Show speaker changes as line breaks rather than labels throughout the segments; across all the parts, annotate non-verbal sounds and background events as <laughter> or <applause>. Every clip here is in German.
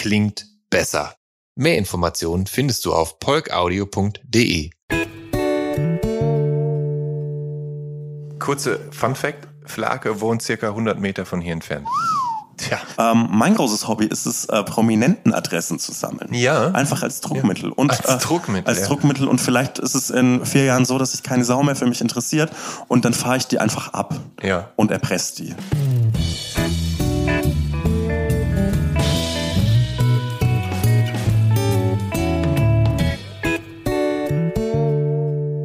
klingt besser. Mehr Informationen findest du auf polkaudio.de. Kurze Fun Fact, Flake wohnt circa 100 Meter von hier entfernt.
Tja. Ähm, mein großes Hobby ist es, äh, prominenten Adressen zu sammeln.
Ja.
Einfach als Druckmittel. Ja. Und,
als äh, Druckmittel.
Als
ja.
Druckmittel. Und vielleicht ist es in vier Jahren so, dass sich keine Sau mehr für mich interessiert. Und dann fahre ich die einfach ab.
Ja.
Und erpresst die.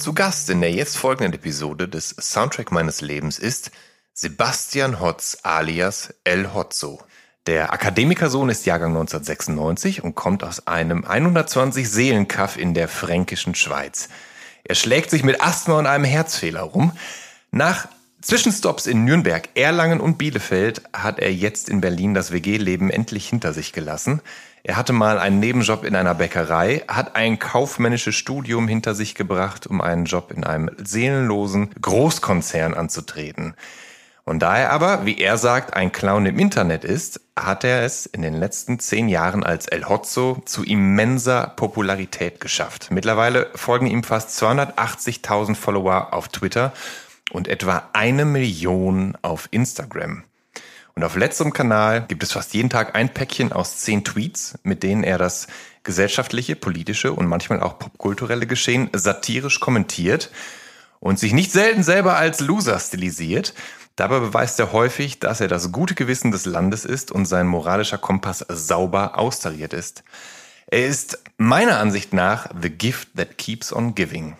Zu Gast in der jetzt folgenden Episode des Soundtrack meines Lebens ist Sebastian Hotz alias El Hotzo. Der Akademikersohn ist Jahrgang 1996 und kommt aus einem 120 Seelenkaff in der fränkischen Schweiz. Er schlägt sich mit Asthma und einem Herzfehler rum. Nach Zwischenstops in Nürnberg, Erlangen und Bielefeld hat er jetzt in Berlin das WG-Leben endlich hinter sich gelassen. Er hatte mal einen Nebenjob in einer Bäckerei, hat ein kaufmännisches Studium hinter sich gebracht, um einen Job in einem seelenlosen Großkonzern anzutreten. Und da er aber, wie er sagt, ein Clown im Internet ist, hat er es in den letzten zehn Jahren als El Hotzo zu immenser Popularität geschafft. Mittlerweile folgen ihm fast 280.000 Follower auf Twitter und etwa eine Million auf Instagram. Und auf letzterem Kanal gibt es fast jeden Tag ein Päckchen aus zehn Tweets, mit denen er das gesellschaftliche, politische und manchmal auch popkulturelle Geschehen satirisch kommentiert und sich nicht selten selber als Loser stilisiert. Dabei beweist er häufig, dass er das gute Gewissen des Landes ist und sein moralischer Kompass sauber austariert ist. Er ist meiner Ansicht nach the gift that keeps on giving.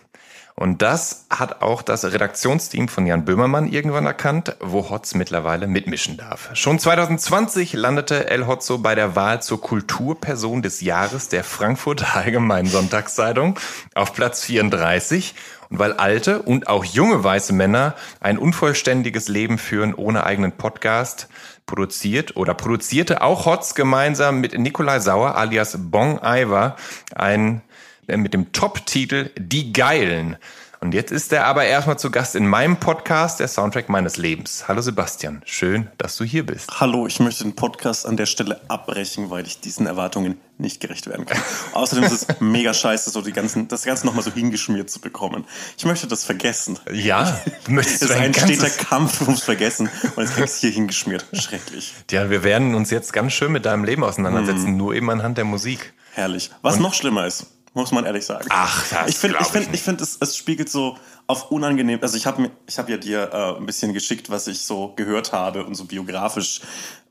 Und das hat auch das Redaktionsteam von Jan Böhmermann irgendwann erkannt, wo Hotz mittlerweile mitmischen darf. Schon 2020 landete El Hotzo bei der Wahl zur Kulturperson des Jahres der Frankfurter Allgemeinen Sonntagszeitung auf Platz 34. Und weil alte und auch junge weiße Männer ein unvollständiges Leben führen ohne eigenen Podcast, produziert oder produzierte auch Hotz gemeinsam mit Nikolai Sauer alias Bong Iver ein mit dem Top-Titel Die Geilen. Und jetzt ist er aber erstmal zu Gast in meinem Podcast, der Soundtrack meines Lebens. Hallo Sebastian, schön, dass du hier bist.
Hallo, ich möchte den Podcast an der Stelle abbrechen, weil ich diesen Erwartungen nicht gerecht werden kann. <laughs> Außerdem ist es mega scheiße, so die ganzen, das Ganze nochmal so hingeschmiert zu bekommen. Ich möchte das vergessen.
Ja, <laughs>
du möchtest Es ist ein steter Kampf ums Vergessen und jetzt kriegst du hier hingeschmiert. <laughs> Schrecklich.
Ja, wir werden uns jetzt ganz schön mit deinem Leben auseinandersetzen, mm. nur eben anhand der Musik.
Herrlich. Was und noch schlimmer ist, muss man ehrlich sagen.
Ach, das
ich finde, ich finde, ich finde, es, es spiegelt so auf unangenehm. Also ich habe, ich habe ja dir äh, ein bisschen geschickt, was ich so gehört habe und so biografisch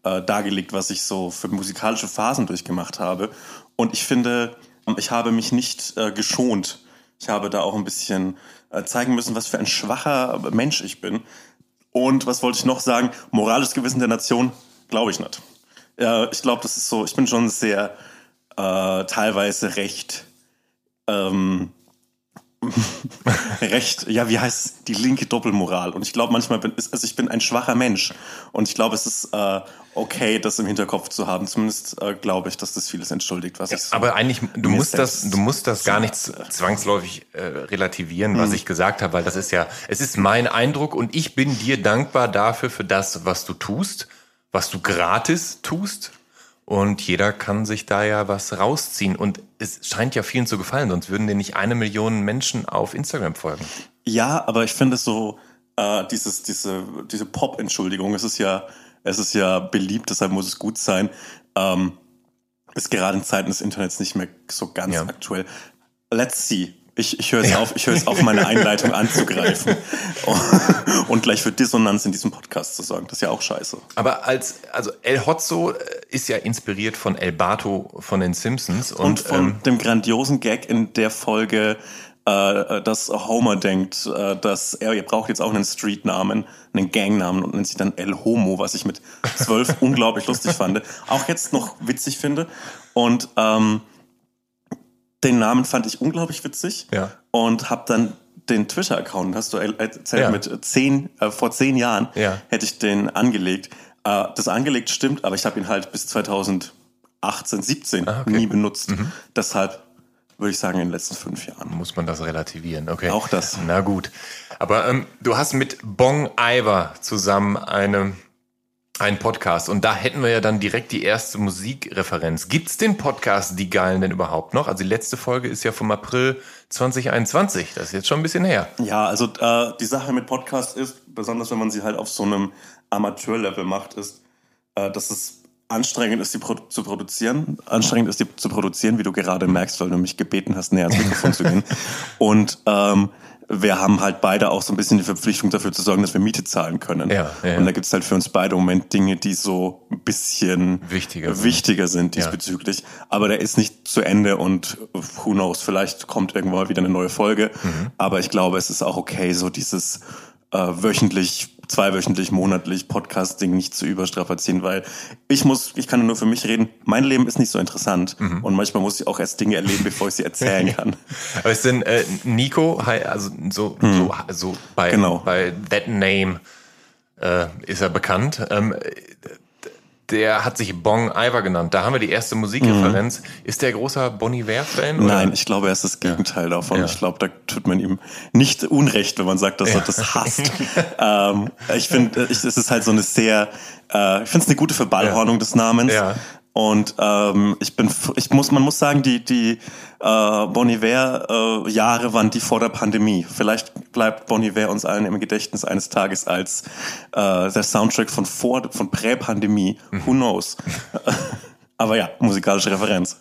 äh, dargelegt, was ich so für musikalische Phasen durchgemacht habe. Und ich finde, ich habe mich nicht äh, geschont. Ich habe da auch ein bisschen äh, zeigen müssen, was für ein schwacher Mensch ich bin. Und was wollte ich noch sagen? Moralisches Gewissen der Nation, glaube ich nicht. Ich glaube, das ist so. Ich bin schon sehr äh, teilweise recht ähm, <laughs> recht, ja, wie heißt es, die linke Doppelmoral. Und ich glaube, manchmal bin also ich bin ein schwacher Mensch. Und ich glaube, es ist äh, okay, das im Hinterkopf zu haben. Zumindest äh, glaube ich, dass das vieles entschuldigt, was
Ja,
ich so
aber eigentlich, du musst das, du musst das gar nicht zwangsläufig äh, relativieren, was
Mhm.
ich gesagt habe, weil das ist ja, es ist mein Eindruck und ich bin dir dankbar dafür für das, was du tust, was du gratis tust. Und jeder kann sich da ja was rausziehen. Und es scheint ja vielen zu gefallen, sonst würden dir nicht eine Million Menschen auf Instagram folgen.
Ja, aber ich finde es so, äh, dieses, diese, diese Pop-Entschuldigung, es ist ja, es ist ja beliebt, deshalb muss es gut sein. Ähm, ist gerade in Zeiten des Internets nicht mehr so ganz
Ja.
aktuell. Let's see. Ich, ich höre jetzt auf, ich höre jetzt auf, meine Einleitung anzugreifen <laughs> und gleich für Dissonanz in diesem Podcast zu sorgen. Das ist ja auch scheiße.
Aber als, also El Hotzo äh, ist ja inspiriert von El Bato von den Simpsons. Und,
Und, von
ähm,
dem grandiosen Gag in der Folge, äh, dass Homer denkt, äh, dass er, ihr braucht jetzt auch einen Streetnamen, einen Gangnamen und nennt sich dann El Homo, was ich mit zwölf <laughs> unglaublich lustig fand. Auch jetzt noch witzig finde. Und ähm, den Namen fand ich unglaublich witzig.
Ja.
Und habe dann den Twitter-Account, hast du er- erzählt,
Ja.
mit zehn, äh, vor zehn Jahren
Ja.
hätte ich den angelegt. Äh, das angelegt stimmt, aber ich habe ihn halt bis 2018, 17
Ah, okay.
nie benutzt. Deshalb würde ich sagen, in den letzten fünf Jahren.
muss man das relativieren. Okay.
Auch das.
Na gut. Aber ähm, du hast mit Bong Iver zusammen eine, einen Podcast und da hätten wir ja dann direkt die erste Musikreferenz. Gibt's den Podcast Die Geilen denn überhaupt noch? Also die letzte Folge ist ja vom April 2021. Das ist jetzt schon ein bisschen her.
Ja, also äh, die Sache mit Podcast ist, besonders wenn man sie halt auf so einem Amateurlevel macht, ist, äh, dass es anstrengend ist, die Pro zu produzieren. Anstrengend ist, die zu produzieren, wie du gerade merkst, weil du mich gebeten hast, näher ans Mikrofon zu gehen. <laughs> Und ähm, wir haben halt beide auch so ein bisschen die Verpflichtung dafür zu sorgen, dass wir Miete zahlen können.
Ja, ja, ja.
Und da gibt's halt für uns beide im Moment Dinge, die so ein bisschen
Wichtiger sind.
wichtiger sind diesbezüglich. Aber der ist nicht zu Ende und who knows, vielleicht kommt irgendwann mal wieder eine neue Folge.
Mhm.
Aber ich glaube, es ist auch okay, so dieses äh, wöchentlich, zweiwöchentlich, monatlich Podcast-Ding nicht zu überstrapazieren, weil ich muss, ich kann nur für mich reden, mein Leben ist nicht so interessant
Mhm.
und manchmal muss ich auch erst Dinge erleben, bevor ich sie erzählen <laughs> kann.
Aber ist denn äh, Nico, also so, so, so bei,
Genau.
bei That Name äh, ist er bekannt. Ähm, der hat sich Bong Iver genannt. Da haben wir die erste Musikreferenz. Ist der großer Bon Iver-Fan?
Nein, ich glaube, er ist das Gegenteil davon.
Ja.
Ich glaube, da tut man ihm nicht unrecht, wenn man sagt, dass er <laughs> das hasst. ähm, ich finde, ich- es ist halt so eine sehr, äh, ich finde es eine gute Verballhornung des Namens. Und ähm, ich bin, ich muss, man muss sagen, die die äh, Bon Iver äh, Jahre waren die vor der Pandemie. Vielleicht bleibt Bon Iver uns allen im Gedächtnis eines Tages als äh, der Soundtrack von vor, von Prä-Pandemie. Who knows? <laughs> Aber ja, musikalische Referenz.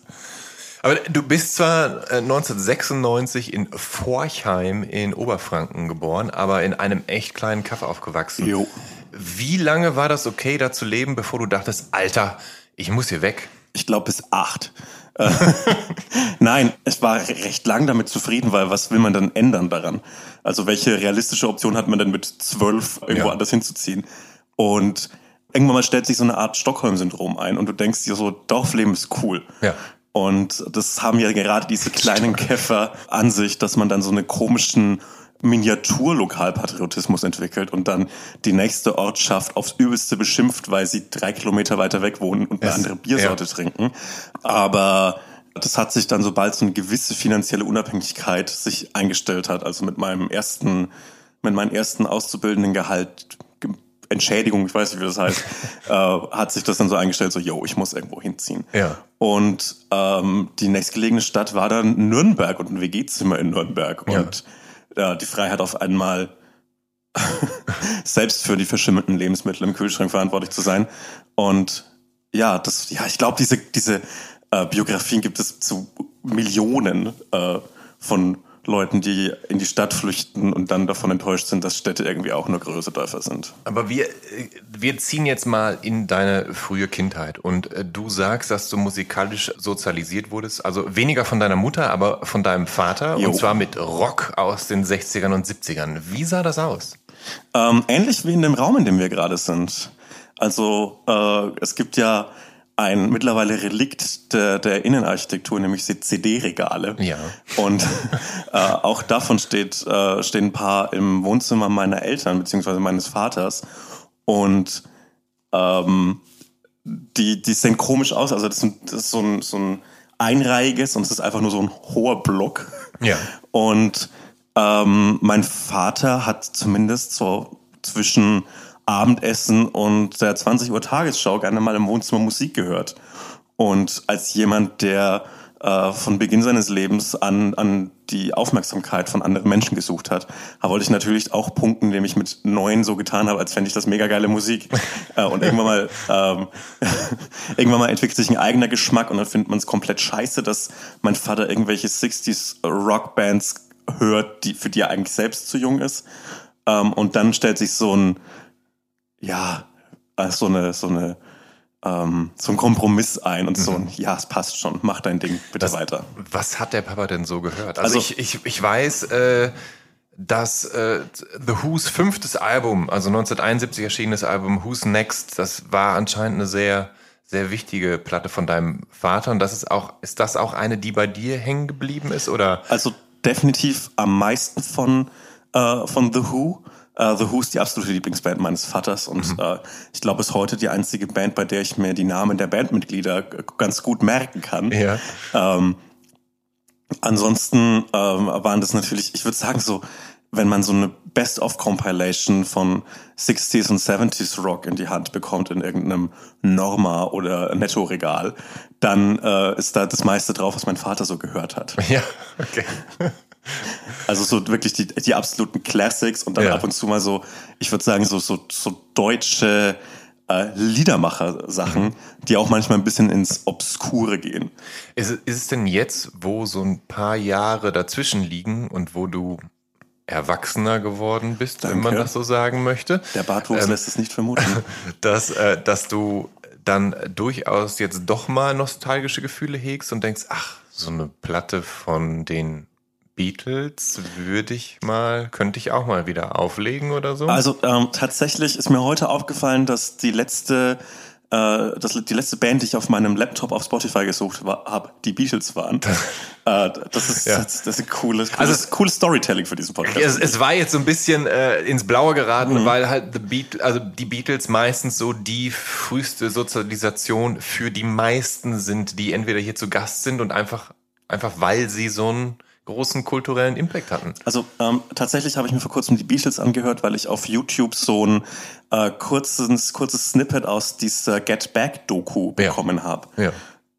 Aber du bist zwar äh, 1996 in Forchheim in Oberfranken geboren, aber in einem echt kleinen Kaff aufgewachsen.
Jo.
Wie lange war das okay, da zu leben, bevor du dachtest, Alter, ich muss hier weg?
ich glaube bis acht. Äh, <laughs> Nein, ich war recht lang damit zufrieden, weil was will man dann ändern daran? Also welche realistische Option hat man denn mit zwölf irgendwo
Ja.
anders hinzuziehen? Und irgendwann mal stellt sich so eine Art Stockholm-Syndrom ein und du denkst dir so, Dorfleben ist cool.
Ja.
Und das haben ja gerade diese kleinen Käfer an sich, dass man dann so einen komischen Miniaturlokalpatriotismus entwickelt und dann die nächste Ortschaft aufs Übelste beschimpft, weil sie drei Kilometer weiter weg wohnen und eine
Es-
andere Biersorte trinken. Aber das hat sich dann, sobald so eine gewisse finanzielle Unabhängigkeit sich eingestellt hat, also mit meinem ersten, mit meinem ersten auszubildenden Gehalt, Ge- Entschädigung, ich weiß nicht, wie das heißt, <laughs> äh, hat sich das dann so eingestellt, so, yo, ich muss irgendwo hinziehen.
Ja.
Und ähm, die nächstgelegene Stadt war dann Nürnberg und ein WG-Zimmer in Nürnberg.
Ja.
Und ja, die Freiheit auf einmal <laughs> selbst für die verschimmelten Lebensmittel im Kühlschrank verantwortlich zu sein. Und ja, das, ja, ich glaube, diese, diese äh, Biografien gibt es zu Millionen äh, von Leuten, die in die Stadt flüchten und dann davon enttäuscht sind, dass Städte irgendwie auch nur größere Dörfer sind.
Aber wir, äh, wir ziehen jetzt mal in deine frühe Kindheit und äh, du sagst, dass du musikalisch sozialisiert wurdest, also weniger von deiner Mutter, aber von deinem Vater
Jo.
und zwar mit Rock aus den 60ern und 70ern. Wie sah das aus?
Ähm, ähnlich wie in dem Raum, in dem wir gerade sind. Also äh, es gibt ja ein mittlerweile Relikt der, der Innenarchitektur, nämlich die CD-Regale.
Ja.
Und äh, auch davon steht, äh, stehen ein paar im Wohnzimmer meiner Eltern beziehungsweise meines Vaters. Und ähm, die, die sehen komisch aus. Also das, sind, das ist so ein, so ein einreihiges und es ist einfach nur so ein hoher Block.
Ja.
Und ähm, mein Vater hat zumindest so zwischen Abendessen und der 20 Uhr Tagesschau gerne mal im Wohnzimmer Musik gehört. Und als jemand, der äh, von Beginn seines Lebens an, an die Aufmerksamkeit von anderen Menschen gesucht hat, wollte ich natürlich auch punkten, indem ich mit neun so getan habe, als fände ich das mega geile Musik. <laughs> äh, und irgendwann mal, ähm, <laughs> irgendwann mal entwickelt sich ein eigener Geschmack und dann findet man es komplett scheiße, dass mein Vater irgendwelche 60s Rockbands hört, die, für die er eigentlich selbst zu jung ist. Ähm, und dann stellt sich so ein, ja, so eine, so eine, ähm, so ein Kompromiss ein und so ein, ja, es passt schon, mach dein Ding, bitte
Das-
weiter.
Was hat der Papa denn so gehört? Also,
Also-
ich, ich, ich weiß, äh, dass äh, The Who's fünftes Album, also 1971 erschienenes Album Who's Next, das war anscheinend eine sehr, sehr wichtige Platte von deinem Vater. Und das ist auch, ist das auch eine, die bei dir hängen geblieben ist? Oder?
Also definitiv am meisten von, äh, von The Who. Äh, The Who ist die absolute Lieblingsband meines Vaters und
Mhm.
äh, ich glaube, ist heute die einzige Band, bei der ich mir die Namen der Bandmitglieder ganz gut merken kann.
Ja.
Ähm, ansonsten ähm, waren das natürlich, ich würde sagen, so, wenn man so eine Best-of-Compilation von 60s und 70s Rock in die Hand bekommt in irgendeinem Norma oder Netto-Regal, dann äh, ist da das meiste drauf, was mein Vater so gehört hat.
Ja, okay.
Also so wirklich die, die absoluten Classics und dann
Ja.
ab und zu mal so, ich würde sagen, so, so, so deutsche äh, Liedermacher-Sachen,
Mhm.
die auch manchmal ein bisschen ins Obskure gehen.
Ist, es- ist es denn jetzt, wo so ein paar Jahre dazwischen liegen und wo du erwachsener geworden bist, wenn man
Danke.
das so sagen möchte?
Der Bartwuchs
Ähm,
lässt es nicht vermuten. <laughs>
dass, äh, dass du dann durchaus jetzt doch mal nostalgische Gefühle hegst und denkst, ach, so eine Platte von den Beatles würde ich mal, könnte ich auch mal wieder auflegen oder so.
Also ähm, tatsächlich ist mir heute aufgefallen, dass die letzte, äh, dass die letzte Band, die ich auf meinem Laptop auf Spotify gesucht habe, die Beatles waren. <laughs> äh, das ist
Ja.
das, das ist ein cooles,
Also
cooles, cooles Storytelling für diesen Podcast.
es, es war jetzt so ein bisschen äh, ins Blaue geraten,
Mhm.
weil halt The Beat, also die Beatles meistens so die früheste Sozialisation für die meisten sind, die entweder hier zu Gast sind und einfach, einfach weil sie so einen großen kulturellen Impact hatten.
Also ähm, tatsächlich habe ich mir vor kurzem die Beatles angehört, weil ich auf YouTube so ein äh, kurzes, kurzes Snippet aus dieser Get Back Doku
Ja.
bekommen habe.
Ja.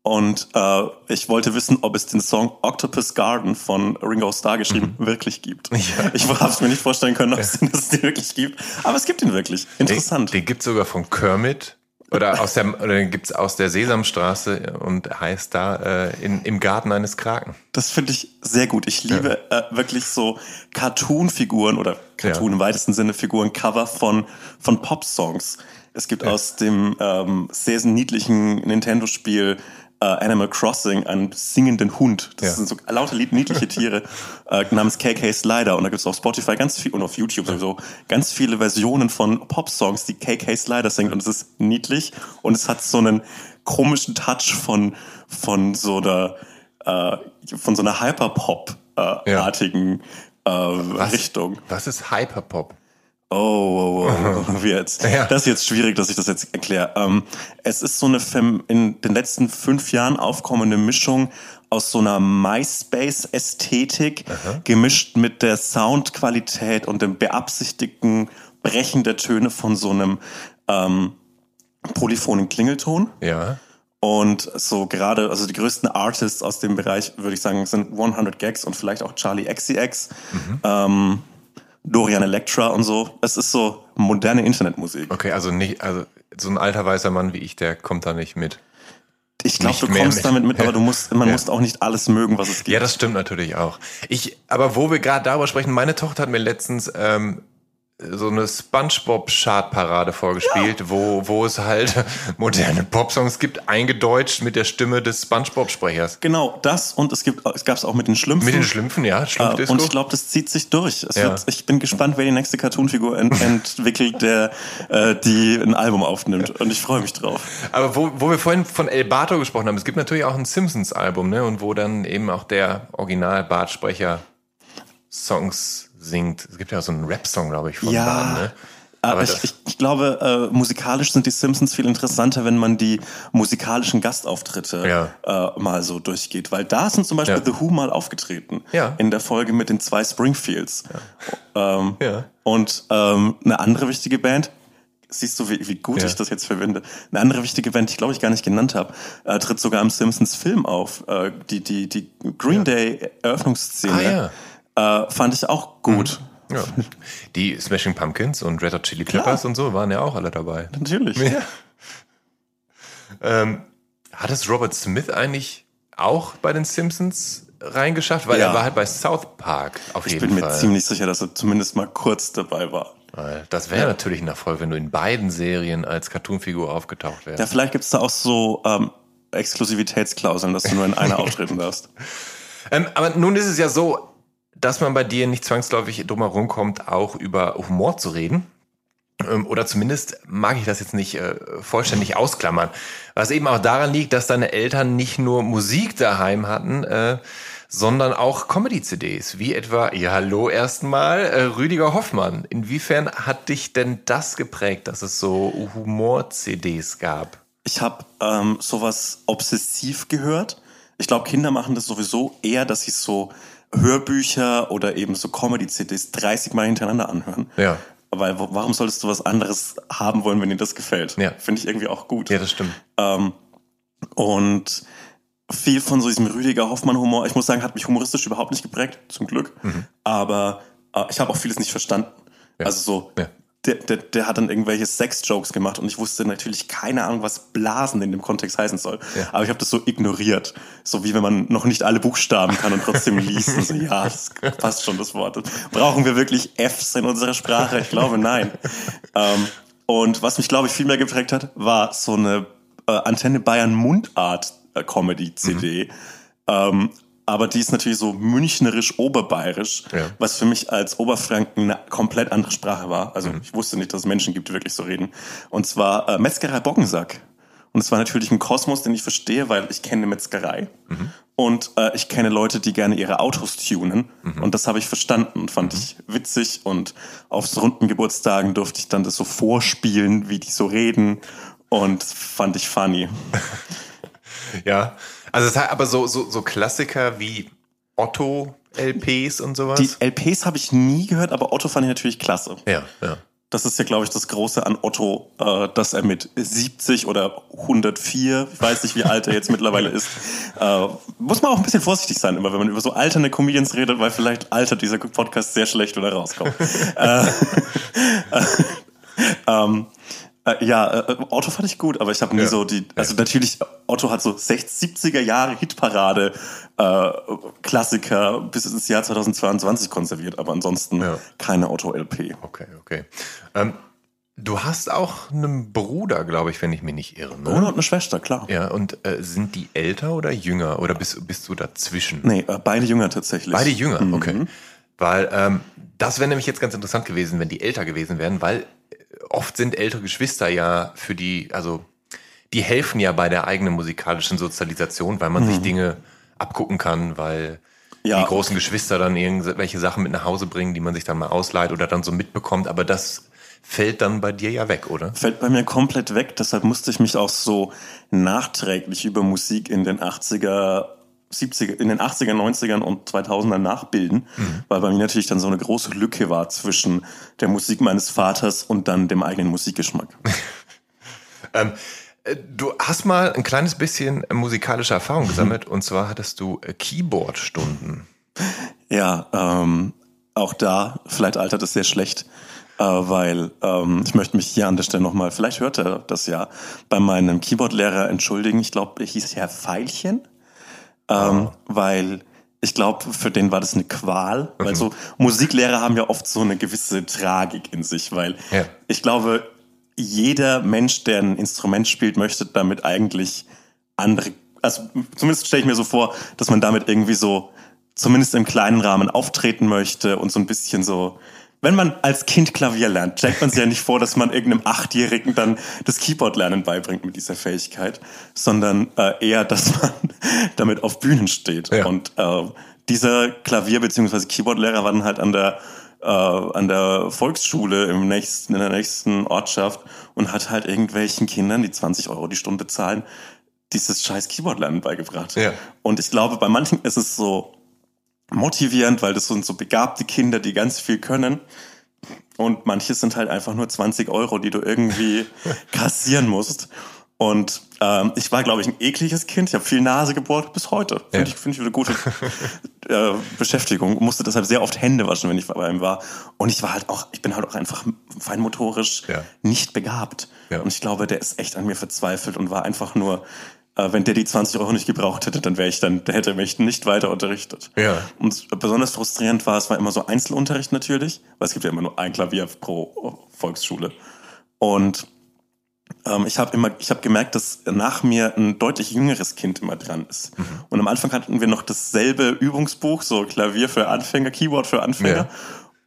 Und äh, ich wollte wissen, ob es den Song Octopus Garden von Ringo Starr geschrieben wirklich gibt.
Mhm. <laughs> Ja.
Ich habe es mir nicht vorstellen können, ob es den, es wirklich gibt. Aber es gibt ihn wirklich. Interessant.
Den, den gibt's sogar von Kermit. Oder aus der, oder gibt's aus der Sesamstraße und heißt da äh, in, im Garten eines Kraken.
Das finde ich sehr gut. Ich liebe äh, wirklich so Cartoon-Figuren oder Cartoon
Ja.
im weitesten Sinne Figuren, Cover von, von Pop-Songs. Es gibt aus dem ähm, sehr niedlichen Nintendo-Spiel äh, Animal Crossing einen singenden Hund. Das
Ja.
sind so lauter lieb- niedliche <laughs> Tiere äh, namens KK Slider. Und da gibt es auf Spotify ganz viel und auf YouTube sowieso ganz viele Versionen von Pop-Songs, die KK Slider singt. Und es ist niedlich und es hat so einen komischen Touch von, von so einer äh, von so einer Hyperpop-artigen äh, Richtung.
Was ist Hyperpop?
Oh, oh, <laughs> wie jetzt?
Ja.
Das ist jetzt schwierig, dass ich das jetzt erkläre. Ähm, es ist so eine Fem in den letzten fünf Jahren aufkommende Mischung aus so einer MySpace-Ästhetik gemischt mit der Soundqualität und dem beabsichtigten Brechen der Töne von so einem ähm, polyphonen Klingelton.
Ja.
Und so gerade, also die größten Artists aus dem Bereich, würde ich sagen, sind 100 Gags und vielleicht auch Charlie XCX, ähm, Dorian Electra und so. Es ist so moderne Internetmusik.
Okay, also nicht, also so ein alter weißer Mann wie ich, der kommt da nicht mit.
Ich glaube, du kommst
mit.
damit mit, aber du musst, man
Ja.
muss auch nicht alles mögen, was es gibt.
Ja, das stimmt natürlich auch. Ich, aber wo wir gerade darüber sprechen, meine Tochter hat mir letztens ähm, so eine SpongeBob-Chartparade vorgespielt, ja. wo, wo es halt <laughs> moderne Popsongs gibt, eingedeutscht mit der Stimme des SpongeBob-Sprechers.
Genau, das und es gibt es gab es auch mit den Schlümpfen.
Mit den Schlümpfen, ja.
Äh, und ich glaube, das zieht sich durch. Ja. Wird, ich bin gespannt, wer die nächste Cartoon-Figur ent entwickelt, der äh, die ein Album aufnimmt. Ja. Und ich freue mich drauf.
Aber wo, wo wir vorhin von El Bato gesprochen haben, es gibt natürlich auch ein Simpsons-Album, ne? Und wo dann eben auch der Original-Bartsprecher Songs singt. Es gibt ja auch so einen Rap-Song, glaube ich, von
ja. Bahn, ne? Aber ich, ich, ich, glaube, äh, musikalisch sind die Simpsons viel interessanter, wenn man die musikalischen Gastauftritte ja. äh, mal so durchgeht. Weil da sind zum Beispiel ja. The Who mal aufgetreten.
Ja.
In der Folge mit den zwei Springfields. Ähm. Und ähm, eine andere wichtige Band, siehst du, wie, wie gut ich das jetzt verwende. Eine andere wichtige Band, die ich glaube ich gar nicht genannt habe, äh, tritt sogar im Simpsons Film auf. Äh, die, die, die Green Day Eröffnungsszene. Ah, äh, fand ich auch gut.
Mhm. Ja. Die Smashing Pumpkins und Red Hot Chili Peppers und so waren ja auch alle dabei.
Natürlich. Ja.
Ähm, hat es Robert Smith eigentlich auch bei den Simpsons reingeschafft? Weil ja. er war halt bei South Park auf
ich
jeden Fall.
Ich bin mir ziemlich sicher, dass er zumindest mal kurz dabei war.
Das wäre ja. natürlich ein Erfolg, wenn du in beiden Serien als Cartoonfigur aufgetaucht wärst.
Ja, vielleicht gibt es da auch so ähm, Exklusivitätsklauseln, dass du nur in einer <laughs> auftreten darfst.
Ähm, aber nun ist es ja so, dass man bei dir nicht zwangsläufig drum herum kommt, auch über Humor zu reden. Ähm, oder zumindest mag ich das jetzt nicht äh, vollständig ausklammern. Was eben auch daran liegt, dass deine Eltern nicht nur Musik daheim hatten, äh, sondern auch Comedy-CDs, wie etwa, ja hallo erstmal, äh, Rüdiger Hoffmann. Inwiefern hat dich denn das geprägt, dass es so Humor-CDs gab?
Ich habe ähm, sowas obsessiv gehört. Ich glaube, Kinder machen das sowieso eher, dass sie so Hörbücher oder eben so Comedy-CDs 30 Mal hintereinander anhören.
Ja.
Weil warum solltest du was anderes haben wollen, wenn dir das gefällt?
Ja.
Finde ich irgendwie auch gut.
Ja, das stimmt.
Ähm, und viel von so diesem Rüdiger Hoffmann-Humor, ich muss sagen, hat mich humoristisch überhaupt nicht geprägt, zum Glück. Mhm. Aber äh, ich habe auch vieles nicht verstanden. Ja. Also so, ja der, der, der hat dann irgendwelche Sex-Jokes gemacht und ich wusste natürlich keine Ahnung, was Blasen in dem Kontext heißen soll. Ja. Aber ich habe das so ignoriert. So wie wenn man noch nicht alle Buchstaben kann und trotzdem <laughs> liest. Und so, ja, das passt schon, das Wort. Brauchen wir wirklich Fs in unserer Sprache? Ich glaube, nein. ähm, und was mich, glaube ich, viel mehr geprägt hat, war so eine äh, Antenne Bayern Mundart äh, Comedy-CD. Mhm. Ähm, aber die ist natürlich so münchnerisch oberbayerisch, ja. was für mich als Oberfranken eine komplett andere Sprache war. Also mhm. ich wusste nicht, dass es Menschen gibt, die wirklich so reden. Und zwar äh, Metzgerei Bockensack. Und es war natürlich ein Kosmos, den ich verstehe, weil ich kenne Metzgerei mhm. und äh, ich kenne Leute, die gerne ihre Autos tunen. Mhm. Und das habe ich verstanden und fand mhm. ich witzig. Und auf so runden Geburtstagen durfte ich dann das so vorspielen, wie die so reden. Und fand ich funny. <laughs>
ja, also es hat aber so, so, so Klassiker wie Otto LPs und sowas.
Die LPs habe ich nie gehört, aber Otto fand ich natürlich klasse.
Ja, ja.
Das ist ja, glaube ich, das Große an Otto, äh, dass er mit 70 oder 104, ich weiß nicht, wie alt er jetzt mittlerweile ist, äh, muss man auch ein bisschen vorsichtig sein, immer wenn man über so alternde Comedians redet, weil vielleicht altert dieser Podcast sehr schlecht oder rauskommt. <laughs> äh, <laughs> äh, ähm, äh, ja, äh, Otto fand ich gut, aber ich habe nie ja. so die. Also natürlich, Otto hat so 60, 70er Jahre Hitparade äh, Klassiker bis ins Jahr 2022 konserviert, aber ansonsten ja. keine Otto-LP.
Okay, okay. Ähm, du hast auch einen Bruder, glaube ich, wenn ich mich nicht irre. Ne?
Bruder und eine Schwester, klar.
Ja, und äh, sind die älter oder jünger? Oder bist, bist du dazwischen?
Nee, äh, beide jünger tatsächlich.
Beide jünger, mhm. okay. Weil ähm, das wäre nämlich jetzt ganz interessant gewesen, wenn die älter gewesen wären, weil oft sind ältere Geschwister ja für die, also die helfen ja bei der eigenen musikalischen Sozialisation, weil man mhm. sich Dinge abgucken kann, weil ja. die großen Geschwister dann irgendwelche Sachen mit nach Hause bringen, die man sich dann mal ausleiht oder dann so mitbekommt. Aber das fällt dann bei dir ja weg, oder?
Fällt bei mir komplett weg. Deshalb musste ich mich auch so nachträglich über Musik in den 80er 70er, in den 80er, 90ern und 2000ern nachbilden, mhm. weil bei mir natürlich dann so eine große Lücke war zwischen der Musik meines Vaters und dann dem eigenen Musikgeschmack. <laughs>
ähm, äh, du hast mal ein kleines bisschen musikalische Erfahrung gesammelt und zwar hattest du äh, Keyboard-Stunden.
Ja, ähm, auch da, vielleicht altert es sehr schlecht, äh, weil ähm, ich möchte mich hier an der Stelle nochmal, vielleicht hört er das ja, bei meinem Keyboard-Lehrer entschuldigen. Ich glaube, er hieß Herr Feilchen ähm, weil ich glaube, für den war das eine Qual, weil so Musiklehrer haben ja oft so eine gewisse Tragik in sich, weil
Ja.
ich glaube, jeder Mensch, der ein Instrument spielt, möchte damit eigentlich andere, also zumindest stelle ich mir so vor, dass man damit irgendwie so zumindest im kleinen Rahmen auftreten möchte und so ein bisschen so, wenn man als Kind Klavier lernt, stellt man sich ja nicht vor, dass man irgendeinem Achtjährigen dann das Keyboard-Lernen beibringt mit dieser Fähigkeit, sondern äh, eher, dass man <laughs> damit auf Bühnen steht.
Ja.
Und äh, dieser Klavier- bzw. Keyboard-Lehrer war dann halt an der äh, an der Volksschule im nächsten, in der nächsten Ortschaft und hat halt irgendwelchen Kindern, die 20 Euro die Stunde zahlen, dieses scheiß Keyboard-Lernen beigebracht.
Ja.
Und ich glaube, bei manchen ist es so motivierend, weil das sind so begabte Kinder, die ganz viel können. Und manche sind halt einfach nur 20 Euro, die du irgendwie <laughs> kassieren musst. Und ähm, ich war, glaube ich, ein ekliges Kind. Ich habe viel Nase gebohrt bis heute. Finde
Ja.
ich, finde ich eine gute <laughs> äh, Beschäftigung. Musste deshalb sehr oft Hände waschen, wenn ich bei ihm war. Und ich war halt auch, ich bin halt auch einfach feinmotorisch
Ja.
nicht begabt.
Ja.
Und ich glaube, der ist echt an mir verzweifelt und war einfach nur, wenn der die 20 Euro nicht gebraucht hätte, dann wäre ich dann, der hätte mich nicht weiter unterrichtet.
Ja.
Und besonders frustrierend war, es war immer so Einzelunterricht natürlich, weil es gibt ja immer nur ein Klavier pro Volksschule. Und ähm, ich habe immer, ich habe gemerkt, dass nach mir ein deutlich jüngeres Kind immer dran ist.
Mhm.
Und am Anfang hatten wir noch dasselbe Übungsbuch, so Klavier für Anfänger, Keyboard für Anfänger.
Ja.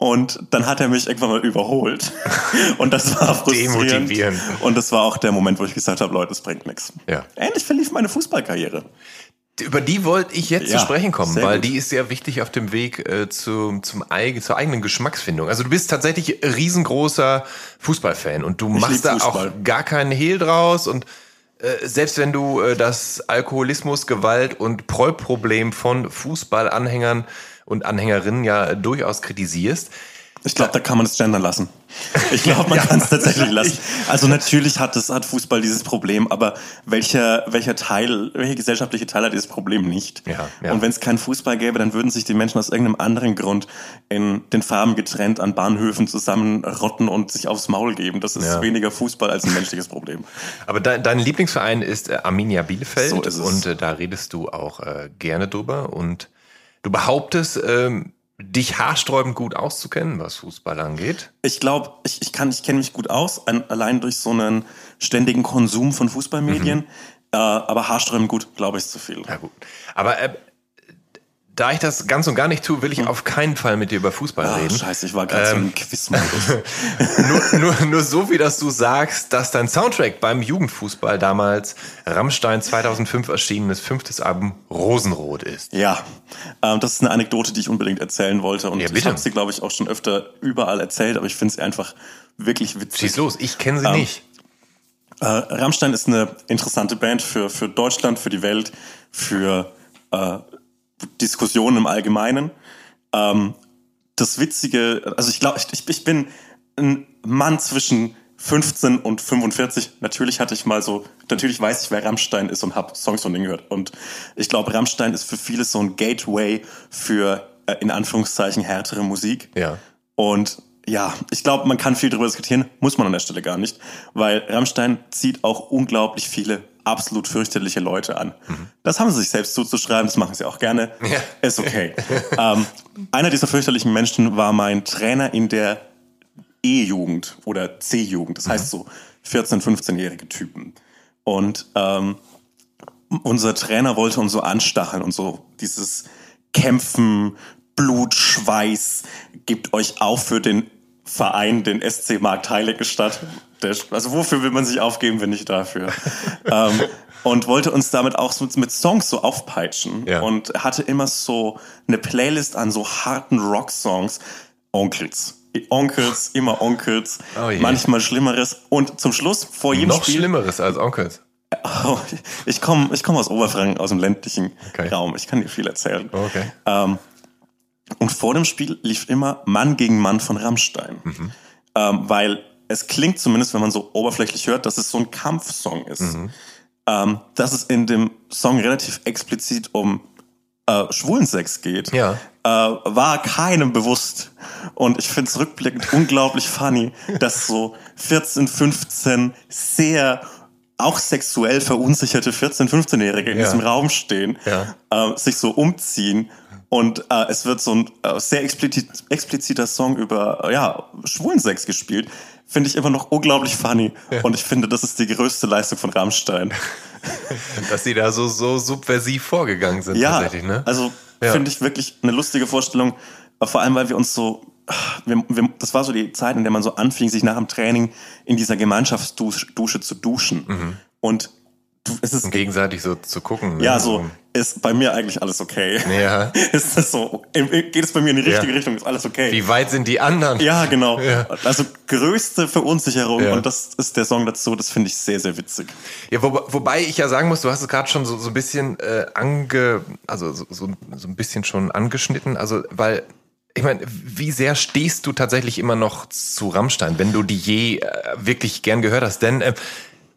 Und dann hat er mich irgendwann mal überholt. <laughs> Und das war frustrierend.
Demotivierend.
Und das war auch der Moment, wo ich gesagt habe, Leute, es bringt nichts.
Ja.
Ähnlich verlief meine Fußballkarriere.
Über die wollte ich jetzt
Ja,
zu sprechen kommen, weil
gut.
die ist sehr wichtig auf dem Weg äh, zu, zum eig zur eigenen Geschmacksfindung. Also du bist tatsächlich riesengroßer Fußballfan und du machst
lieb
da auch
Fußball.
gar keinen Hehl draus und äh, selbst wenn du äh, das Alkoholismus, Gewalt und Prollproblem von Fußballanhängern und Anhängerinnen ja durchaus kritisierst,
Ich glaube, da kann man es gendern lassen. Ich <laughs> glaube, man kann es tatsächlich <laughs> lassen. Also natürlich hat es hat Fußball dieses Problem, aber welcher welcher Teil, welcher gesellschaftliche Teil hat dieses Problem nicht?
Ja, ja.
Und wenn es keinen Fußball gäbe, dann würden sich die Menschen aus irgendeinem anderen Grund in den Farben getrennt an Bahnhöfen zusammenrotten und sich aufs Maul geben. Das ist
Ja.
weniger Fußball als ein menschliches Problem. <laughs>
Aber dein, dein Lieblingsverein ist äh, Arminia Bielefeld
So ist
und äh, da redest du auch äh, gerne drüber und du behauptest, ähm, dich haarsträubend gut auszukennen, was Fußball angeht.
Ich glaube, ich, ich kann, ich kenne mich gut aus, an, allein durch so einen ständigen Konsum von Fußballmedien.
Mhm.
Äh, aber haarsträubend gut, glaube ich, ist zu viel.
Ja gut. Aber äh, da ich das ganz und gar nicht tue, will ich auf keinen Fall mit dir über Fußball
Ah,
reden.
scheiße, ich war gerade so
Ähm,
im Quizmodus. <laughs>
nur, nur, nur so, wie dass du sagst, dass dein Soundtrack beim Jugendfußball damals Rammstein 2005 erschienenes fünftes Album Rosenrot ist.
Ja, ähm, das ist eine Anekdote, die ich unbedingt erzählen wollte. Und
Ja,
ich habe sie, glaube ich, auch schon öfter überall erzählt, aber ich finde sie einfach wirklich witzig.
Schieß los, ich kenne sie
Ähm,
nicht.
Äh, Rammstein ist eine interessante Band für, für Deutschland, für die Welt, für äh, Diskussionen im Allgemeinen. Ähm, das Witzige, also ich glaube, ich, ich bin ein Mann zwischen 15 und 45. Natürlich hatte ich mal so, natürlich weiß ich, wer Rammstein ist und habe Songs von denen gehört. Und ich glaube, Rammstein ist für viele so ein Gateway für äh, in Anführungszeichen härtere Musik.
Ja.
Und ja, ich glaube, man kann viel darüber diskutieren, muss man an der Stelle gar nicht, weil Rammstein zieht auch unglaublich viele absolut fürchterliche Leute an. Das haben sie sich selbst zuzuschreiben, das machen sie auch gerne.
Ja.
Ist okay. <laughs> ähm, einer dieser fürchterlichen Menschen war mein Trainer in der E-Jugend oder C-Jugend, das heißt so 14-, 15-jährige Typen. Und ähm, unser Trainer wollte uns so anstacheln und so dieses Kämpfen, Blut, Schweiß, gebt euch auf für den Verein, den SC Markt Heiligenstadt. Der, also wofür will man sich aufgeben, wenn nicht dafür? <laughs> ähm, und wollte uns damit auch so mit Songs so aufpeitschen
Ja.
und hatte immer so eine Playlist an so harten Rock-Songs. Onkels. Onkels, immer Onkels,
Oh
manchmal Schlimmeres. Und zum Schluss, vor jedem
Noch
Spiel,
Schlimmeres als Onkels.
Oh, ich komme ich komm aus Oberfranken, aus dem ländlichen
Okay.
Raum. Ich kann dir viel erzählen.
Okay.
Ähm, und vor dem Spiel lief immer Mann gegen Mann von Rammstein.
Mhm.
Ähm, weil es klingt zumindest, wenn man so oberflächlich hört, dass es so ein Kampfsong ist.
Mhm.
Ähm, dass es in dem Song relativ explizit um äh, Schwulensex geht,
Ja.
äh, war keinem bewusst. Und ich finde es rückblickend unglaublich funny, dass so 14, 15 sehr auch sexuell verunsicherte 14-, 15-Jährige in
Ja.
diesem Raum stehen,
Ja.
äh, sich so umziehen Und äh, es wird so ein äh, sehr explizit, expliziter Song über äh, ja, Schwulensex gespielt. Finde ich immer noch unglaublich funny. Ja. Und ich finde, das ist die größte Leistung von Rammstein. <laughs>
Dass sie da so, so subversiv vorgegangen sind.
Ja, tatsächlich, ne? also ja. finde ich wirklich eine lustige Vorstellung. Vor allem, weil wir uns so wir, wir, das war so die Zeit, in der man so anfing, sich nach dem Training in dieser Gemeinschaftsdusche zu duschen. Mhm. Und
es ist gegenseitig so zu gucken.
Ne? Ja, so ist bei mir eigentlich alles okay. Ja. <laughs> ist das so? Geht es bei mir in die richtige ja. Richtung? Ist alles okay?
Wie weit sind die anderen?
Ja, genau. Ja. Also größte Verunsicherung ja. und das ist der Song dazu. Das finde ich sehr, sehr witzig.
Ja, wo, wobei ich ja sagen muss, du hast es gerade schon so, so ein bisschen äh, ange, also so, so, so ein bisschen schon angeschnitten. Also weil ich meine, wie sehr stehst du tatsächlich immer noch zu Rammstein, wenn du die je äh, wirklich gern gehört hast? Denn äh,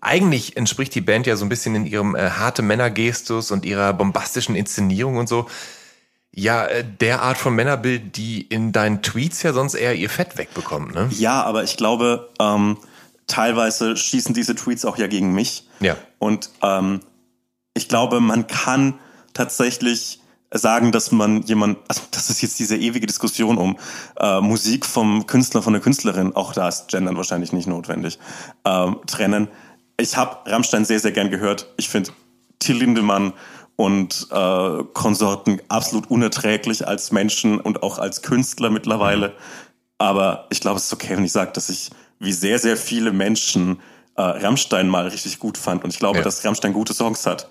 eigentlich entspricht die Band ja so ein bisschen in ihrem äh, harte Männergestus und ihrer bombastischen Inszenierung und so. Ja, äh, der Art von Männerbild, die in deinen Tweets ja sonst eher ihr Fett wegbekommt, ne?
Ja, aber ich glaube, ähm, teilweise schießen diese Tweets auch ja gegen mich.
Ja.
Und ähm, ich glaube, man kann tatsächlich sagen, dass man jemand, also das ist jetzt diese ewige Diskussion um äh, Musik vom Künstler, von der Künstlerin, auch da ist Gendern wahrscheinlich nicht notwendig, ähm, trennen ich habe Rammstein sehr, sehr gern gehört. Ich finde Till Lindemann und äh, Konsorten absolut unerträglich als Menschen und auch als Künstler mittlerweile. Aber ich glaube, es ist okay, wenn ich sage, dass ich wie sehr, sehr viele Menschen äh, Rammstein mal richtig gut fand. Und ich glaube, ja. dass Rammstein gute Songs hat.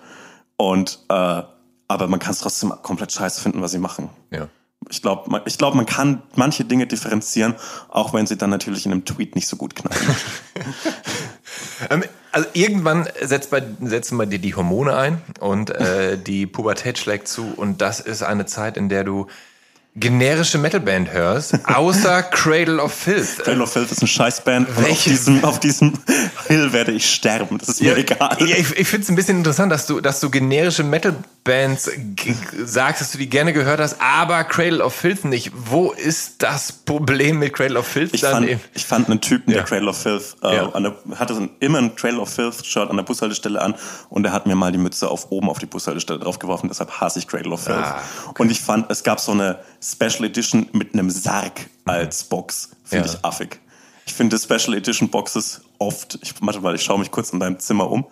Und äh, aber man kann es trotzdem komplett scheiße finden, was sie machen.
Ja.
Ich glaube, man, ich glaub, man kann manche Dinge differenzieren, auch wenn sie dann natürlich in einem Tweet nicht so gut knallen. <laughs> <laughs>
ähm, also irgendwann setzt bei, setzen bei dir die Hormone ein und äh, <laughs> die Pubertät schlägt zu und das ist eine Zeit, in der du generische Metalband hörst, außer <laughs> Cradle of Filth.
Cradle of Filth ist eine Scheißband. Auf diesem, auf diesem Hill werde ich sterben. Das ist mir ja, egal.
Ja, ich, ich finde es ein bisschen interessant, dass du, dass du generische Metalbands sagst, dass du die gerne gehört hast, aber Cradle of Filth nicht. Wo ist das Problem mit Cradle of Filth?
Ich, fand, ich fand einen Typen, der Cradle of Filth, äh, ja. der, hatte so ein, immer ein Cradle of Filth-Shirt an der Bushaltestelle an und er hat mir mal die Mütze auf oben auf die Bushaltestelle draufgeworfen. Deshalb hasse ich Cradle of Filth. Ah, okay. Und ich fand, es gab so eine Special Edition mit einem Sarg als Box. Finde ja. ich affig. Ich finde Special Edition Boxes oft, ich, warte mal, ich schaue mich kurz in deinem Zimmer um.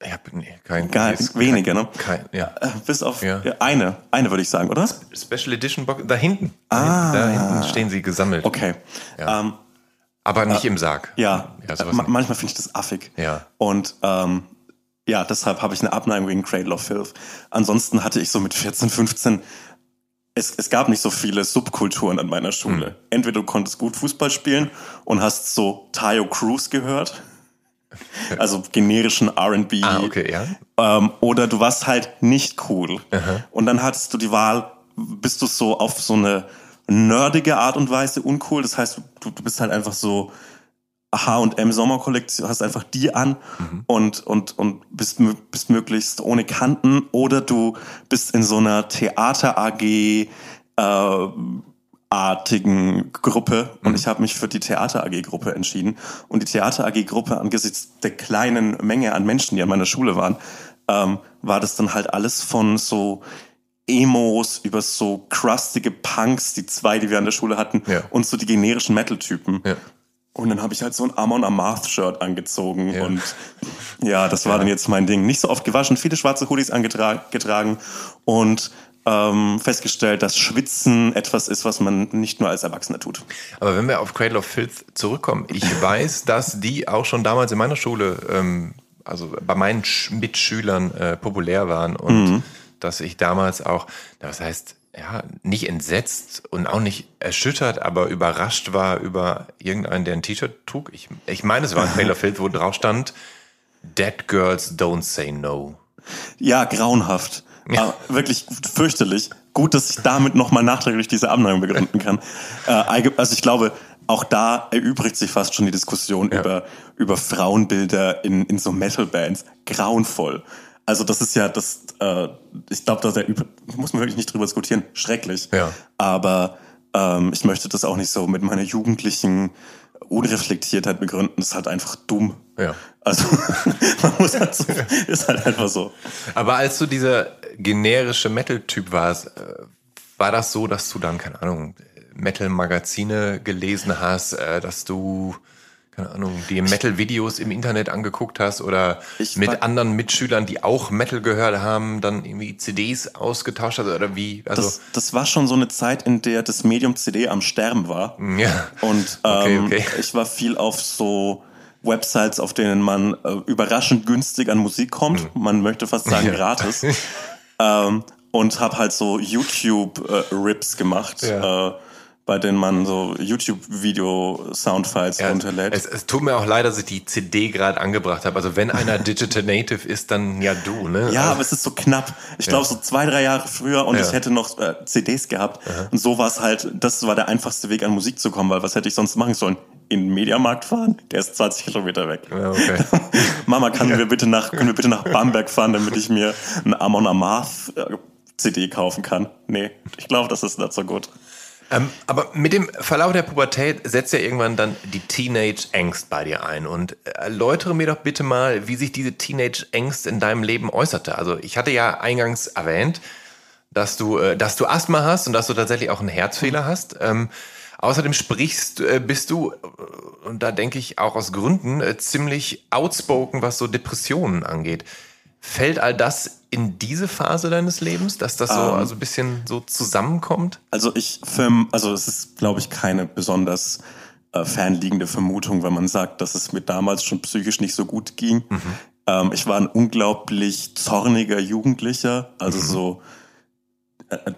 Ich habe nee, kein,
Gar, wenige, ne?
Kein, ja.
Äh, bis auf ja. eine, eine würde ich sagen, oder?
Special Edition Box, da hinten.
Ah.
Da hinten stehen sie gesammelt.
Okay.
Ja. Ähm, Aber nicht äh, im Sarg.
Ja, ja manchmal finde ich das affig.
Ja.
Und ähm, ja, deshalb habe ich eine Abneigung gegen Cradle of Filth. Ansonsten hatte ich so mit 14, 15 es, es gab nicht so viele Subkulturen an meiner Schule. Mhm. Entweder du konntest gut Fußball spielen und hast so Tayo Cruz gehört, <laughs> also generischen R&B.
Ah, okay, ja.
Ähm, oder du warst halt nicht cool. Aha. Und dann hattest du die Wahl, bist du so auf so eine nerdige Art und Weise uncool. Das heißt, du, du bist halt einfach so H&M Sommerkollektion, hast einfach die an mhm. und, und, und bist, bist möglichst ohne Kanten oder du bist in so einer Theater AG äh, artigen Gruppe und mhm. ich habe mich für die Theater AG Gruppe entschieden und die Theater AG Gruppe angesichts der kleinen Menge an Menschen, die an meiner Schule waren, ähm, war das dann halt alles von so Emos über so crustige Punks, die zwei, die wir an der Schule hatten, ja. und so die generischen Metal-Typen. Ja. Und dann habe ich halt so ein Amon Amarth-Shirt angezogen. Ja. Und ja, das war ja. dann jetzt mein Ding. Nicht so oft gewaschen, viele schwarze Hoodies angetragen und ähm, festgestellt, dass Schwitzen etwas ist, was man nicht nur als Erwachsener tut.
Aber wenn wir auf Cradle of Filth zurückkommen, ich <laughs> weiß, dass die auch schon damals in meiner Schule, ähm, also bei meinen Mitschülern äh, populär waren und mhm. dass ich damals auch, das heißt, ja, nicht entsetzt und auch nicht erschüttert, aber überrascht war über irgendeinen, der ein T-Shirt trug. Ich, ich meine, es war ein Taylor Field, wo drauf stand, Dead Girls Don't Say No.
Ja, grauenhaft. Ja. Wirklich fürchterlich. Gut, dass ich damit nochmal nachträglich diese Abneigung begründen kann. Äh, also ich glaube, auch da erübrigt sich fast schon die Diskussion ja. über, über Frauenbilder in, in so Metal-Bands. Grauenvoll. Also das ist ja das, äh, ich glaube, da muss man wirklich nicht drüber diskutieren. Schrecklich.
Ja.
Aber ähm, ich möchte das auch nicht so mit meiner jugendlichen Unreflektiertheit begründen. Das ist halt einfach dumm.
Ja.
Also <laughs> man muss halt so, ist halt einfach so.
Aber als du dieser generische Metal-Typ warst, äh, war das so, dass du dann, keine Ahnung, Metal-Magazine gelesen hast, äh, dass du keine Ahnung, die Metal-Videos im Internet angeguckt hast oder
Ich
mit anderen Mitschülern, die auch Metal gehört haben, dann irgendwie CDs ausgetauscht hast oder wie? Also,
Das, das war schon so eine Zeit, in der das Medium CD am Sterben war.
ja.
Und <laughs>
Okay,
ähm,
okay.
ich war viel auf so Websites, auf denen man äh, überraschend günstig an Musik kommt. Man möchte fast sagen. <laughs>
Ja.
gratis. <laughs> ähm, und habe halt so YouTube-Rips gemacht,
Ja.
äh, bei denen man so YouTube-Video-Soundfiles
Ja,
runterlädt.
es, es tut mir auch leid, dass ich die CD gerade angebracht habe. Also wenn einer <laughs> Digital Native ist, dann ja du, ne?
Ja,
also,
aber es ist so knapp. Ich glaube, so zwei, drei Jahre früher und
Ja.
ich hätte noch äh, CDs gehabt. Und so war es halt, das war der einfachste Weg an Musik zu kommen, weil was hätte ich sonst machen sollen? In den Mediamarkt fahren? Der ist 20 Kilometer weg.
ja, okay. <laughs>
Mama, kann wir bitte nach, können wir bitte nach Bamberg fahren, damit ich mir ein Amon Amarth äh, CD kaufen kann? Nee, ich glaube, das ist nicht so gut.
Ähm, aber mit dem Verlauf der Pubertät setzt ja irgendwann dann die Teenage-Angst bei dir ein. Und erläutere mir doch bitte mal, wie sich diese Teenage-Angst in deinem Leben äußerte. Also ich hatte ja eingangs erwähnt, dass du, äh, dass du Asthma hast und dass du tatsächlich auch einen Herzfehler hast. Ähm, außerdem sprichst, äh, bist du, äh, und da denke ich auch aus Gründen, äh, ziemlich outspoken, was so Depressionen angeht. Fällt all das in diese Phase deines Lebens, dass das so
Ähm.
also ein bisschen so zusammenkommt?
Also ich, firm, also es ist, glaube ich, keine besonders äh, fernliegende Vermutung, wenn man sagt, dass es mir damals schon psychisch nicht so gut ging. Ähm, ich war ein unglaublich zorniger Jugendlicher, also so äh,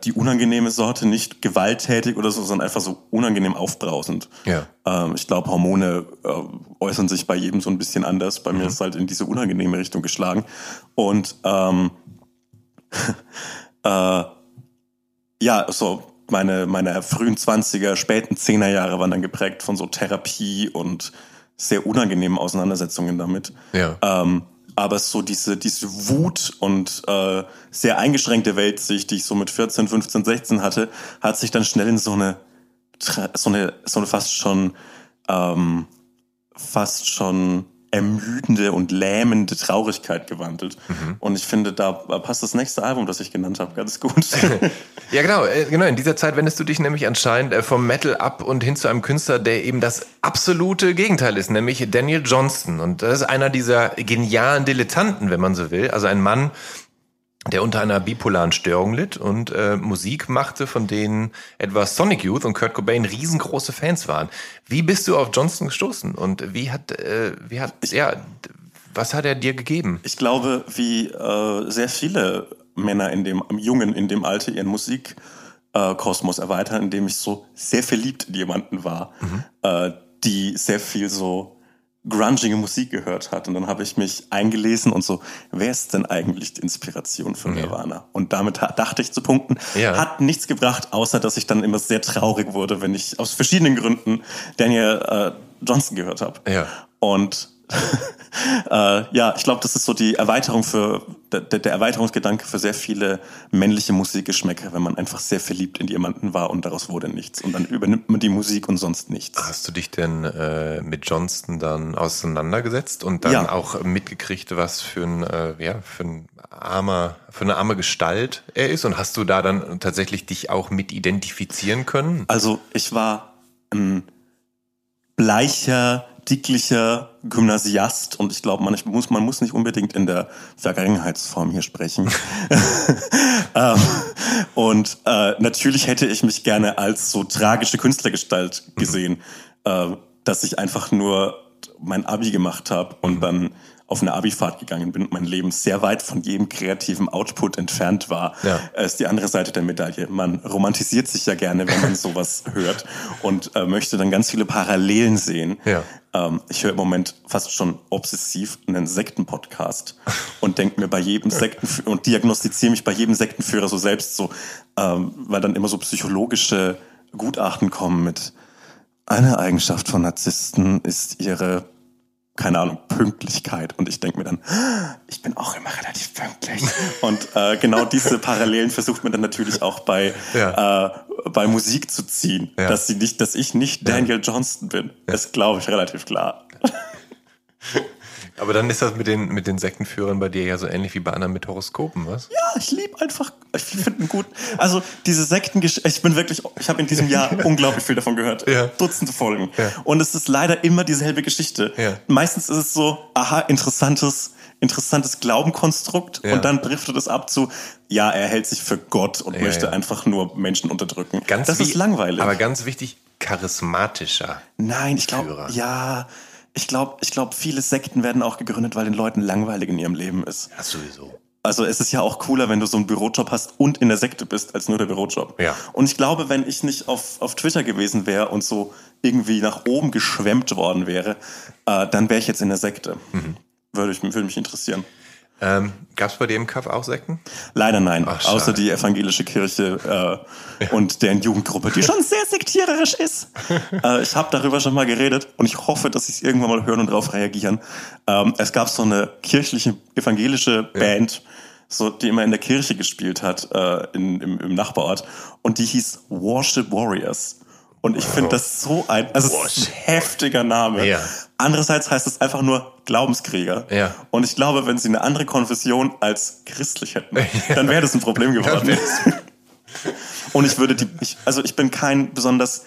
die unangenehme Sorte, nicht gewalttätig oder so, sondern einfach so unangenehm aufbrausend.
Ja.
Ähm, ich glaube, Hormone äh, äußern sich bei jedem so ein bisschen anders. Bei mir ist es halt in diese unangenehme Richtung geschlagen. Und ähm, <laughs> äh, ja, so meine, meine frühen 20er, späten 10er Jahre waren dann geprägt von so Therapie und sehr unangenehmen Auseinandersetzungen damit.
Ja.
Ähm, aber so diese, diese Wut und äh, sehr eingeschränkte Weltsicht, die ich so mit 14, 15, 16 hatte, hat sich dann schnell in so eine, so eine, so eine fast schon, ähm, fast schon ermüdende und lähmende Traurigkeit gewandelt. Und ich finde, da passt das nächste Album, das ich genannt habe, ganz gut. <laughs>
Ja, genau, äh, genau. In dieser Zeit wendest du dich nämlich anscheinend äh, vom Metal ab und hin zu einem Künstler, der eben das absolute Gegenteil ist, nämlich Daniel Johnston. Und das ist einer dieser genialen Dilettanten, wenn man so will. Also ein Mann, der unter einer bipolaren Störung litt und äh, Musik machte, von denen etwa Sonic Youth und Kurt Cobain riesengroße Fans waren. Wie bist du auf Johnston gestoßen und wie hat, äh, wie hat, ja, was hat er dir gegeben?
Ich glaube, wie äh, sehr viele Männer in dem, Jungen in dem Alter ihren Musikkosmos erweitern, indem ich so sehr verliebt in jemanden war, äh, die sehr viel so grungige Musik gehört hat. Und dann habe ich mich eingelesen und so, wer ist denn eigentlich die Inspiration für Nirvana? Und damit dachte ich zu punkten.
Ja.
Hat nichts gebracht, außer dass ich dann immer sehr traurig wurde, wenn ich aus verschiedenen Gründen Daniel äh, Johnson gehört habe.
Ja.
Und <laughs> äh, ja, ich glaube, das ist so die Erweiterung für der, der Erweiterungsgedanke für sehr viele männliche Musikgeschmäcker, wenn man einfach sehr verliebt in jemanden war und daraus wurde nichts. Und dann übernimmt man die Musik und sonst nichts.
Hast du dich denn äh, mit Johnston dann auseinandergesetzt und dann
Ja.
auch mitgekriegt, was für ein, äh, ja, für ein armer, für eine arme Gestalt er ist? Und hast du da dann tatsächlich dich auch mit identifizieren können?
Also ich war ein bleicher, dicklicher Gymnasiast und ich glaube, man muss, man muss nicht unbedingt in der Vergangenheitsform hier sprechen. <laughs> ähm, und äh, natürlich hätte ich mich gerne als so tragische Künstlergestalt gesehen, äh, dass ich einfach nur mein Abi gemacht habe und dann auf eine Abifahrt gegangen bin und mein Leben sehr weit von jedem kreativen Output entfernt war,
Ja.
äh, ist die andere Seite der Medaille. Man romantisiert sich ja gerne, wenn man <laughs> sowas hört und äh, möchte dann ganz viele Parallelen sehen.
Ja.
Ähm, ich höre im Moment fast schon obsessiv einen Sektenpodcast und denke mir bei jedem Sektenführer und diagnostiziere mich bei jedem Sektenführer so selbst so, ähm, weil dann immer so psychologische Gutachten kommen mit eine Eigenschaft von Narzissten ist ihre keine Ahnung, Pünktlichkeit. Und ich denke mir dann, ich bin auch immer relativ pünktlich. <laughs> Und äh, genau diese Parallelen versucht man dann natürlich auch bei,
Ja.
äh, bei Musik zu ziehen.
Ja.
Dass, sie nicht, dass ich nicht Daniel Johnston bin. Das glaube ich relativ klar. <laughs>
Aber dann ist das mit den, mit den Sektenführern bei dir ja so ähnlich wie bei anderen mit Horoskopen, was?
Ja, ich liebe einfach, ich finde gut. Also diese Sekten, ich bin wirklich, ich habe in diesem Jahr <laughs> unglaublich viel davon gehört. Ja. Dutzende Folgen. Ja. Und es ist leider immer dieselbe Geschichte. Ja. Meistens ist es so, aha, interessantes, interessantes Glaubenkonstrukt ja. und dann driftet es ab zu, ja, er hält sich für Gott und ja, möchte ja. einfach nur Menschen unterdrücken.
Ganz das ist langweilig. Aber ganz wichtig, charismatischer.
Nein, ich glaube, ja, ich glaube, ich glaube, viele Sekten werden auch gegründet, weil den Leuten langweilig in ihrem Leben ist.
Ja, sowieso.
Also es ist ja auch cooler, wenn du so einen Bürojob hast und in der Sekte bist, als nur der Bürojob. Ja. Und ich glaube, wenn ich nicht auf, auf Twitter gewesen wäre und so irgendwie nach oben geschwemmt worden wäre, äh, dann wäre ich jetzt in der Sekte. Mhm. Würde, ich, würde mich interessieren.
Ähm, Gab es bei dir im Kaff auch Sekten?
Leider nein, Ach, außer die evangelische Kirche äh, ja. und deren Jugendgruppe, die schon sehr sektiererisch ist. <laughs> äh, ich habe darüber schon mal geredet und ich hoffe, dass sie es irgendwann mal hören und darauf reagieren. Ähm, es gab so eine kirchliche evangelische Band, ja. so, die immer in der Kirche gespielt hat, äh, in, im, im Nachbarort und die hieß Worship Warriors. Und ich finde das so ein, also es ist ein heftiger Name. Ja. Andererseits heißt es einfach nur Glaubenskrieger. Ja. Und ich glaube, wenn sie eine andere Konfession als christlich hätten, ja. dann wäre das ein Problem <laughs> geworden. <laughs> Und ich würde die, ich, also ich bin kein besonders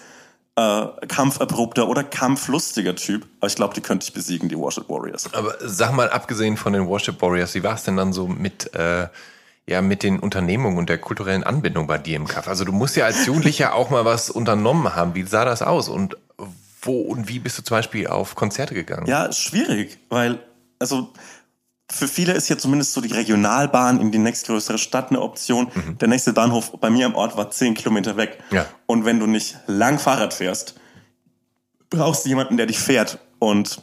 äh, kampferprobter oder kampflustiger Typ, aber ich glaube, die könnte ich besiegen, die Worship Warriors.
Aber sag mal, abgesehen von den Worship Warriors, wie war es denn dann so mit äh, ja mit den Unternehmungen und der kulturellen Anbindung bei dir im Kaff? Also du musst ja als Jugendlicher auch mal was unternommen haben. Wie sah das aus und wo und wie bist du zum Beispiel auf Konzerte gegangen?
Ja, schwierig, weil also für viele ist ja zumindest so die Regionalbahn in die nächstgrößere Stadt eine Option. Mhm. Der nächste Bahnhof bei mir am Ort war zehn Kilometer weg. Ja. Und wenn du nicht lang Fahrrad fährst, brauchst du jemanden, der dich fährt. Und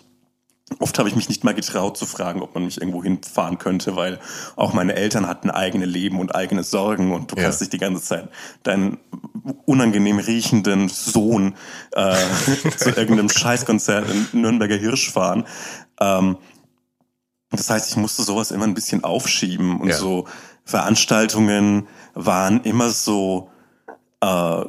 Oft habe ich mich nicht mal getraut zu fragen, ob man mich irgendwo hinfahren könnte, weil auch meine Eltern hatten eigene Leben und eigene Sorgen und du ja. kannst dich die ganze Zeit deinen unangenehm riechenden Sohn äh, <laughs> zu irgendeinem Scheißkonzert in Nürnberger Hirsch fahren. Ähm, das heißt, ich musste sowas immer ein bisschen aufschieben und ja. so Veranstaltungen waren immer so äh,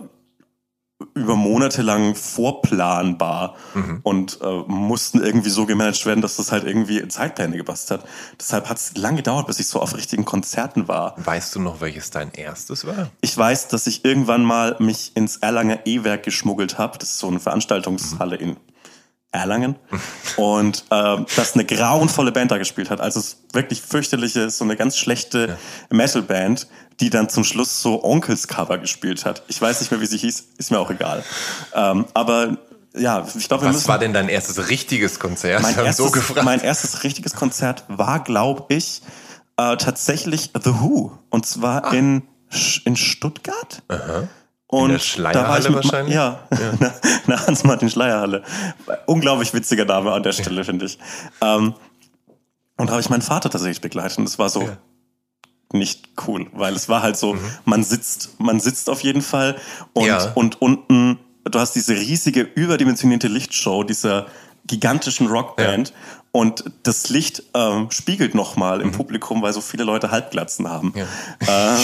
über Monate lang vorplanbar mhm. und äh, mussten irgendwie so gemanagt werden, dass das halt irgendwie in Zeitpläne gepasst hat. Deshalb hat es lange gedauert, bis ich so auf richtigen Konzerten war.
Weißt du noch, welches dein erstes war?
Ich weiß, dass ich irgendwann mal mich ins Erlanger E-Werk geschmuggelt habe. Das ist so eine Veranstaltungshalle mhm. in Erlangen und äh, dass eine grauenvolle Band da gespielt hat. Also es ist wirklich fürchterliche, so eine ganz schlechte ja. Metal-Band, die dann zum Schluss so Onkels-Cover gespielt hat. Ich weiß nicht mehr, wie sie hieß, ist mir auch egal. Ähm, aber ja, ich glaube,
Was war denn dein erstes richtiges Konzert?
Mein, erstes, so gefragt. mein erstes richtiges Konzert war, glaube ich, äh, tatsächlich The Who. Und zwar ah. in, in Stuttgart. Aha.
Und in der Schleierhalle mit, wahrscheinlich?
Ja, ja. <laughs> nach Hans-Martin Schleierhalle. Unglaublich witziger Name an der Stelle, ja. finde ich. Ähm, und da habe ich meinen Vater tatsächlich begleitet. Und es war so ja. Nicht cool, weil es war halt so, mhm. man sitzt, man sitzt auf jeden Fall und, ja. und unten, du hast diese riesige, überdimensionierte Lichtshow dieser gigantischen Rockband ja. Und das Licht ähm, spiegelt nochmal im mhm. Publikum, weil so viele Leute Halbglatzen haben. Ja. Äh,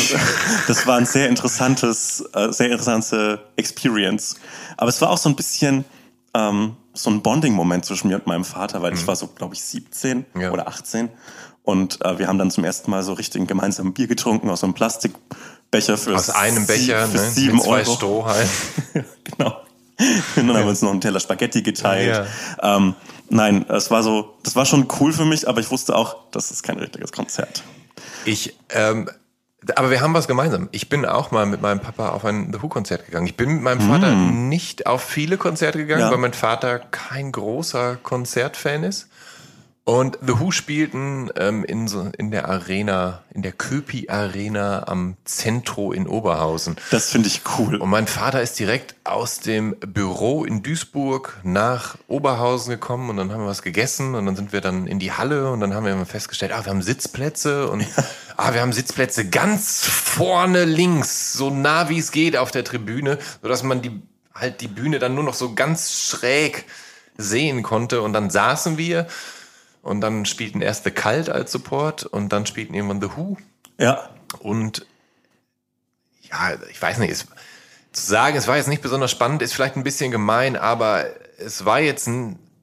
das war ein sehr interessantes, äh, sehr interessante Experience. Aber es war auch so ein bisschen ähm, so ein Bonding-Moment zwischen mir und meinem Vater, weil mhm. ich war so, glaube ich, 17 ja. oder 18. Und äh, wir haben dann zum ersten Mal so richtig gemeinsam Bier getrunken aus so einem Plastikbecher für
Aus einem Becher,
für
ne?
sieben
mit zwei
Euro.
Strohhalmen. <laughs>
genau. Und dann haben wir uns noch einen Teller Spaghetti geteilt. Ja. Ähm, nein, es war so, das war schon cool für mich, aber ich wusste auch, das ist kein richtiges Konzert.
Ich, ähm, aber wir haben was gemeinsam. Ich bin auch mal mit meinem Papa auf ein The Who-Konzert gegangen. Ich bin mit meinem Vater mm. nicht auf viele Konzerte gegangen, ja. weil mein Vater kein großer Konzertfan ist. Und The Who spielten ähm, in, so, in der Arena, in der Köpi Arena am Zentro in Oberhausen.
Das finde ich cool.
Und mein Vater ist direkt aus dem Büro in Duisburg nach Oberhausen gekommen und dann haben wir was gegessen und dann sind wir dann in die Halle und dann haben wir festgestellt, ah, wir haben Sitzplätze und ja. <laughs> ah, wir haben Sitzplätze ganz vorne links, so nah wie es geht auf der Tribüne, sodass man die halt die Bühne dann nur noch so ganz schräg sehen konnte und dann saßen wir und dann spielten erst The Cult als Support und dann spielten irgendwann The Who.
Ja.
Und ja, ich weiß nicht, es, zu sagen, es war jetzt nicht besonders spannend, ist vielleicht ein bisschen gemein, aber es war jetzt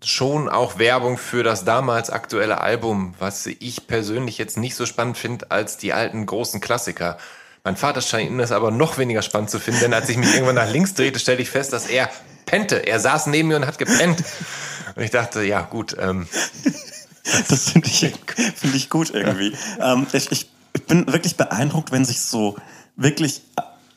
schon auch Werbung für das damals aktuelle Album, was ich persönlich jetzt nicht so spannend finde als die alten großen Klassiker. Mein Vater scheint das aber noch weniger spannend zu finden, denn als ich mich irgendwann nach links drehte, stellte ich fest, dass er pennte. Er saß neben mir und hat gepennt. Und ich dachte, ja gut. Ähm, <laughs>
das finde ich, find ich gut irgendwie. Ja. Ähm, ich, ich bin wirklich beeindruckt, wenn sich so wirklich,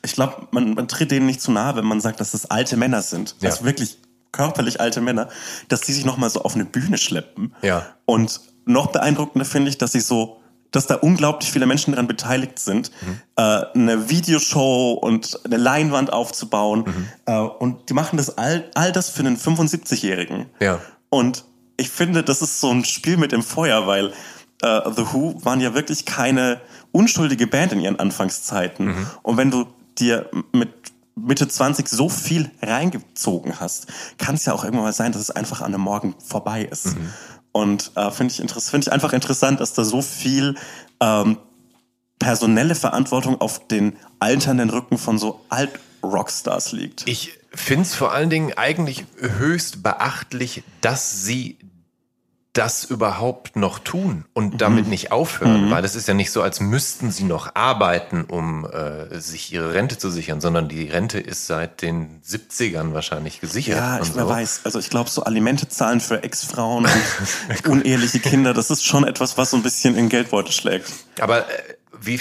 ich glaube, man, man tritt denen nicht zu nahe, wenn man sagt, dass das alte Männer sind. Ja. Also wirklich körperlich alte Männer, dass die sich nochmal so auf eine Bühne schleppen.
Ja.
Und noch beeindruckender finde ich, dass sie so dass da unglaublich viele Menschen daran beteiligt sind, mhm. äh, eine Videoshow und eine Leinwand aufzubauen. Mhm. Äh, und die machen das all, all das für einen 75-Jährigen.
Ja.
Und ich finde, das ist so ein Spiel mit dem Feuer, weil äh, The Who waren ja wirklich keine unschuldige Band in ihren Anfangszeiten. Mhm. Und wenn du dir mit Mitte 20 so viel reingezogen hast, kann es ja auch irgendwann mal sein, dass es einfach an einem Morgen vorbei ist. Mhm. Und äh, finde ich, find ich einfach interessant, dass da so viel ähm, personelle Verantwortung auf den alternden Rücken von so Alt-Rockstars liegt.
Ich finde es vor allen Dingen eigentlich höchst beachtlich, dass sie das überhaupt noch tun und mhm. damit nicht aufhören, mhm. weil es ist ja nicht so, als müssten sie noch arbeiten, um äh, sich ihre Rente zu sichern, sondern die Rente ist seit den 70ern wahrscheinlich gesichert.
Ja, ich, so. weiß. Also ich glaube, so Alimente zahlen für Ex-Frauen und <laughs> uneheliche Kinder, das ist schon etwas, was so ein bisschen in Geldbeutel schlägt.
Aber äh, wie,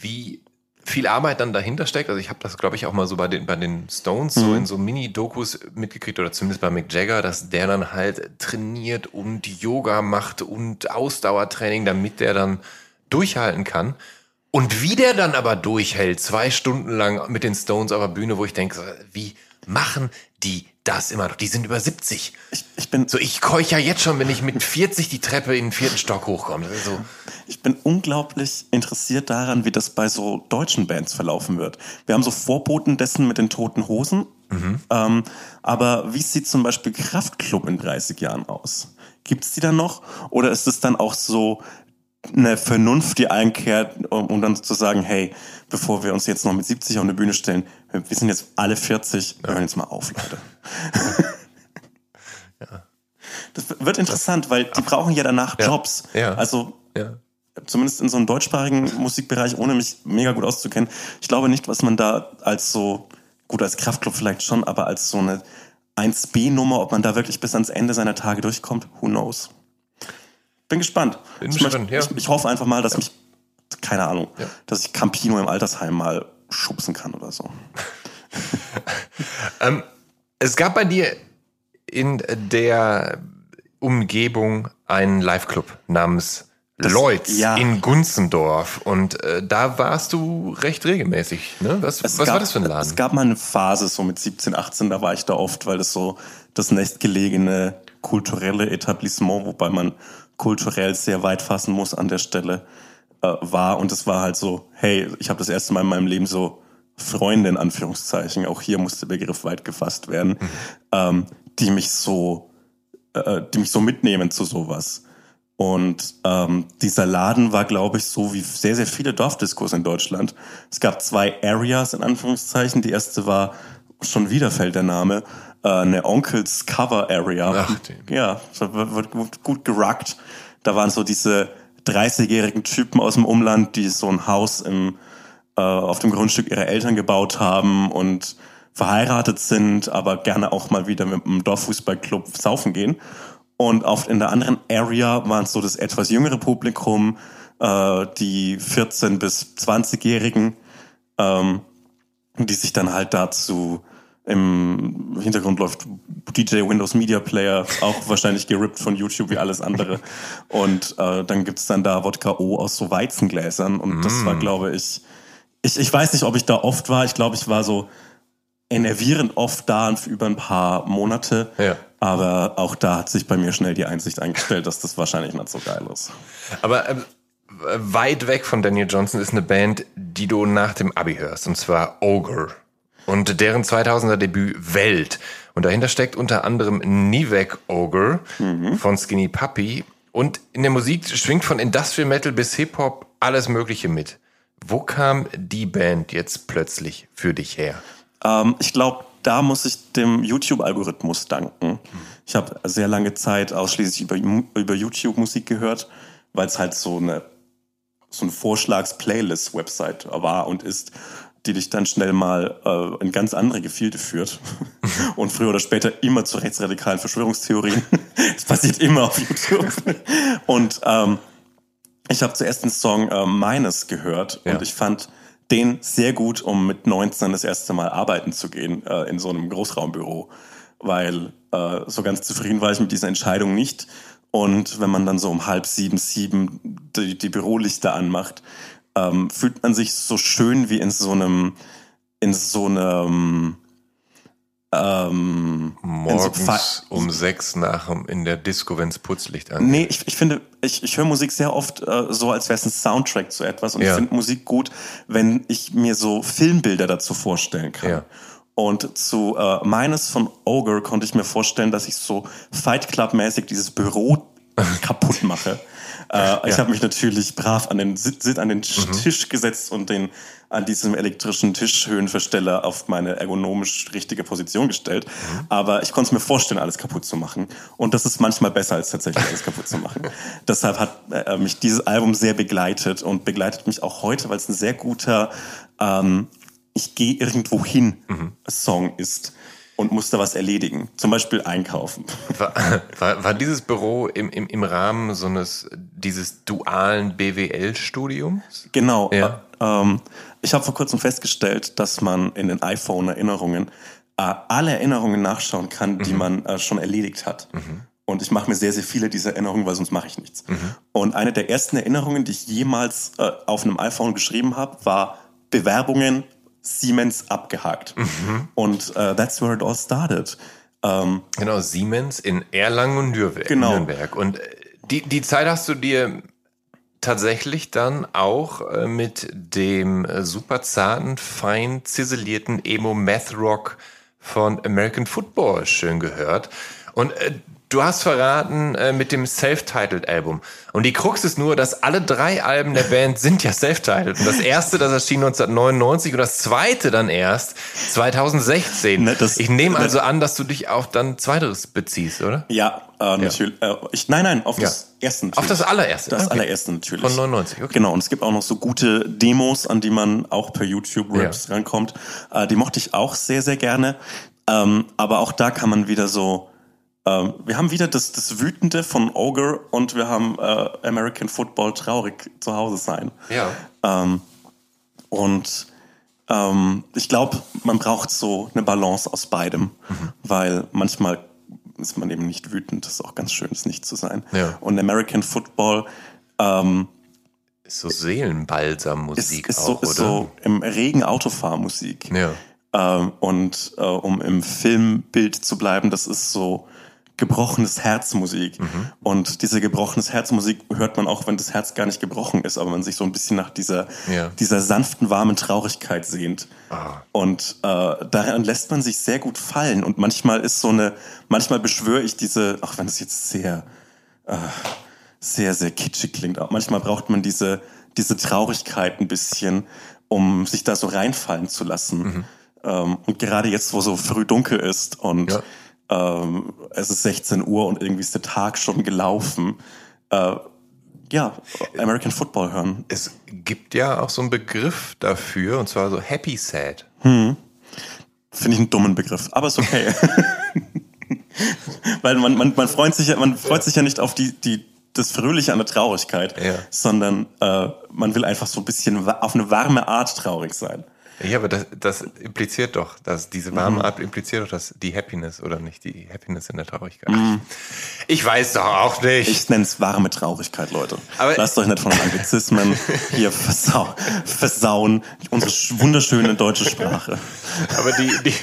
wie viel Arbeit dann dahinter steckt. Also ich habe das, glaube ich, auch mal so bei den, bei den Stones mhm. so in so Mini-Dokus mitgekriegt oder zumindest bei Mick Jagger, dass der dann halt trainiert und Yoga macht und Ausdauertraining, damit der dann durchhalten kann. Und wie der dann aber durchhält, zwei Stunden lang mit den Stones auf der Bühne, wo ich denke, wie machen die das immer noch. Die sind über 70.
Ich, ich bin
so, ich keuch ja jetzt schon, wenn ich mit 40 die Treppe in den vierten Stock hochkomme. So.
Ich bin unglaublich interessiert daran, wie das bei so deutschen Bands verlaufen wird. Wir haben so Vorboten dessen mit den toten Hosen. Mhm. Ähm, aber wie sieht zum Beispiel Kraftklub in 30 Jahren aus? Gibt es die dann noch? Oder ist es dann auch so eine Vernunft, die einkehrt, um, um dann zu sagen, hey, bevor wir uns jetzt noch mit 70 auf eine Bühne stellen, wir sind jetzt alle 40, wir hören jetzt mal auf, Leute. <laughs> ja. Das wird interessant, weil die brauchen ja danach ja. Jobs.
Ja.
Also
ja.
zumindest in so einem deutschsprachigen Musikbereich, ohne mich mega gut auszukennen. Ich glaube nicht, was man da als so, gut als Kraftclub vielleicht schon, aber als so eine 1B-Nummer, ob man da wirklich bis ans Ende seiner Tage durchkommt, who knows. Bin gespannt.
Bin ich, gespannt ja.
ich, ich, hoffe einfach mal, dass ja. mich, keine Ahnung, ja. dass ich Campino im Altersheim mal schubsen kann oder so. <laughs>
ähm, es gab bei dir in der Umgebung einen Live-Club namens das, Lloyds ja. in Gunzendorf. Und äh, da warst du recht regelmäßig. Ne? Was, was
gab,
war das für ein Laden?
Es gab mal eine Phase, so mit 17, 18, da war ich da oft, weil das so das nächstgelegene kulturelle Etablissement, wobei man kulturell sehr weit fassen muss an der Stelle, äh, war. Und es war halt so, hey, ich habe das erste Mal in meinem Leben so Freunde in Anführungszeichen, auch hier muss der Begriff weit gefasst werden, mhm. ähm, die mich so, äh, die mich so mitnehmen zu sowas. Und ähm, dieser Laden war, glaube ich, so wie sehr, sehr viele Dorfdiskos in Deutschland. Es gab zwei Areas in Anführungszeichen. Die erste war, schon wieder fällt der Name, äh, eine Onkels Cover Area.
Ach,
ja, da wird gut, gut gerockt. Da waren so diese 30-jährigen Typen aus dem Umland, die so ein Haus im äh, auf dem Grundstück ihrer Eltern gebaut haben und verheiratet sind, aber gerne auch mal wieder mit einem Dorffußballclub saufen gehen. Und auf, in der anderen Area waren es so das etwas jüngere Publikum, äh, die 14- bis 20-Jährigen, ähm, die sich dann halt dazu im Hintergrund läuft DJ Windows Media Player, auch <laughs> wahrscheinlich gerippt von YouTube wie alles andere. Und äh, dann gibt's dann da Wodka O aus so Weizengläsern. Und mm. das war, glaube ich, ich, ich weiß nicht, ob ich da oft war. Ich glaube, ich war so enervierend oft da über ein paar Monate.
Ja.
Aber auch da hat sich bei mir schnell die Einsicht eingestellt, dass das wahrscheinlich nicht so geil ist.
Aber ähm, weit weg von Daniel Johnson ist eine Band, die du nach dem Abi hörst, und zwar Ogre. Und deren 2000er Debüt Welt. Und dahinter steckt unter anderem Nivek Ogre mhm. von Skinny Puppy. Und in der Musik schwingt von Industrial Metal bis Hip-Hop alles Mögliche mit. Wo kam die Band jetzt plötzlich für dich her?
Ähm, ich glaube, da muss ich dem YouTube-Algorithmus danken. Ich habe sehr lange Zeit ausschließlich über, über YouTube Musik gehört, weil es halt so eine so ein Vorschlags-Playlist-Website war und ist, die dich dann schnell mal äh, in ganz andere Gefilde führt <laughs> und früher oder später immer zu rechtsradikalen Verschwörungstheorien. <laughs> das passiert immer auf YouTube. Und ähm, ich habe zuerst den Song äh, Meines gehört ja. und ich fand den sehr gut, um mit 19 das erste Mal arbeiten zu gehen äh, in so einem Großraumbüro, weil äh, so ganz zufrieden war ich mit dieser Entscheidung nicht. Und wenn man dann so um halb sieben, sieben die, die Bürolichter anmacht, ähm, fühlt man sich so schön wie in so einem, in so einem
ähm, Morgens so um sechs nach in der Disco, wenn es Putzlicht an.
Nee, ich, ich finde, ich, ich höre Musik sehr oft äh, so, als wäre es ein Soundtrack zu etwas. Und ja. ich finde Musik gut, wenn ich mir so Filmbilder dazu vorstellen kann. Ja. Und zu äh, meines von Ogre konnte ich mir vorstellen, dass ich so Fight Club-mäßig dieses Büro <laughs> kaputt mache. Äh, ja. Ich habe mich natürlich brav an den, an den mhm. Tisch gesetzt und den an diesem elektrischen Tischhöhenversteller auf meine ergonomisch richtige Position gestellt. Mhm. Aber ich konnte es mir vorstellen, alles kaputt zu machen. Und das ist manchmal besser, als tatsächlich alles kaputt zu machen. <laughs> Deshalb hat äh, mich dieses Album sehr begleitet und begleitet mich auch heute, weil es ein sehr guter ähm, Ich gehe irgendwo hin mhm. Song ist und musste was erledigen, zum Beispiel einkaufen.
War, <laughs> war, war dieses Büro im, im, im Rahmen so eines dieses dualen BWL-Studiums?
Genau. Ja. Ähm, ich habe vor kurzem festgestellt, dass man in den iPhone-Erinnerungen äh, alle Erinnerungen nachschauen kann, die mhm. man äh, schon erledigt hat. Mhm. Und ich mache mir sehr, sehr viele dieser Erinnerungen, weil sonst mache ich nichts. Mhm. Und eine der ersten Erinnerungen, die ich jemals äh, auf einem iPhone geschrieben habe, war Bewerbungen Siemens abgehakt. Mhm. Und uh, that's where it all started.
Ähm, genau, Siemens in Erlangen und Nürnberg. Genau. Nürnberg. Und äh, die, die Zeit hast du dir tatsächlich dann auch äh, mit dem super zarten, fein ziselierten Emo Math Rock von American Football schön gehört. Und äh, Du hast verraten äh, mit dem Self-Titled-Album. Und die Krux ist nur, dass alle drei Alben der Band sind ja self-titled. Und das erste, das erschien 1999 und das zweite dann erst 2016. Ne, das, ich nehme also an, dass du dich auf dann zweiteres beziehst, oder?
Ja, äh, natürlich. Ja. Äh, ich, nein, nein, auf das ja. erste
natürlich. Auf das allererste?
Das okay. allererste natürlich.
Von 99, okay.
Genau, und es gibt auch noch so gute Demos, an die man auch per YouTube-Raps ja. rankommt. Äh, die mochte ich auch sehr, sehr gerne. Ähm, aber auch da kann man wieder so ähm, wir haben wieder das, das Wütende von Ogre und wir haben äh, American Football traurig zu Hause sein.
Ja.
Ähm, und ähm, ich glaube, man braucht so eine Balance aus beidem, mhm. weil manchmal ist man eben nicht wütend. Das ist auch ganz schön, es nicht zu sein.
Ja.
Und American Football ähm,
ist so Seelenbalsam-Musik
ist, ist auch, so, ist oder? so im Regen Autofahrmusik.
Ja.
Ähm, und äh, um im Filmbild zu bleiben, das ist so gebrochenes Herzmusik. Mhm. Und diese gebrochenes Herzmusik hört man auch, wenn das Herz gar nicht gebrochen ist, aber man sich so ein bisschen nach dieser, ja. dieser sanften, warmen Traurigkeit sehnt. Ah. Und äh, daran lässt man sich sehr gut fallen. Und manchmal ist so eine, manchmal beschwöre ich diese, auch wenn es jetzt sehr, äh, sehr, sehr kitschig klingt, auch manchmal braucht man diese, diese Traurigkeit ein bisschen, um sich da so reinfallen zu lassen. Mhm. Ähm, und gerade jetzt, wo so früh dunkel ist und ja ähm, es ist 16 Uhr und irgendwie ist der Tag schon gelaufen. Äh, ja, American Football hören.
Es gibt ja auch so einen Begriff dafür, und zwar so Happy Sad.
Hm. Finde ich einen dummen Begriff, aber ist okay. <laughs> Weil man, man, man, freut sich ja, man freut sich ja nicht auf die, die, das Fröhliche an der Traurigkeit,
ja.
sondern äh, man will einfach so ein bisschen auf eine warme Art traurig sein.
Ja, aber das, das impliziert doch, dass diese warme. Art impliziert doch, dass die Happiness oder nicht die Happiness in der Traurigkeit. Mhm. Ich weiß doch auch nicht.
Ich nenne es warme Traurigkeit, Leute. Aber Lasst euch nicht von Anglizismen hier versau versauen, unsere wunderschöne deutsche Sprache.
Aber die, die,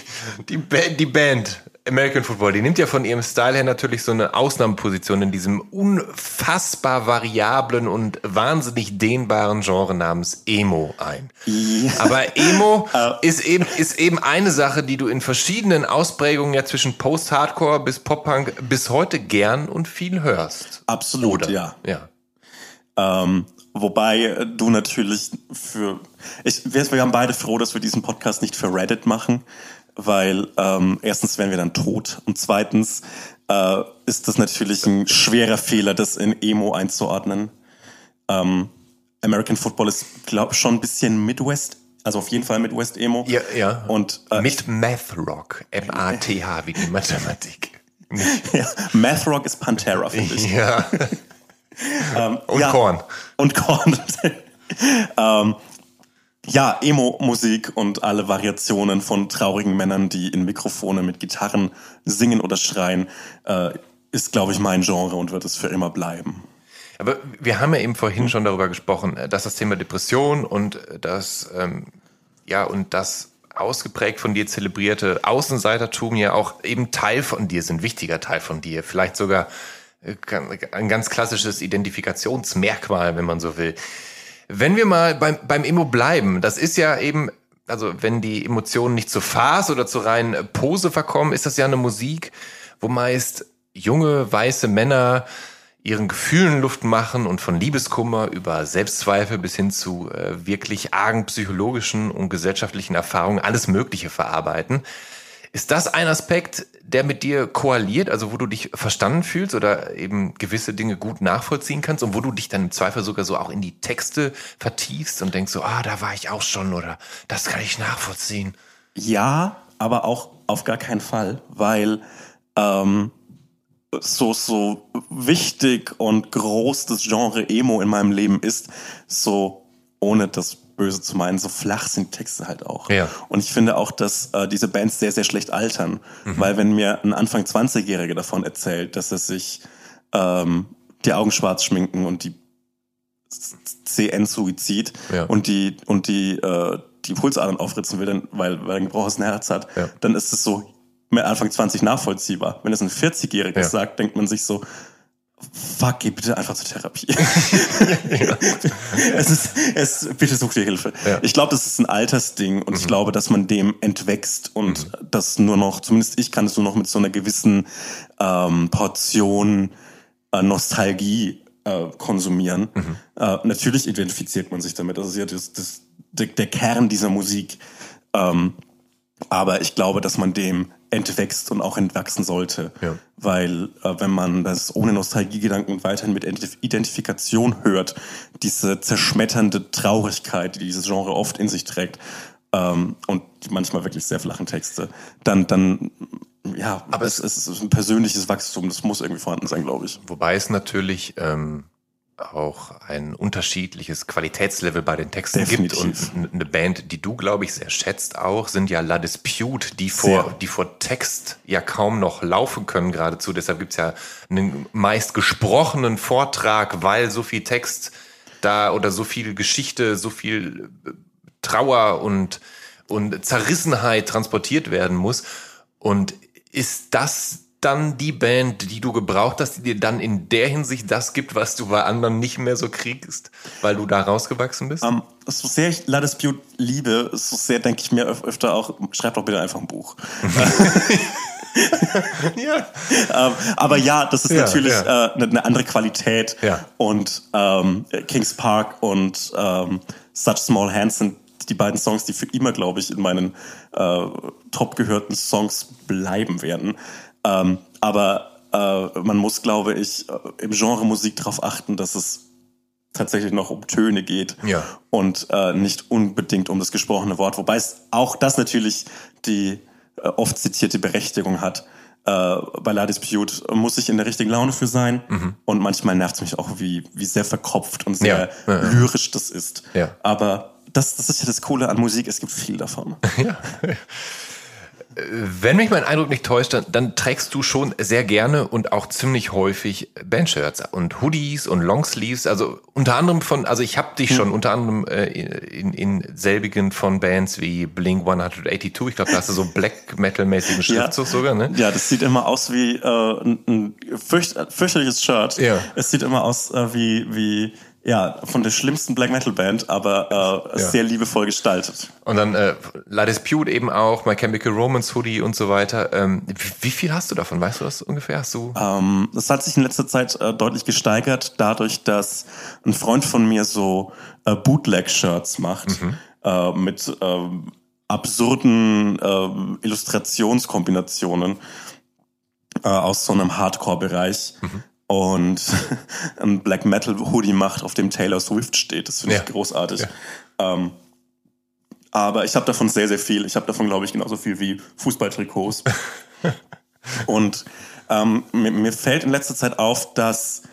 die, Band, die Band American Football, die nimmt ja von ihrem Style her natürlich so eine Ausnahmeposition in diesem unfassbar variablen und wahnsinnig dehnbaren Genre namens Emo ein. Ja. Aber Emo <laughs> ist eben, ist eben eine Sache, die du in verschiedenen Ausprägungen ja zwischen Post-Hardcore bis Pop-Punk bis heute gern und viel hörst.
Absolut, Oder? ja.
Ja.
Ähm, wobei du natürlich für, ich, wir, wir haben beide froh, dass wir diesen Podcast nicht für Reddit machen, weil ähm, erstens wären wir dann tot und zweitens äh, ist das natürlich ein schwerer Fehler, das in Emo einzuordnen. Ähm, American Football ist, glaube ich, schon ein bisschen Midwest, also auf jeden Fall Midwest Emo.
Ja, ja.
Und
äh, mit Math Rock, M-A-T-H <laughs> wie die Mathematik. <laughs>
ja, Math Rock ist Pantera, finde ich.
Ja. <laughs>
ähm,
und
ja,
Korn.
Und Korn. ähm, ja, Emo-Musik und alle Variationen von traurigen Männern, die in Mikrofone mit Gitarren singen oder schreien, äh, ist, glaube ich, mein Genre und wird es für immer bleiben.
Aber wir haben ja eben vorhin schon darüber gesprochen, äh, dass das Thema Depression und das, ähm, ja, und das ausgeprägt von dir zelebrierte Außenseitertum ja auch eben Teil von dir sind, wichtiger Teil von dir, vielleicht sogar äh, ein ganz klassisches Identifikationsmerkmal, wenn man so will. Wenn wir mal beim, beim Emo bleiben, das ist ja eben, also wenn die Emotionen nicht zu Farce oder zu rein Pose verkommen, ist das ja eine Musik, wo meist junge, weiße Männer ihren Gefühlen Luft machen und von Liebeskummer über Selbstzweifel bis hin zu äh, wirklich argen psychologischen und gesellschaftlichen Erfahrungen alles Mögliche verarbeiten. Ist das ein Aspekt, der mit dir koaliert, also wo du dich verstanden fühlst oder eben gewisse Dinge gut nachvollziehen kannst und wo du dich dann im Zweifel sogar so auch in die Texte vertiefst und denkst so, ah, da war ich auch schon oder das kann ich nachvollziehen?
Ja, aber auch auf gar keinen Fall, weil ähm, so, so wichtig und groß das Genre Emo in meinem Leben ist, so ohne das böse zu meinen, so flach sind die Texte halt auch.
Ja.
Und ich finde auch, dass äh, diese Bands sehr, sehr schlecht altern. Mhm. Weil wenn mir ein Anfang 20-Jähriger davon erzählt, dass er sich ähm, die Augen schwarz schminken und die CN-Suizid ja. und die, und die, äh, die Pulsadern aufritzen will, dann, weil, weil er ein gebrochenes Herz hat, ja. dann ist es so mit Anfang 20 nachvollziehbar. Wenn es ein 40-Jähriger ja. sagt, denkt man sich so, fuck, geh bitte einfach zur Therapie. <laughs> es ist, es, bitte such dir Hilfe. Ja. Ich glaube, das ist ein Altersding und mhm. ich glaube, dass man dem entwächst und mhm. das nur noch, zumindest ich kann es nur noch mit so einer gewissen ähm, Portion äh, Nostalgie äh, konsumieren. Mhm. Äh, natürlich identifiziert man sich damit. Das ist ja das, das, der, der Kern dieser Musik. Ähm, aber ich glaube, dass man dem entwächst und auch entwachsen sollte. Ja. Weil äh, wenn man das ohne Nostalgiegedanken und weiterhin mit Identifikation hört, diese zerschmetternde Traurigkeit, die dieses Genre oft in sich trägt, ähm, und manchmal wirklich sehr flachen Texte, dann, dann ja, aber es, es ist ein persönliches Wachstum, das muss irgendwie vorhanden sein, glaube ich.
Wobei es natürlich ähm, auch ein unterschiedliches Qualitätslevel bei den Texten Definitiv. gibt und eine Band, die du glaube ich sehr schätzt auch, sind ja La Dispute, die vor sehr. die vor Text ja kaum noch laufen können geradezu. Deshalb gibt's ja einen meist gesprochenen Vortrag, weil so viel Text da oder so viel Geschichte, so viel äh, Trauer und und Zerrissenheit transportiert werden muss. Und ist das dann die Band, die du gebraucht hast, die dir dann in der Hinsicht das gibt, was du bei anderen nicht mehr so kriegst, weil du da rausgewachsen bist? Um,
ähm, so sehr ich La Dispute liebe, so sehr denke ich mir öf öfter auch, schreib doch bitte einfach ein Buch. <laughs> ja. Ähm, aber ja, das ist ja, natürlich ja. Äh, eine andere Qualität. Und ähm, Kings Park und ähm, Such Small Hands sind die beiden Songs, die für immer, glaube ich, in meinen äh, top gehörten Songs bleiben werden. Ähm, aber äh, man muss, glaube ich, äh, im Genre Musik darauf achten, dass es tatsächlich noch um Töne geht
ja.
und äh, nicht unbedingt um das gesprochene Wort. Wobei es auch das natürlich die äh, oft zitierte Berechtigung hat. Äh, bei La Dispute muss ich in der richtigen Laune für sein mhm. und manchmal nervt es mich auch, wie, wie sehr verkopft und sehr ja. Ja, lyrisch das ist. Aber das, das ist ja das Coole an Musik, es gibt viel davon. <laughs>
Ja. Wenn mich mein Eindruck nicht täuscht, dann, dann, trägst du schon sehr gerne und auch ziemlich häufig Bandshirts und Hoodies und Longsleeves. Also unter anderem von, also ich habe dich hm. schon unter anderem äh, in, in selbigen von Bands wie Blink 182. Ich glaube, da hast du so Black Metal-mäßigen Schriftzug
ja.
sogar, ne?
Ja, das sieht immer aus wie äh, ein, ein fürcht, fürchterliches Shirt.
Ja.
Es sieht immer aus äh, wie wie ja, von der schlimmsten Black Metal Band, aber äh, ja. sehr liebevoll gestaltet.
Und dann äh, La Dispute eben auch, My Chemical Romance Hoodie und so weiter. Ähm, wie, viel hast du davon? Weißt du das ungefähr? Hast du?
Ähm, das hat sich in letzter Zeit äh, deutlich gesteigert, dadurch, dass ein Freund von mir so äh, Bootleg-Shirts macht mhm. äh, mit äh, absurden äh, Illustrationskombinationen äh, aus so einem Hardcore-Bereich
Mhm.
Und <laughs> ein Black Metal Hoodie macht, auf dem Taylor Swift steht. Das finde
Ja.
ich großartig. Ähm, aber ich habe davon sehr, sehr viel. Ich habe davon, glaube ich, genauso viel wie Fußballtrikots. <laughs> und ähm, mir, mir fällt in letzter Zeit auf, dass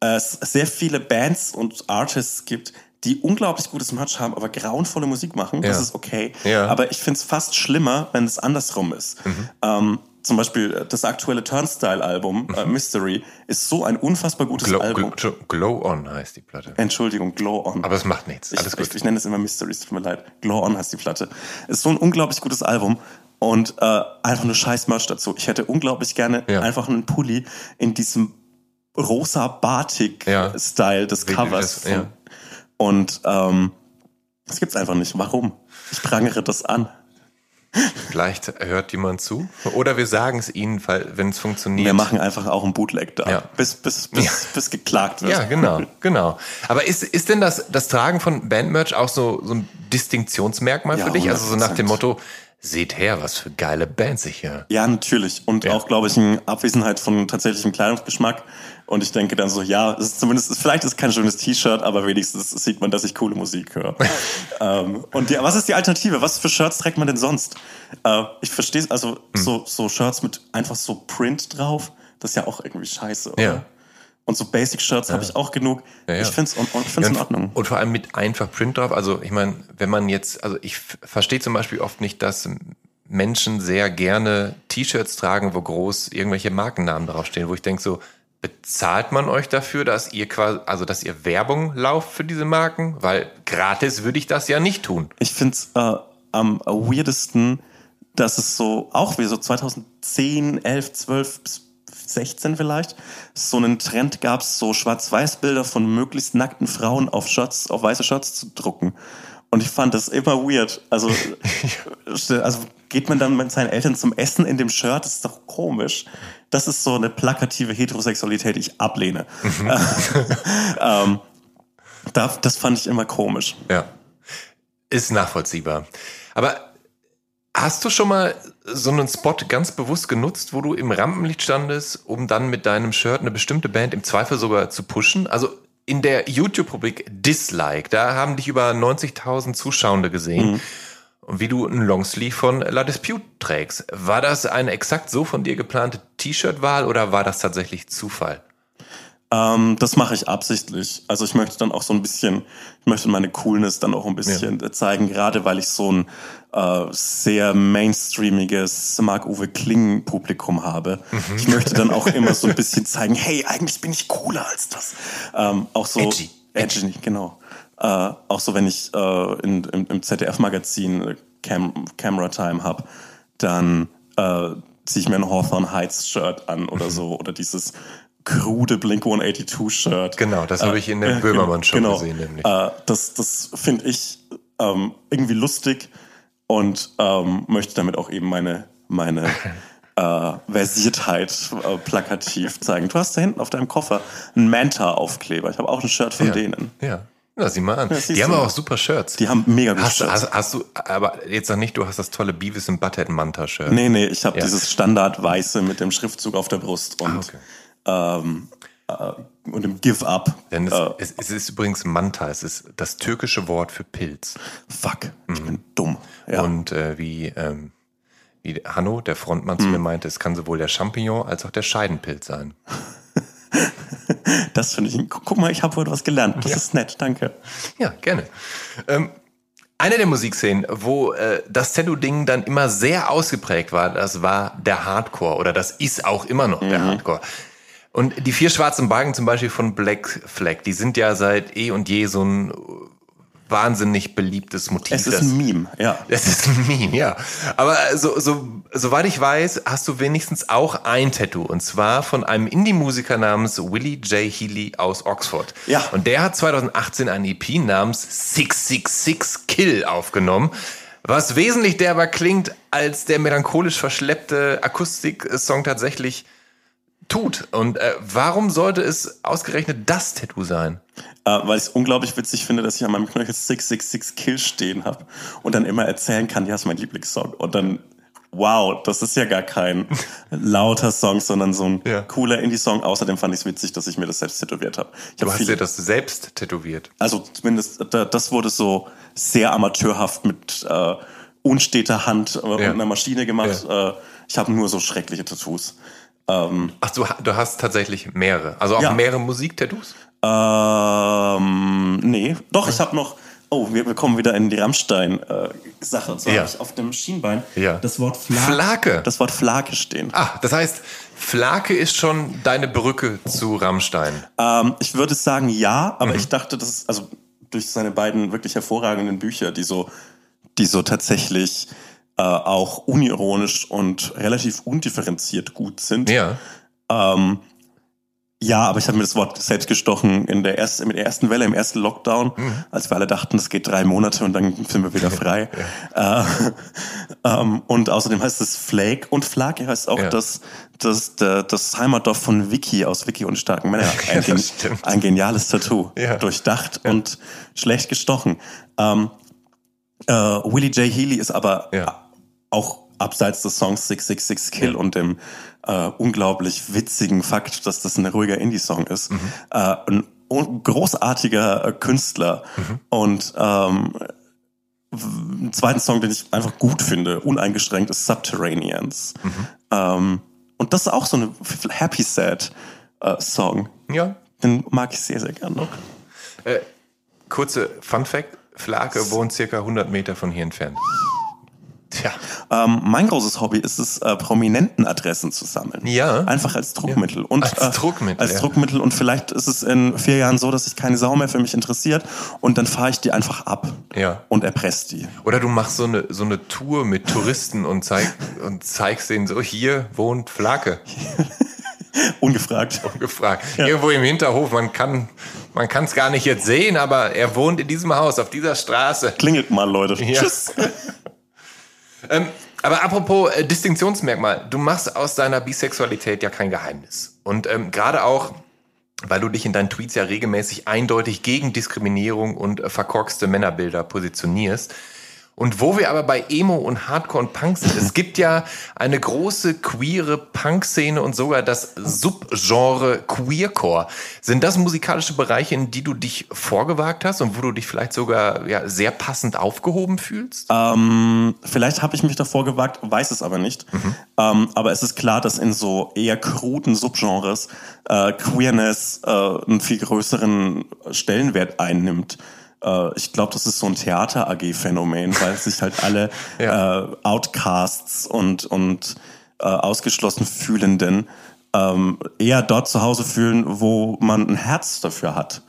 es sehr viele Bands und Artists gibt, die unglaublich gutes Merch haben, aber grauenvolle Musik machen. Das
Ja.
ist okay.
Ja. Mhm.
Aber ich finde es fast schlimmer, wenn es andersrum ist. Ähm, zum Beispiel äh, das aktuelle Turnstile-Album, äh, Mystery, ist so ein unfassbar gutes
Mhm. Glow,
Album.
Glow, Glow On heißt die Platte.
Entschuldigung, Glow On.
Aber es macht nichts. Alles
ich,
gut.
Ich, ich nenne es immer Mystery, es tut mir leid. Glow On heißt die Platte. Ist so ein unglaublich gutes Album und äh, einfach nur scheiß Merch dazu. Ich hätte unglaublich gerne
Ja.
einfach einen Pulli in diesem rosa
Ja.
Batik-Style des
Wie du
Covers.
das- ja.
Und ähm, das gibt's einfach nicht. Warum? Ich prangere das an.
Vielleicht hört jemand zu. Oder wir sagen es ihnen, weil, wenn es funktioniert.
Wir machen einfach auch ein Bootleg da,
Ja.
bis, bis, bis,
Ja.
bis geklagt wird.
Ja, genau, genau. Aber ist, ist denn das, das Tragen von Bandmerch auch so, so ein Distinktionsmerkmal
Ja,
für dich? Also so nach dem
100%.
Motto, seht her, was für geile Bands ich hier.
Ja, natürlich. Und auch, glaube ich, eine Abwesenheit von tatsächlichem Kleidungsgeschmack. Und ich denke dann so, ja, es ist zumindest, vielleicht ist es kein schönes T-Shirt, aber wenigstens sieht man, dass ich coole Musik höre. <laughs> ähm, und ja, was ist die Alternative? Was für Shirts trägt man denn sonst? Äh, ich verstehe es, also
Hm.
so, so Shirts mit einfach so Print drauf, das ist ja auch irgendwie scheiße, oder?
Ja.
Und so Basic-Shirts habe ich auch genug.
Ja, ja.
Ich finde es ich find's in Ordnung.
Und vor allem mit einfach Print drauf. Also ich meine, wenn man jetzt, also ich verstehe zum Beispiel oft nicht, dass Menschen sehr gerne T-Shirts tragen, wo groß irgendwelche Markennamen draufstehen, wo ich denke so, bezahlt man euch dafür, dass ihr quasi, also dass ihr Werbung lauft für diese Marken? Weil gratis würde ich das ja nicht tun.
Ich finde es äh, am weirdesten, dass es so, auch wie so 2010, 11, 12 bis 16 vielleicht, so einen Trend gab, so Schwarz-Weiß-Bilder von möglichst nackten Frauen auf Shirts, auf weiße Shirts zu drucken. Und ich fand das immer weird. Also, <laughs> also geht man dann mit seinen Eltern zum Essen in dem Shirt, das ist doch komisch. Das ist so eine plakative Heterosexualität, die ich ablehne. <laughs> ähm, da, das fand ich immer komisch.
Ja. Ist nachvollziehbar. Aber hast du schon mal so einen Spot ganz bewusst genutzt, wo du im Rampenlicht standest, um dann mit deinem Shirt eine bestimmte Band im Zweifel sogar zu pushen? Also in der YouTube-Rubrik Dislike, da haben dich über 90.000 Zuschauende gesehen. Und wie du einen Longsleeve von La Dispute trägst. War das eine exakt so von dir geplante T-Shirt-Wahl oder war das tatsächlich Zufall?
Ähm, das mache ich absichtlich. Also ich möchte dann auch so ein bisschen, ich möchte meine Coolness dann auch ein bisschen zeigen, gerade weil ich so ein äh, sehr mainstreamiges Marc-Uwe Kling-Publikum habe. Ich möchte dann auch immer so ein <laughs> bisschen zeigen, hey, eigentlich bin ich cooler als das. Ähm, auch so
Edgy.
edgy, genau. Äh, auch so, wenn ich äh, in, im, im ZDF-Magazin Cam Camera Time habe, dann äh, ziehe ich mir ein Hawthorne Heights Shirt an oder so oder dieses krude Blink 182 Shirt.
Genau, das habe ich in der
Äh,
Böhmermann Show
genau.
gesehen, nämlich.
Äh, das das finde ich ähm, irgendwie lustig und ähm, möchte damit auch eben meine meine <laughs> äh, Versiertheit äh, plakativ zeigen. Du hast da hinten auf deinem Koffer einen Manta-Aufkleber. Ich habe auch ein Shirt von
ja.
denen.
Ja. Na, sieh mal an.
siehst
die haben
du.
auch super Shirts.
Die haben mega gute
Hast, du-
Shirts.
hast, hast du, aber jetzt noch nicht, du hast das tolle Beavis and Butthead Manta-Shirt.
Nee, nee, ich habe
Ja.
dieses Standard weiße mit dem Schriftzug auf der Brust und,
okay.
ähm, äh, und dem Give Up.
Denn es,
äh,
es, es ist übrigens Manta, es ist das türkische Wort für Pilz.
fuck, ich bin dumm. Ja.
Und äh, wie, ähm, wie Hanno, der Frontmann, zu
Hm.
mir meinte, es kann sowohl der Champignon als auch der Scheidenpilz sein. <laughs> <laughs>
das finde ich. Guck mal, ich habe heute was gelernt. Das
Ja.
ist nett, danke.
Ja, gerne. Ähm, eine der Musikszenen, wo äh, das Tattoo-Ding dann immer sehr ausgeprägt war, das war der Hardcore oder das ist auch immer noch
Mhm.
der Hardcore. Und die vier schwarzen Balken zum Beispiel von Black Flag, die sind ja seit eh und je so ein wahnsinnig beliebtes Motiv.
Es ist
das-
ein Meme, ja.
Das ist ein Meme, ja. Aber so, so, soweit ich weiß, hast du wenigstens auch ein Tattoo. Und zwar von einem Indie-Musiker namens Willie J. Healy aus Oxford.
Ja.
Und der hat 2018 ein EP namens 666 Kill aufgenommen. Was wesentlich derber klingt, als der melancholisch verschleppte Akustik-Song tatsächlich tut. Und äh, warum sollte es ausgerechnet das Tattoo sein?
Äh, weil ich es unglaublich witzig finde, dass ich an meinem Knöchel 666 Kill stehen habe und dann immer erzählen kann, ja, ist mein Lieblingssong. Und dann, wow, das ist ja gar kein <laughs> lauter Song, sondern so ein
Ja.
cooler Indie-Song. Außerdem fand ich es witzig, dass ich mir das selbst tätowiert habe. Ich
Du
hab
hast
viele-
dir das selbst tätowiert.
also zumindest, da, das wurde so sehr amateurhaft mit äh, unsteter Hand äh, und
Ja.
einer Maschine gemacht. Äh, ich habe nur so schreckliche Tattoos. Ähm,
Ach, du, du hast tatsächlich mehrere. Also auch
Ja.
mehrere Musiktattoos?
ähm, nee, doch, ich habe noch. Oh, wir, wir kommen wieder in die Rammstein-Sache. Und zwar
Ja.
habe ich auf dem Schienbein
Ja.
das Wort Flake,
Flake.
Das Wort Flake stehen.
Ah, das heißt, Flake ist schon deine Brücke zu Rammstein.
Ähm, ich würde sagen ja, aber
Mhm.
ich dachte, das ist also durch seine beiden wirklich hervorragenden Bücher, die so, die so tatsächlich äh, auch unironisch und relativ undifferenziert gut sind.
Ja.
Ähm, ja, aber ich habe mir das Wort selbst gestochen in der ersten, mit der ersten Welle, im ersten Lockdown,
Mhm.
als wir alle dachten, es geht drei Monate und dann sind wir wieder frei. äh, ähm, und außerdem heißt es Flake und Flake heißt auch
Ja.
das, das, das Heimatdorf von Vicky aus Vicky und starken Männer. <laughs> Ein,
das
gen- ein geniales Tattoo.
Ja.
Durchdacht und schlecht gestochen. Ähm, äh, Willie J. Healy ist aber
Ja.
Auch abseits des Songs 666 Kill und dem äh, unglaublich witzigen Fakt, dass das ein ruhiger Indie-Song ist, äh, ein großartiger äh, Künstler und ähm, einen zweiten Song, den ich einfach gut finde, uneingeschränkt, ist Subterraneans. Ähm, und das ist auch so eine Happy Sad äh, Song.
Ja.
Den mag ich sehr, sehr gern noch.
Kurze Fun Fact. Flake wohnt circa 100 Meter von hier entfernt. Tja.
Ähm, mein großes Hobby ist es, äh, prominenten Adressen zu sammeln.
Ja.
Einfach als Druckmittel. Und,
Als
äh,
Druckmittel,
Als
ja.
Druckmittel. Und vielleicht ist es in vier Jahren so, dass sich keine Sau mehr für mich interessiert. Und dann fahre ich die einfach ab.
Ja.
Und erpresse die.
Oder du machst so eine, so eine Tour mit Touristen und, zeig, und zeigst denen so, hier wohnt Flake. <laughs>
Ungefragt.
Gefragt. Irgendwo im Hinterhof, man kann man kann es gar nicht jetzt sehen, aber er wohnt in diesem Haus, auf dieser Straße.
Klingelt mal, Leute.
Ja.
Tschüss. <laughs>
Ähm, aber apropos äh, Distinktionsmerkmal, du machst aus deiner Bisexualität ja kein Geheimnis. Und ähm, gerade auch, weil du dich in deinen Tweets ja regelmäßig eindeutig gegen Diskriminierung und äh, verkorkste Männerbilder positionierst. Und wo wir aber bei Emo und Hardcore und Punk sind, es gibt ja eine große queere Punk-Szene und sogar das Subgenre Queercore. Sind das musikalische Bereiche, in die du dich vorgewagt hast und wo du dich vielleicht sogar ja, sehr passend aufgehoben fühlst?
Ähm, vielleicht habe ich mich davor gewagt, weiß es aber nicht.
Mhm.
Ähm, aber es ist klar, dass in so eher kruden Subgenres äh, Queerness äh, einen viel größeren Stellenwert einnimmt. Äh, ich glaube, das ist so ein Theater-AG-Phänomen, weil sich halt alle <laughs>
Ja.
äh, Outcasts und, und äh, ausgeschlossen Fühlenden ähm, eher dort zu Hause fühlen, wo man ein Herz dafür hat.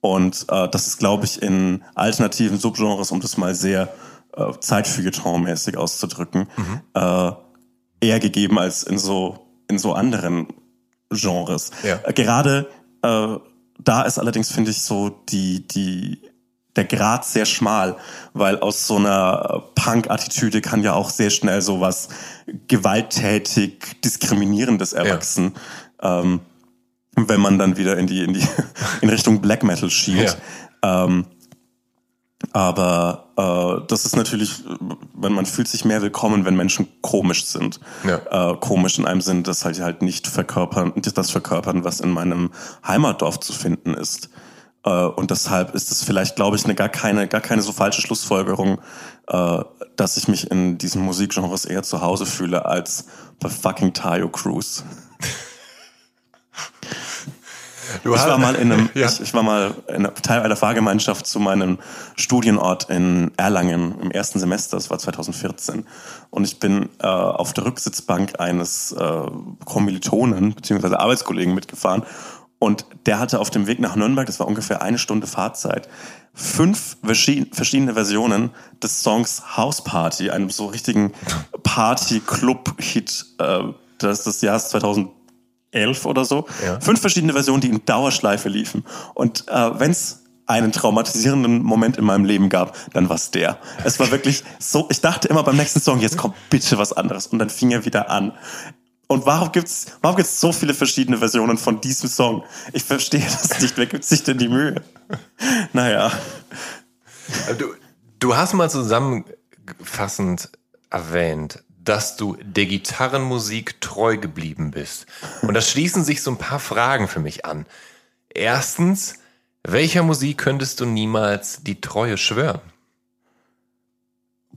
Und äh, das ist, glaube ich, in alternativen Subgenres, um das mal sehr äh, Zeitfeuilleton-mäßig auszudrücken, äh, eher gegeben als in so, in so anderen Genres.
Ja.
Äh, gerade äh, da ist allerdings, finde ich, so die, die, der Grad sehr schmal, weil aus so einer Punk-Attitüde kann ja auch sehr schnell sowas gewalttätig Diskriminierendes erwachsen. Ähm, wenn man dann wieder in die in die <laughs> in Richtung Black Metal schielt. Ähm, aber äh, das ist natürlich, wenn man fühlt sich mehr willkommen, wenn Menschen komisch sind.
Ja.
Äh, komisch in einem Sinn, dass halt halt nicht verkörpern, das verkörpern, was in meinem Heimatdorf zu finden ist. Äh, und deshalb ist es vielleicht, glaube ich, eine gar keine, gar keine so falsche Schlussfolgerung, äh, dass ich mich in diesen Musikgenres eher zu Hause fühle als bei fucking Tayo Cruz.
Du
Ich war mal in einem, <laughs>
Ja.
ich, ich war mal in einer, Teil einer Fahrgemeinschaft zu meinem Studienort in Erlangen im ersten Semester, das war 2014. Und ich bin äh, auf der Rücksitzbank eines äh, Kommilitonen bzw. Arbeitskollegen mitgefahren. Und der hatte auf dem Weg nach Nürnberg, das war ungefähr eine Stunde Fahrzeit, fünf verschi- verschiedene Versionen des Songs House Party, einem so richtigen Party-Club-Hit äh, des, des Jahres 2011 oder so.
Ja.
Fünf verschiedene Versionen, die in Dauerschleife liefen. Und äh, wenn es einen traumatisierenden Moment in meinem Leben gab, dann war es der. Es war wirklich so, ich dachte immer beim nächsten Song, jetzt kommt bitte was anderes. Und dann fing er wieder an. Und warum gibt's, warum gibt's so viele verschiedene Versionen von diesem Song? Ich verstehe das nicht. Wer gibt sich denn die Mühe? Naja.
Du, du hast mal zusammenfassend erwähnt, dass du der Gitarrenmusik treu geblieben bist. Und da schließen sich so ein paar Fragen für mich an. Erstens, welcher Musik könntest du niemals die Treue schwören?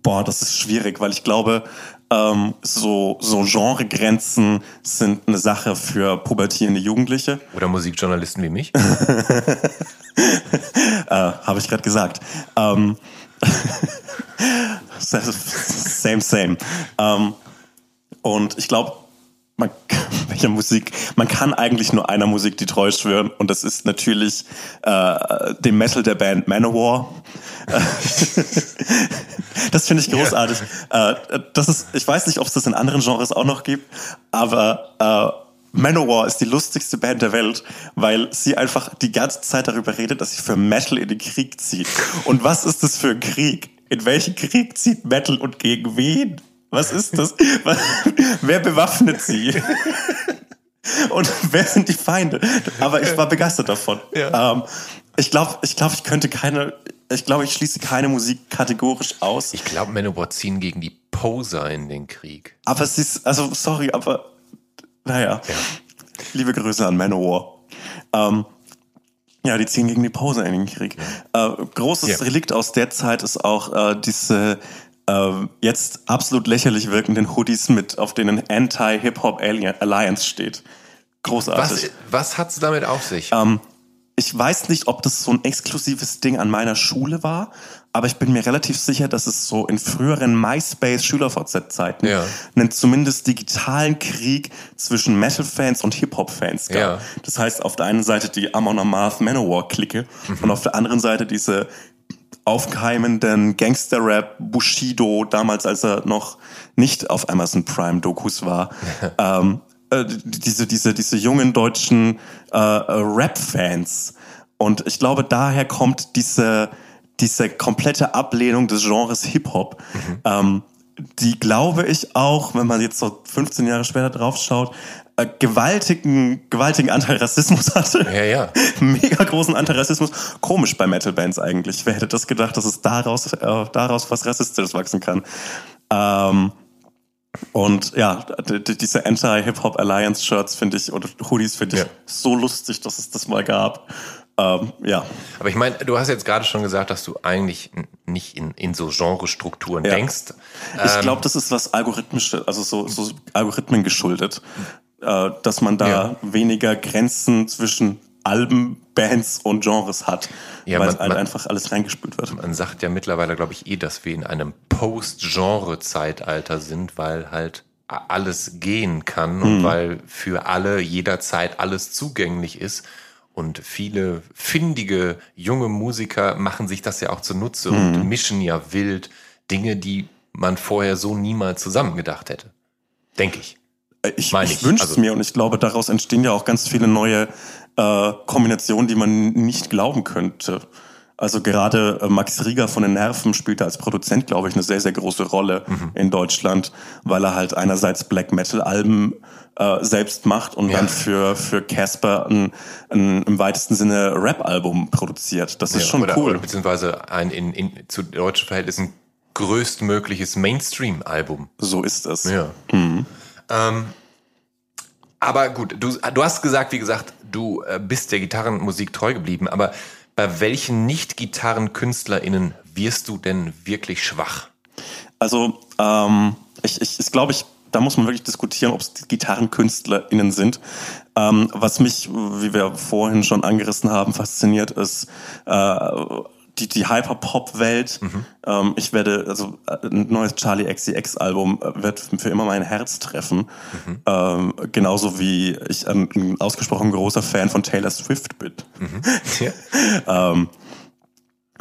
Boah, das ist schwierig, weil ich glaube, ähm, so, so Genregrenzen sind eine Sache für pubertierende Jugendliche.
Oder Musikjournalisten wie mich? <laughs>
äh, Habe ich gerade gesagt. Ähm, <laughs> same, same. Ähm, und ich glaube, man, welcher Musik, man kann eigentlich nur einer Musik die Treue schwören und das ist natürlich äh, dem Metal der Band Manowar. <laughs> das finde ich großartig. Yeah. Äh, das ist, ich weiß nicht, ob es das in anderen Genres auch noch gibt, aber äh, Manowar ist die lustigste Band der Welt, weil sie einfach die ganze Zeit darüber redet, dass sie für Metal in den Krieg zieht. Und was ist das für ein Krieg? In welchen Krieg zieht Metal und gegen wen? Was ist das? <laughs> Wer bewaffnet sie? Und <laughs> wer sind die Feinde? Aber ich war begeistert davon. Ja. Ähm, ich glaube, ich, glaub, ich könnte keine, ich glaube, ich schließe keine Musik kategorisch aus.
Ich glaube, Manowar ziehen gegen die Poser in den Krieg.
Aber es ist, also sorry, aber naja. Ja. Liebe Grüße an Manowar. Ähm, ja, die ziehen gegen die Poser in den Krieg. Äh, großes ja. Relikt aus der Zeit ist auch äh, diese äh, jetzt absolut lächerlich wirkenden Hoodies mit, auf denen Anti-Hip-Hop Alliance steht. Großartig.
Was, was es damit auf sich?
Ähm, ich weiß nicht, ob das so ein exklusives Ding an meiner Schule war, aber ich bin mir relativ sicher, dass es so in früheren MySpace-SchülerVZ-Zeiten ja. einen zumindest digitalen Krieg zwischen Metal-Fans und Hip-Hop-Fans gab. Ja. Das heißt, auf der einen Seite die Amon Amarth Manowar-Clique mhm. und auf der anderen Seite diese aufkeimenden Gangster-Rap Bushido, damals als er noch nicht auf Amazon Prime Dokus war, <laughs> ähm, äh, diese, diese, diese jungen deutschen äh, Rap-Fans. Und ich glaube, daher kommt diese, diese komplette Ablehnung des Genres Hip-Hop. Mhm. Ähm, die glaube ich auch, wenn man jetzt so 15 Jahre später draufschaut, äh, gewaltigen, gewaltigen Antirassismus hatte.
Ja, ja. <laughs>
Mega großen Antirassismus. Komisch bei Metal-Bands eigentlich. Wer hätte das gedacht, dass es daraus, äh, daraus was Rassistisches wachsen kann? Ähm, und ja, diese Anti-Hip-Hop Alliance-Shirts finde ich, oder Hoodies finde ich ja. so lustig, dass es das mal gab. Ähm, ja.
Aber ich meine, du hast jetzt gerade schon gesagt, dass du eigentlich nicht in, in so Genrestrukturen ja. denkst.
Ich glaube, ähm, das ist was algorithmische, also so, so Algorithmen geschuldet äh, dass man da ja. weniger Grenzen zwischen Alben, Bands und Genres hat, ja, weil man, halt man, einfach alles reingespült wird.
Man sagt ja mittlerweile, glaube ich, eh, dass wir in einem Post-Genre-Zeitalter sind, weil halt alles gehen kann und mhm. weil für alle jederzeit alles zugänglich ist. Und viele findige junge Musiker machen sich das ja auch zunutze mhm. und mischen ja wild Dinge, die man vorher so niemals zusammen gedacht hätte. Denke ich.
Ich, ich, ich wünsche es also, mir und ich glaube, daraus entstehen ja auch ganz viele neue äh, Kombinationen, die man nicht glauben könnte. Also gerade äh, Max Rieger von den Nerven spielt als Produzent, glaube ich, eine sehr, sehr große Rolle mhm. in Deutschland, weil er halt einerseits Black Metal Alben äh, selbst macht und ja. dann für für Casper ein, ein, im weitesten Sinne Rap-Album produziert. Das ist ja, schon
oder,
cool.
Oder beziehungsweise ein in, in zu deutschen Verhältnissen größtmögliches Mainstream-Album.
So ist es.
Ja. Mhm. Ähm, aber gut, du, du hast gesagt, wie gesagt, du äh, bist der Gitarrenmusik treu geblieben, aber bei welchen Nicht-Gitarren-KünstlerInnen wirst du denn wirklich schwach?
Also, ähm, ich, ich, ich glaube, ich, da muss man wirklich diskutieren, ob es GitarrenkünstlerInnen sind. Ähm, was mich, wie wir vorhin schon angerissen haben, fasziniert, ist äh, die, die Hyper-Pop-Welt. Mhm. Ähm, ich werde, also ein neues Charlie XCX-Album äh, wird für immer mein Herz treffen. Mhm. Ähm, genauso wie ich ein, ein, ausgesprochen großer Fan von Taylor Swift bin. Mhm. <laughs> Ja. ähm,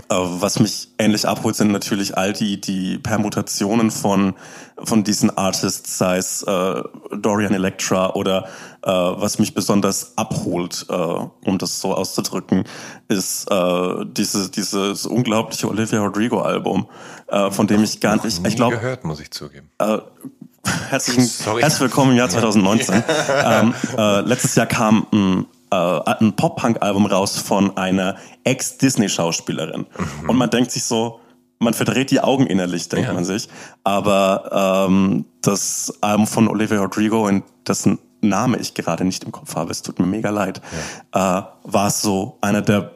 äh, was mich ähnlich abholt, sind natürlich all die, die Permutationen von, von diesen Artists, sei es äh, Dorian Electra oder äh, was mich besonders abholt, äh, um das so auszudrücken, ist äh, diese, dieses unglaubliche Olivia Rodrigo-Album, äh, von dem ich gar nicht, ich, ich glaube...
gehört, muss ich zugeben.
Äh, herzlichen, herzlich willkommen im Jahr 2019. <laughs> ähm, äh, letztes Jahr kam ein äh, ein Pop-Punk-Album raus von einer Ex-Disney-Schauspielerin. Mhm. Und man denkt sich so, man verdreht die Augen innerlich, denkt
Ja.
man sich. Aber ähm, das Album von Olivia Rodrigo, in dessen Name ich gerade nicht im Kopf habe, es tut mir mega leid, äh, war so einer der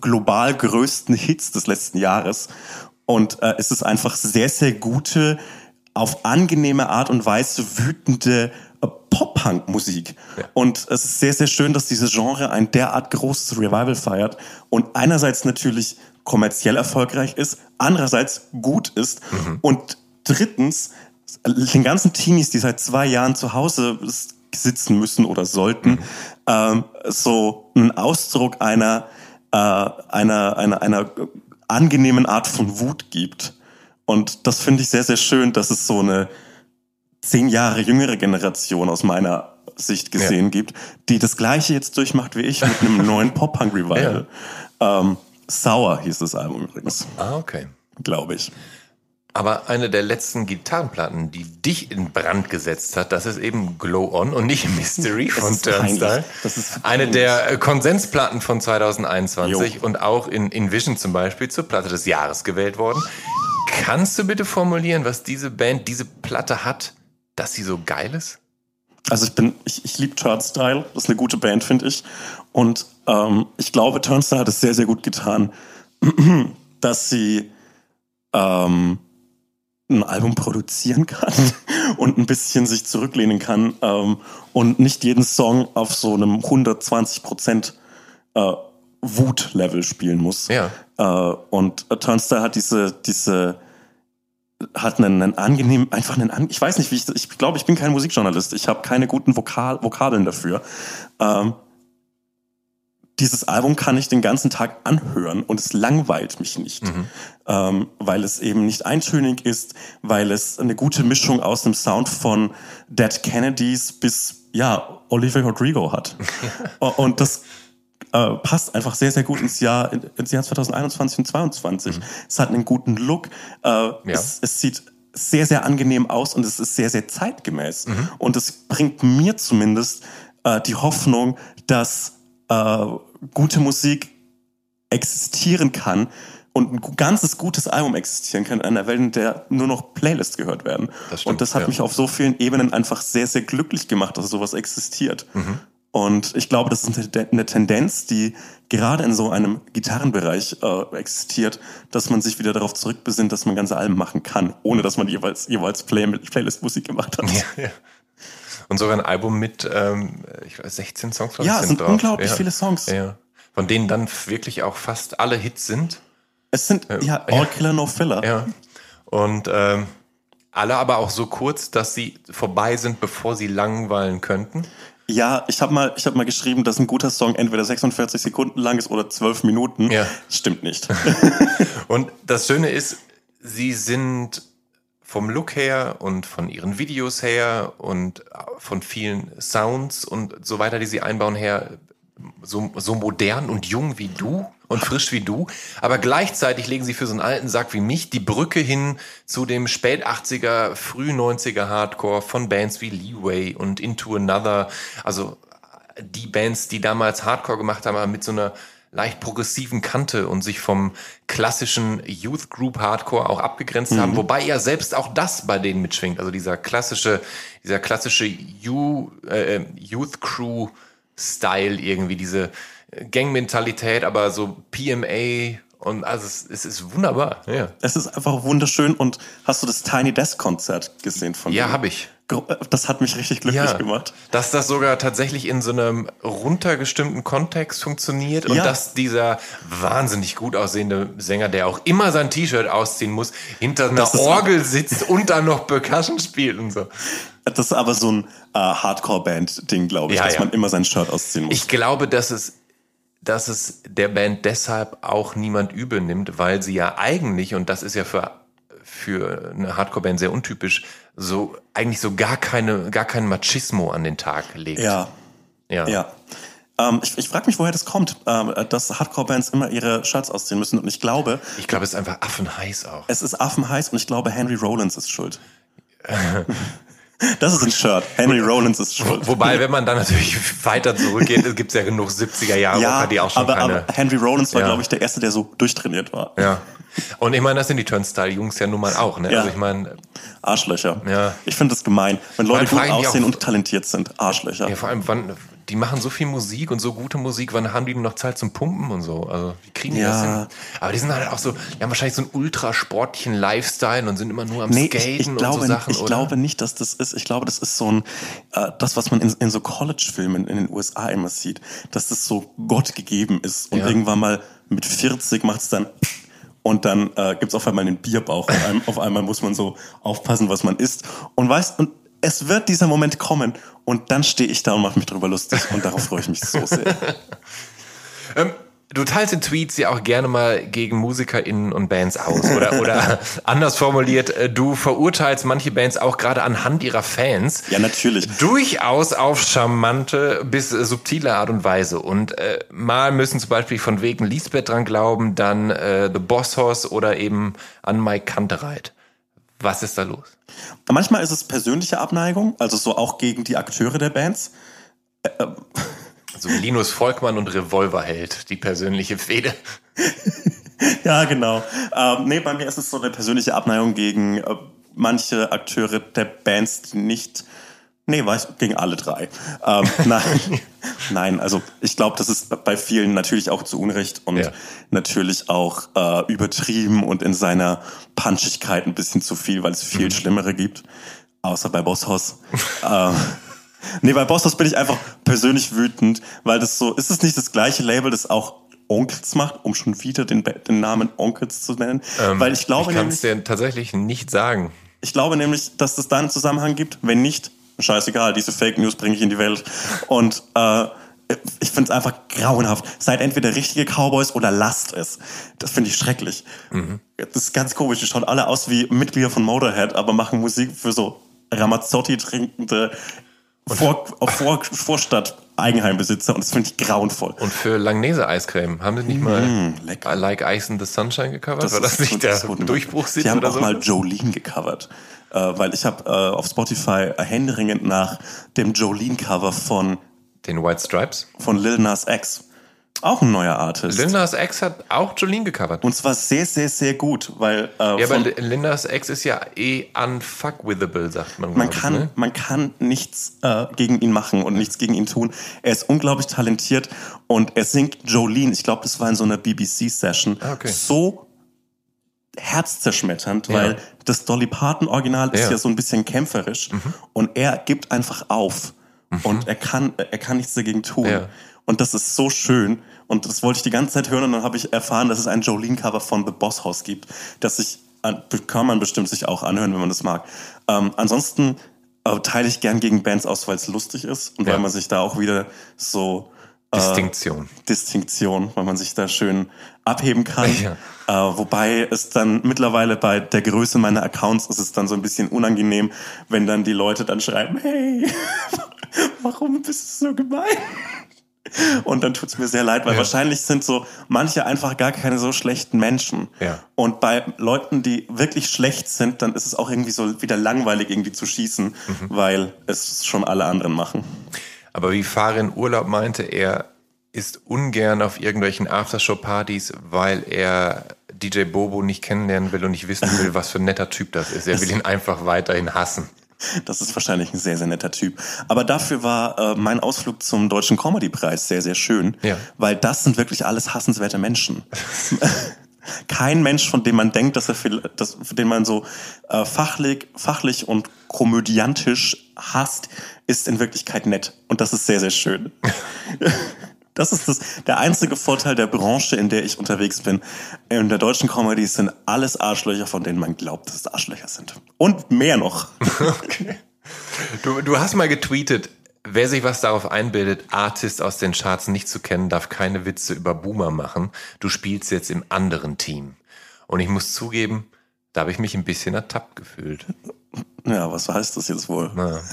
global größten Hits des letzten Jahres. Und äh, es ist einfach sehr, sehr gute, auf angenehme Art und Weise wütende äh, Pop-Punk-Musik. Und es ist sehr, sehr schön, dass dieses Genre ein derart großes Revival feiert und einerseits natürlich kommerziell erfolgreich ist, andererseits gut ist und drittens den ganzen Teenies, die seit zwei Jahren zu Hause sitzen müssen oder sollten, ähm, so einen Ausdruck einer, äh, einer, einer, einer angenehmen Art von Wut gibt. Und das finde ich sehr, sehr schön, dass es so eine zehn Jahre jüngere Generation aus meiner Sicht gesehen gibt, die das Gleiche jetzt durchmacht wie ich mit einem <laughs> neuen Pop-Punk-Revival. Ähm, Sour hieß das Album übrigens,
Ah, okay.
glaube ich.
Aber eine der letzten Gitarrenplatten, die dich in Brand gesetzt hat, das ist eben Glow On und nicht Mystery von. Turnstile.
Das ist
eine der äh, Konsensplatten von 2021
Jo.
und auch in Invision zum Beispiel zur Platte des Jahres gewählt worden. Kannst du bitte formulieren, was diese Band, diese Platte hat, dass sie so geil ist?
Also ich bin, ich, ich liebe Turnstile, das ist eine gute Band, finde ich. Und ähm, ich glaube, Turnstile hat es sehr, sehr gut getan, <clears throat> dass sie ähm, ein Album produzieren kann <laughs> und ein bisschen sich zurücklehnen kann ähm, und nicht jeden Song auf so einem 120 Prozent äh, Wut-Level spielen muss.
Ja.
Äh, und Turnstile hat diese, diese, hat einen, einen angenehmen, einfach einen, an, ich weiß nicht, wie ich, ich glaube, ich bin kein Musikjournalist, ich habe keine guten Vokal, Vokabeln dafür. Ähm, dieses Album kann ich den ganzen Tag anhören und es langweilt mich nicht, ähm, weil es eben nicht eintönig ist, weil es eine gute Mischung aus dem Sound von Dead Kennedys bis ja Olivia Rodrigo hat. <laughs> Und das äh, passt einfach sehr sehr gut ins Jahr ins Jahr 2021 und 2022. Es hat einen guten Look, äh, es, es sieht sehr sehr angenehm aus und es ist sehr sehr zeitgemäß. Und es bringt mir zumindest äh, die Hoffnung, dass äh, gute Musik existieren kann und ein ganzes gutes Album existieren kann in einer Welt, in der nur noch Playlists gehört werden.
Das stimmt,
und das hat
ja.
mich auf so vielen Ebenen einfach sehr, sehr glücklich gemacht, dass sowas existiert.
Mhm.
Und ich glaube, das ist eine, eine Tendenz, die gerade in so einem Gitarrenbereich äh, existiert, dass man sich wieder darauf zurückbesinnt, dass man ganze Alben machen kann, ohne dass man jeweils, jeweils Play Playlist-Musik gemacht hat.
Ja, ja. Und sogar ein Album mit ähm, ich weiß, 16 Songs
Ja, es sind
drauf.
unglaublich
ja.
viele Songs.
Ja. Von denen dann wirklich auch fast alle Hits sind.
Es sind, ja, All Killer No Filler.
Ja. Und ähm, alle aber auch so kurz, dass sie vorbei sind, bevor sie langweilen könnten.
Ja, ich habe mal, ich hab mal geschrieben, dass ein guter Song entweder 46 Sekunden lang ist oder 12 Minuten.
Ja.
Stimmt nicht. <laughs>
Und das Schöne ist, sie sind vom Look her und von ihren Videos her und von vielen Sounds und so weiter, die sie einbauen her, so, so modern und jung wie du und frisch wie du. Aber gleichzeitig legen sie für so einen alten Sack wie mich die Brücke hin zu dem spät 80er, früh 90er Hardcore von Bands wie Leeway und Into Another. Also die Bands, die damals Hardcore gemacht haben, aber mit so einer leicht progressiven Kante und sich vom klassischen Youth Group Hardcore auch abgegrenzt haben, wobei ja selbst auch das bei denen mitschwingt. Also dieser klassische, dieser klassische You, äh, Youth Crew Style irgendwie, diese Gangmentalität, aber so PMA und also es, es ist wunderbar. Ja,
es ist einfach wunderschön. Und hast du das Tiny Desk Konzert gesehen von
ja habe ich.
Das hat mich richtig glücklich gemacht.
Dass das sogar tatsächlich in so einem runtergestimmten Kontext funktioniert und
Ja.
dass dieser wahnsinnig gut aussehende Sänger, der auch immer sein T-Shirt ausziehen muss, hinter einer
Das ist
Orgel sitzt und dann noch Percussion spielt und so.
Das ist aber so ein äh, Hardcore-Band-Ding, glaube ich,
Ja,
dass
ja.
man immer sein Shirt ausziehen muss.
Ich glaube, dass es, dass es der Band deshalb auch niemand übel nimmt, weil sie ja eigentlich, und das ist ja für, für eine Hardcore-Band sehr untypisch, so eigentlich so gar keine, gar keinen Machismo an den Tag legt.
ja,
ja.
ja. Ähm, ich ich frage mich, woher das kommt, ähm, dass Hardcore-Bands immer ihre Shirts ausziehen müssen. Und ich glaube,
Ich glaube, es ist einfach affenheiß auch.
es ist affenheiß und ich glaube, Henry Rollins ist schuld. <laughs> Das ist ein Shirt. Henry Rollins ist schuld.
Wobei, wenn man dann natürlich weiter zurückgeht, gibt es ja genug 70er Jahre
ja,
die auch schon
aber,
keine...
aber Henry Rollins war,
Ja.
glaube ich, der Erste, der so durchtrainiert war.
Ja. Und ich meine, das sind die Turnstile-Jungs ja nun mal auch, ne?
Ja.
Also ich meine,
Arschlöcher.
Ja.
Ich finde das gemein. Wenn Leute gut aussehen
auch-
und talentiert sind. Arschlöcher.
ja, vor allem, wann, die machen so viel Musik und so gute Musik, wann haben die denn noch Zeit zum Pumpen und so? Also, wie kriegen die
Ja.
das hin? Aber die sind halt auch so, die haben wahrscheinlich so einen ultrasportlichen Lifestyle und sind immer nur am
Nee,
Skaten
ich, ich,
und
glaube,
so Sachen,
ich
oder?
glaube nicht, dass das ist. Ich glaube, das ist so ein, äh, das, was man in, in so College-Filmen in den USA immer sieht, dass das so Gott gegeben ist. Und
Ja.
irgendwann mal mit 40 macht es dann und dann äh, gibt's auf einmal einen Bierbauch. Auf einmal, auf einmal muss man so aufpassen, was man isst. Und weißt, und es wird dieser Moment kommen und dann stehe ich da und mache mich drüber lustig und darauf freue ich mich so sehr. <laughs>
Ähm, du teilst in Tweets ja auch gerne mal gegen MusikerInnen und Bands aus. Oder, oder <laughs> anders formuliert, äh, du verurteilst manche Bands auch gerade anhand ihrer Fans.
Ja, natürlich.
Durchaus auf charmante bis äh, subtile Art und Weise. Und äh, mal müssen zum Beispiel von wegen Lisbeth dran glauben, dann äh, The Boss Hoss oder eben an Mike Kantereit. Was ist da los?
Manchmal ist es persönliche Abneigung, also so auch gegen die Akteure der Bands.
So Linus Volkmann und Revolverheld, die persönliche Fehde. <laughs>
Ja, genau. Ähm, nee, bei mir ist es so eine persönliche Abneigung gegen äh, manche Akteure der Bands, die nicht. Nee, weiß gegen alle drei. Ähm, <laughs> nein, nein, also ich glaube, das ist bei vielen natürlich auch zu Unrecht und
Ja.
natürlich auch äh, übertrieben und in seiner Punchigkeit ein bisschen zu viel, weil es viel
Mhm.
Schlimmere gibt. Außer bei Bosshaus. <laughs> ähm, nee, bei Bosshaus bin ich einfach persönlich wütend, weil das so, ist es nicht das gleiche Label, das auch Onkels macht, um schon wieder den, den Namen Onkels zu nennen? weil ich glaube
Ähm, ich kann es dir tatsächlich nicht sagen.
ich glaube nämlich, dass es da einen Zusammenhang gibt. Wenn nicht, scheißegal, diese Fake News bringe ich in die Welt. Und äh, ich finde es einfach grauenhaft. Seid entweder richtige Cowboys oder lasst es. Das finde ich schrecklich. Das ist ganz komisch. Die schauen alle aus wie Mitglieder von Motorhead, aber machen Musik für so Ramazzotti trinkende Vor Vor Vorstadt Eigenheimbesitzer und das finde ich grauenvoll.
Und für Langnese Eiscreme haben sie nicht mal
Mm,
Like Ice in the Sunshine gecovert? War das nicht der
das
Durchbruchshit
Die haben auch
so?
mal Jolene gecovert. Äh, weil ich habe äh, auf Spotify händeringend nach dem Jolene-Cover von,
Den White Stripes?
von Lil Nas X. Auch ein neuer Artist.
Lil Nas X hat auch Jolene gecovert.
Und zwar sehr, sehr, sehr gut, weil äh,
ja, aber
von,
Lil Nas X ist ja eh unfuckwithable, sagt man.
man
glaub ich,
kann,
ne?
man kann nichts äh, gegen ihn machen und nichts gegen ihn tun. Er ist unglaublich talentiert und er singt Jolene, ich glaube, das war in so einer BBC-Session,
Ah, okay.
so herzzerschmetternd,
Ja.
weil das Dolly Parton Original ist
Ja. Mhm.
ja so ein bisschen kämpferisch und er gibt einfach auf und er kann er kann nichts dagegen tun
Ja.
Und das ist so schön und das wollte ich die ganze Zeit hören und dann habe ich erfahren, dass es ein Jolene Cover von The Boss House gibt, das sich an- kann man bestimmt sich auch anhören, wenn man das mag. Ähm, ansonsten äh, teile ich gern gegen Bands aus, weil es lustig ist und
Ja.
weil man sich da auch wieder so äh,
Distinktion.
Distinktion, weil man sich da schön abheben kann.
Ja.
Äh, wobei es dann mittlerweile bei der Größe meiner Accounts ist es dann so ein bisschen unangenehm, wenn dann die Leute dann schreiben, hey, <laughs> warum bist du so gemein? Und dann tut's mir sehr leid, weil
Ja.
wahrscheinlich sind so manche einfach gar keine so schlechten Menschen.
Ja.
Und bei Leuten, die wirklich schlecht sind, dann ist es auch irgendwie so wieder langweilig, irgendwie zu schießen,
Mhm.
weil es schon alle anderen machen.
Aber wie Farin Urlaub meinte, er ist ungern auf irgendwelchen Aftershow-Partys, weil er DJ Bobo nicht kennenlernen will und nicht wissen will, <laughs> was für ein netter Typ das ist. Er will ihn einfach weiterhin hassen.
Das ist wahrscheinlich ein sehr, sehr netter Typ. Aber dafür war äh, mein Ausflug zum Deutschen Comedy-Preis sehr, sehr schön,
Ja.
weil das sind wirklich alles hassenswerte Menschen. <laughs> Kein Mensch, von dem man denkt, dass er viel, dass, von dem man so äh, fachlich, fachlich und komödiantisch hasst, ist in Wirklichkeit nett. Und das ist sehr, sehr schön. <laughs> Das ist das, der einzige Vorteil der Branche, in der ich unterwegs bin. In der deutschen Comedy sind alles Arschlöcher, von denen man glaubt, dass es Arschlöcher sind. Und mehr noch. <laughs>
Du, du hast mal getweetet, wer sich was darauf einbildet, Artist aus den Charts nicht zu kennen, darf keine Witze über Boomer machen. Du spielst jetzt im anderen Team. Und ich muss zugeben, da habe ich mich ein bisschen ertappt gefühlt.
Ja, was heißt das jetzt wohl?
Na, <laughs>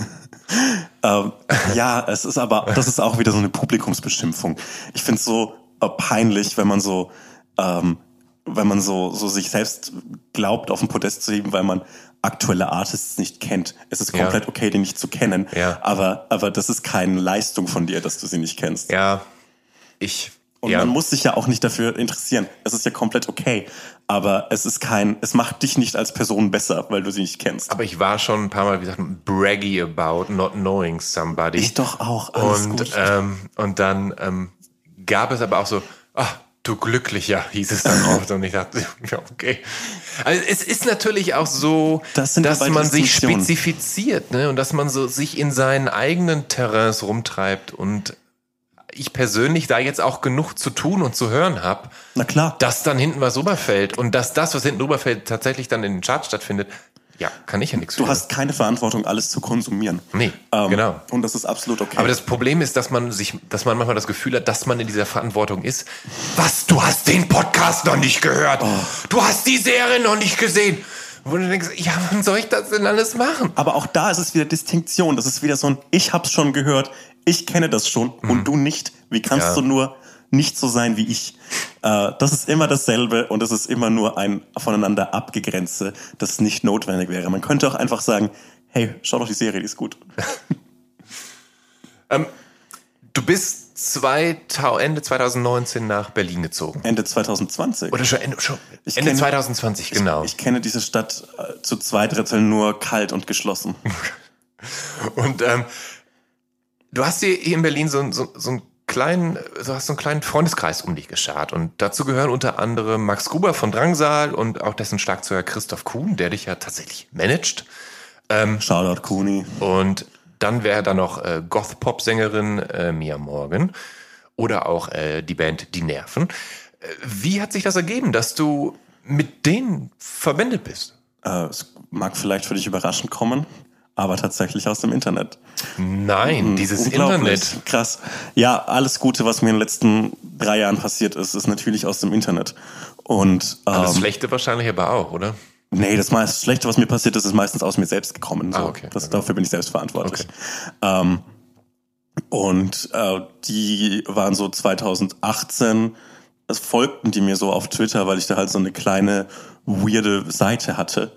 Ähm, ja, es ist aber, das ist auch wieder so eine Publikumsbeschimpfung. Ich finde es so äh, peinlich, wenn man so ähm, wenn man so, so sich selbst glaubt, auf den Podest zu heben, weil man aktuelle Artists nicht kennt. Es ist komplett
Ja.
okay, die nicht zu kennen.
Ja.
Aber, aber das ist keine Leistung von dir, dass du sie nicht kennst.
Ja, ich.
Und
ja.
man muss sich ja auch nicht dafür interessieren. Es ist ja komplett okay. Aber es ist kein, es macht dich nicht als Person besser, weil du sie nicht kennst.
Aber ich war schon ein paar Mal, wie gesagt, braggy about not knowing somebody.
Ich doch auch. Alles
und,
gut.
ähm, und dann ähm, gab es aber auch so, ah, du Glücklicher, hieß es dann oft. Und ich dachte, <laughs> ja, okay. Also es ist natürlich auch so,
Das
dass man sich spezifiziert ne? und dass man so sich in seinen eigenen Terrains rumtreibt und ich persönlich da jetzt auch genug zu tun und zu hören habe,
Na klar.
dass dann hinten was rüberfällt und dass das, was hinten rüberfällt, tatsächlich dann in den Charts stattfindet, ja, kann ich ja nichts
Du
für.
hast keine Verantwortung, alles zu konsumieren.
Nee,
Ähm,
genau.
Und das ist absolut okay.
Aber das Problem ist, dass man sich, dass man manchmal das Gefühl hat, dass man in dieser Verantwortung ist. Was? Du hast den Podcast noch nicht gehört.
Oh.
Du hast die Serie noch nicht gesehen. Wo du denkst, ja, wann soll ich das denn alles machen?
Aber auch da ist es wieder Distinktion. Das ist wieder so ein, ich hab's schon gehört, ich kenne das schon und du nicht. Wie kannst
Mhm. Ja.
du nur nicht so sein wie ich? Äh, das ist immer dasselbe und es ist immer nur ein voneinander abgegrenzte, das nicht notwendig wäre. Man könnte auch einfach sagen, hey, schau doch die Serie, die ist gut. <laughs>
Du bist 2000, Ende 2019 nach Berlin gezogen.
Ende 2020.
Oder schon Ende, schon
Ich
Ende
kenn-
2020, genau.
Ich kenne diese Stadt äh, zu zwei Dritteln nur kalt und geschlossen. <laughs>
Und ähm, du hast hier in Berlin so, so, so einen kleinen, du hast so einen kleinen Freundeskreis um dich geschart. Und dazu gehören unter anderem Max Gruber von Drangsal und auch dessen Schlagzeuger Christoph Kuhn, der dich ja tatsächlich managt.
Shoutout Kuni.
Und dann wäre da noch äh, Goth-Pop-Sängerin äh, Mia Morgan oder auch äh, die Band Die Nerven. Äh, wie hat sich das ergeben, dass du mit denen verbändet bist?
Äh, es mag vielleicht für dich überraschend kommen, aber tatsächlich aus dem Internet.
Nein, dieses
Unglaublich.
Internet.
Krass. Ja, alles Gute, was mir in den letzten drei Jahren passiert ist, ist natürlich aus dem Internet. Und
Das
ähm,
Schlechte wahrscheinlich aber auch, oder?
nee, das meist Schlechte, was mir passiert ist, ist meistens aus mir selbst gekommen. So.
Ah, okay.
Das, dafür bin ich selbst verantwortlich. Ähm, und äh, die waren so 2018, es folgten die mir so auf Twitter, weil ich da halt so eine kleine weirde Seite hatte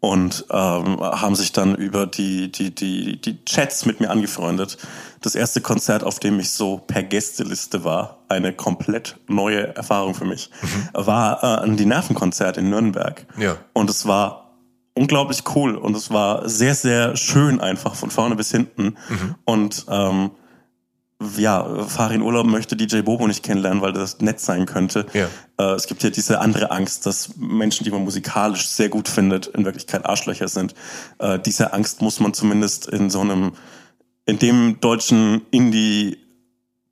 und ähm, haben sich dann über die, die, die, die Chats mit mir angefreundet. Das erste Konzert, auf dem ich so per Gästeliste war, eine komplett neue Erfahrung für mich, war äh, ein Die Nervenkonzert in Nürnberg.
Ja.
Und es war unglaublich cool und es war sehr, sehr schön einfach von vorne bis hinten. Und ähm, ja, Farin Urlaub möchte DJ Bobo nicht kennenlernen, weil das nett sein könnte.
Ja.
Äh, es gibt ja diese andere Angst, dass Menschen, die man musikalisch sehr gut findet, in Wirklichkeit Arschlöcher sind. Äh, diese Angst muss man zumindest in so einem, in dem deutschen Indie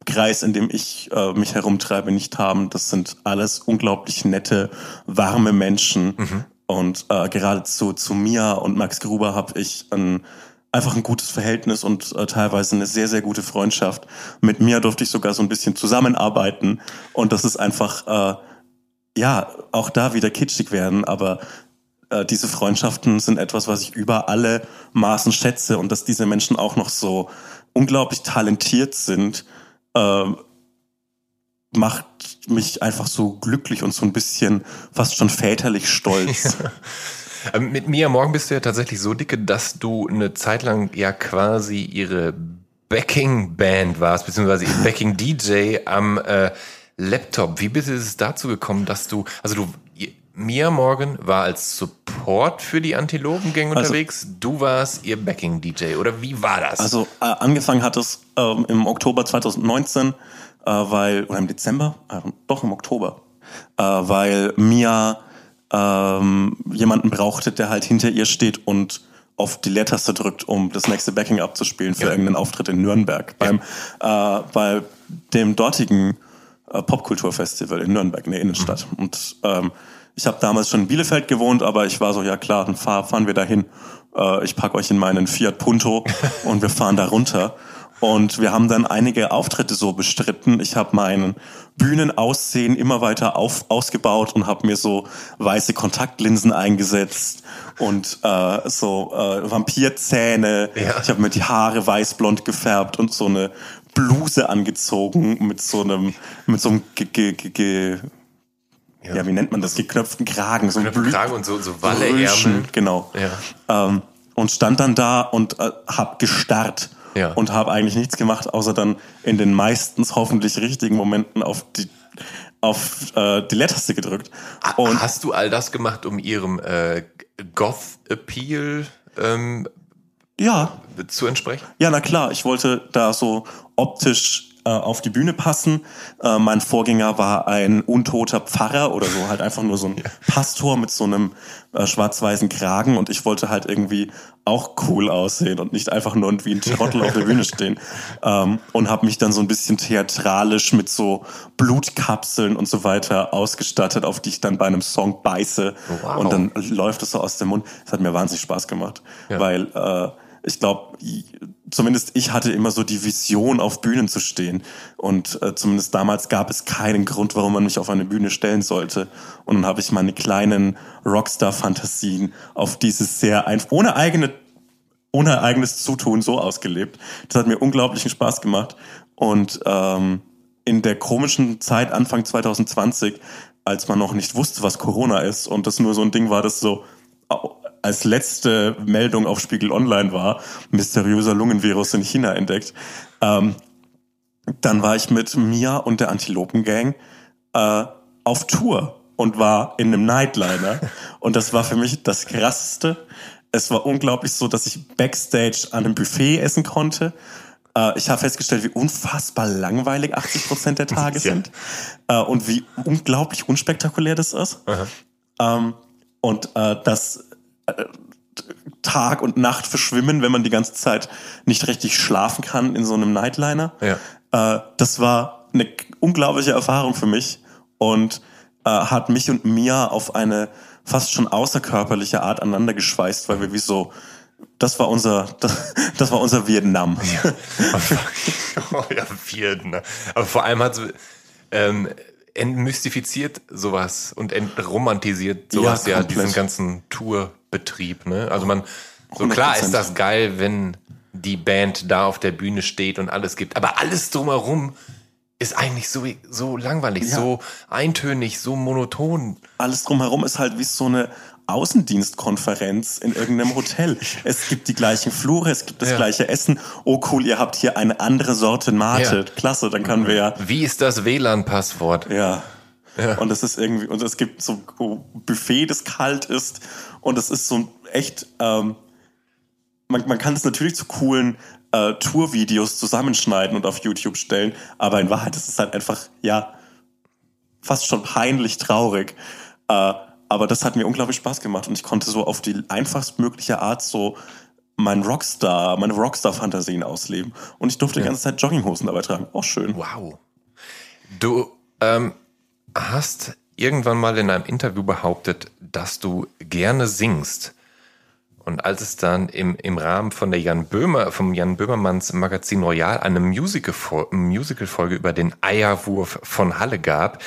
Kreis, in dem ich äh, mich herumtreibe, nicht haben. Das sind alles unglaublich nette, warme Menschen. Und äh, gerade zu, zu Mia und Max Gruber habe ich ein, einfach ein gutes Verhältnis und äh, teilweise eine sehr, sehr gute Freundschaft. Mit Mia durfte ich sogar so ein bisschen zusammenarbeiten. Und das ist einfach, äh, ja, auch da wieder kitschig werden, aber äh, diese Freundschaften sind etwas, was ich über alle Maßen schätze und dass diese Menschen auch noch so unglaublich talentiert sind, äh, macht mich einfach so glücklich und so ein bisschen fast schon väterlich stolz.
Ähm, <laughs> Mit Mia Morgan bist du ja tatsächlich so dicke, dass du eine Zeit lang ja quasi ihre Backing-Band warst, beziehungsweise ihr <laughs> Backing-DJ am äh, Laptop. Wie bitte ist es dazu gekommen, dass du, also du, Mia Morgan war als Support für die Antilopengänge
Also-
unterwegs, du warst ihr Backing-DJ, oder wie war das?
Also äh, angefangen hat es ähm, im Oktober 2019, äh, weil, oder im Dezember, äh, doch im Oktober, äh, weil Mia ähm, jemanden brauchte, der halt hinter ihr steht und auf die Leertaste drückt, um das nächste Backing abzuspielen für
Ja.
irgendeinen Auftritt in Nürnberg. Beim, äh, bei dem dortigen äh, Popkulturfestival in Nürnberg, in der Innenstadt. Und ähm, ich habe damals schon in Bielefeld gewohnt, aber ich war so, ja klar, dann fahr, fahren wir dahin. Äh, ich pack euch in meinen Fiat Punto <laughs> und wir fahren da runter. Und wir haben dann einige Auftritte so bestritten. Ich habe meinen Bühnenaussehen immer weiter auf, ausgebaut und habe mir so weiße Kontaktlinsen eingesetzt und äh, so äh, Vampirzähne.
Ja.
Ich habe mir die Haare weißblond gefärbt und so eine Bluse angezogen mit so einem mit so einem ge, ge, ge, ge, ja. ja wie nennt man das, geknöpften Kragen, so
Geknöpften Kragen und so, so Walleärmel.
Genau.
Ja.
Ähm, und stand dann da und äh, hab gestarrt
Ja.
und habe eigentlich nichts gemacht, außer dann in den meistens hoffentlich richtigen Momenten auf die auf äh, die Leertaste gedrückt. Und
Hast du all das gemacht, um ihrem äh, Goth-Appeal ähm,
ja,
zu entsprechen?
Ja, na klar, ich wollte da so optisch äh, auf die Bühne passen. Äh, mein Vorgänger war ein untoter Pfarrer oder so, halt einfach nur so ein Pastor mit so einem äh, schwarz-weißen Kragen und ich wollte halt irgendwie auch cool aussehen und nicht einfach nur wie ein Trottel auf der Bühne stehen. <laughs> Ähm, und habe mich dann so ein bisschen theatralisch mit so Blutkapseln und so weiter ausgestattet, auf die ich dann bei einem Song beiße.
Wow.
Und dann läuft es so aus dem Mund. Das hat mir wahnsinnig Spaß gemacht,
Ja.
weil äh, ich glaube, zumindest ich hatte immer so die Vision, auf Bühnen zu stehen. Und äh, zumindest damals gab es keinen Grund, warum man mich auf eine Bühne stellen sollte. Und dann habe ich meine kleinen Rockstar-Fantasien auf dieses sehr einfach, ohne eigene, ohne eigenes Zutun so ausgelebt. Das hat mir unglaublichen Spaß gemacht. Und ähm, in der komischen Zeit Anfang 2020, als man noch nicht wusste, was Corona ist und das nur so ein Ding war, das so als letzte Meldung auf Spiegel Online war, mysteriöser Lungenvirus in China entdeckt, ähm, dann war ich mit Mia und der Antilopen-Gang äh, auf Tour und war in einem Nightliner. <laughs> und das war für mich das Krasseste. Es war unglaublich so, dass ich Backstage an einem Buffet essen konnte. Äh, ich habe festgestellt, wie unfassbar langweilig 80 Prozent der <laughs> Tage
Ja.
sind äh, und wie unglaublich unspektakulär das ist. Ähm, und äh, das äh, Tag und Nacht verschwimmen, wenn man die ganze Zeit nicht richtig schlafen kann in so einem Nightliner.
Ja.
Äh, das war eine unglaubliche Erfahrung für mich und äh, hat mich und Mia auf eine fast schon außerkörperliche Art aneinander geschweißt, weil wir wie so das war unser das, <laughs> das war unser Vietnam. <laughs> <laughs>
oh ja, Vietnam. Aber vor allem hat es ähm, entmystifiziert sowas und entromantisiert sowas
Ja,
ja, diesen ganzen Tourbetrieb. Ne? Also man, so klar
100%.
ist das geil, wenn die Band da auf der Bühne steht und alles gibt. Aber alles drumherum ist eigentlich so, so langweilig,
Ja.
so eintönig, so monoton.
alles drumherum ist halt wie so eine Außendienstkonferenz in irgendeinem Hotel. Es gibt die gleichen Flure, es gibt das
Ja.
gleiche Essen. Oh cool, ihr habt hier eine andere Sorte Mate.
Ja.
Klasse, dann können wir ja.
Wie ist das WLAN-Passwort?
Ja. Und es ist irgendwie, und es gibt so ein Buffet, das kalt ist. Und es ist so echt, ähm, man, man kann es natürlich zu coolen äh, Tourvideos zusammenschneiden und auf YouTube stellen, aber in Wahrheit ist es halt einfach, ja, fast schon peinlich traurig. Äh, aber das hat mir unglaublich Spaß gemacht und ich konnte so auf die einfachstmögliche Art so mein Rockstar, meine Rockstar-Fantasien ausleben. Und ich durfte die ganze Zeit Jogginghosen dabei tragen. Auch schön.
Wow. Du ähm, hast irgendwann mal in einem Interview behauptet, dass du gerne singst. Und als es dann im, im Rahmen von der Jan Böhmer, vom Jan Böhmermanns Magazin Royal eine Musical- Musical-Folge über den Eierwurf von Halle gab,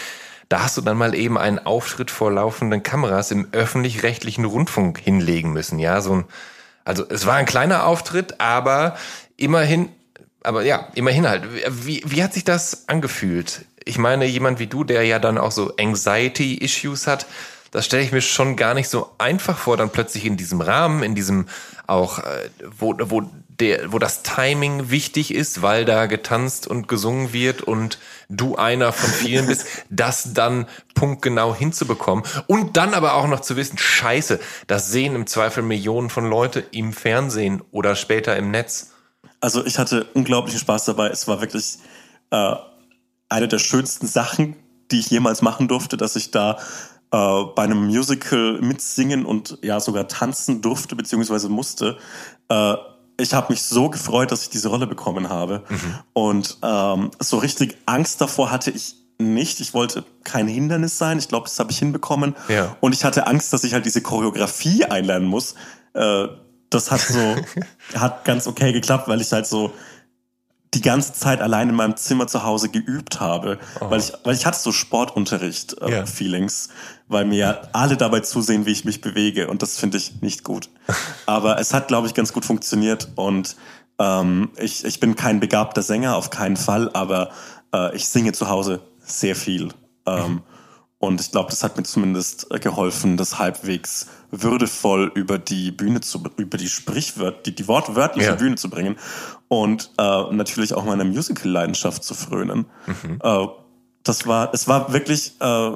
da hast du dann mal eben einen Auftritt vor laufenden Kameras im öffentlich-rechtlichen Rundfunk hinlegen müssen. Ja, so ein, also es war ein kleiner Auftritt, aber immerhin, aber ja, immerhin halt. Wie, wie hat sich das angefühlt? Ich meine, jemand wie du, der ja dann auch so Anxiety-Issues hat, das stelle ich mir schon gar nicht so einfach vor, dann plötzlich in diesem Rahmen, in diesem auch, äh, wo, wo, der, wo das Timing wichtig ist, weil da getanzt und gesungen wird und du einer von vielen bist, <laughs> das dann punktgenau hinzubekommen und dann aber auch noch zu wissen, scheiße, das sehen im Zweifel Millionen von Leute im Fernsehen oder später im Netz.
Also ich hatte unglaublichen Spaß dabei. Es war wirklich äh, eine der schönsten Sachen, die ich jemals machen durfte, dass ich da äh, bei einem Musical mitsingen und ja sogar tanzen durfte beziehungsweise musste. Äh, ich habe mich so gefreut, dass ich diese Rolle bekommen habe. Und ähm, so richtig Angst davor hatte ich nicht. Ich wollte kein Hindernis sein. Ich glaube, das habe ich hinbekommen.
Ja.
Und ich hatte Angst, dass ich halt diese Choreografie einlernen muss. Äh, das hat so, <laughs> hat ganz okay geklappt, weil ich halt so die ganze Zeit allein in meinem Zimmer zu Hause geübt habe, weil ich, weil ich hatte so Sportunterricht äh,
Ja.
Feelings, weil mir ja alle dabei zusehen, wie ich mich bewege und das finde ich nicht gut. <laughs> Aber es hat, glaube ich, ganz gut funktioniert und ähm, ich, ich bin kein begabter Sänger, auf keinen Fall, aber äh, ich singe zu Hause sehr viel. Ähm, Und ich glaube, das hat mir zumindest geholfen, das halbwegs würdevoll über die Bühne zu, über die Sprichwörter, die, die wortwörtliche ja. Bühne zu bringen und äh, natürlich auch meiner Musical-Leidenschaft zu frönen. Mhm. Äh, das war, es war wirklich äh,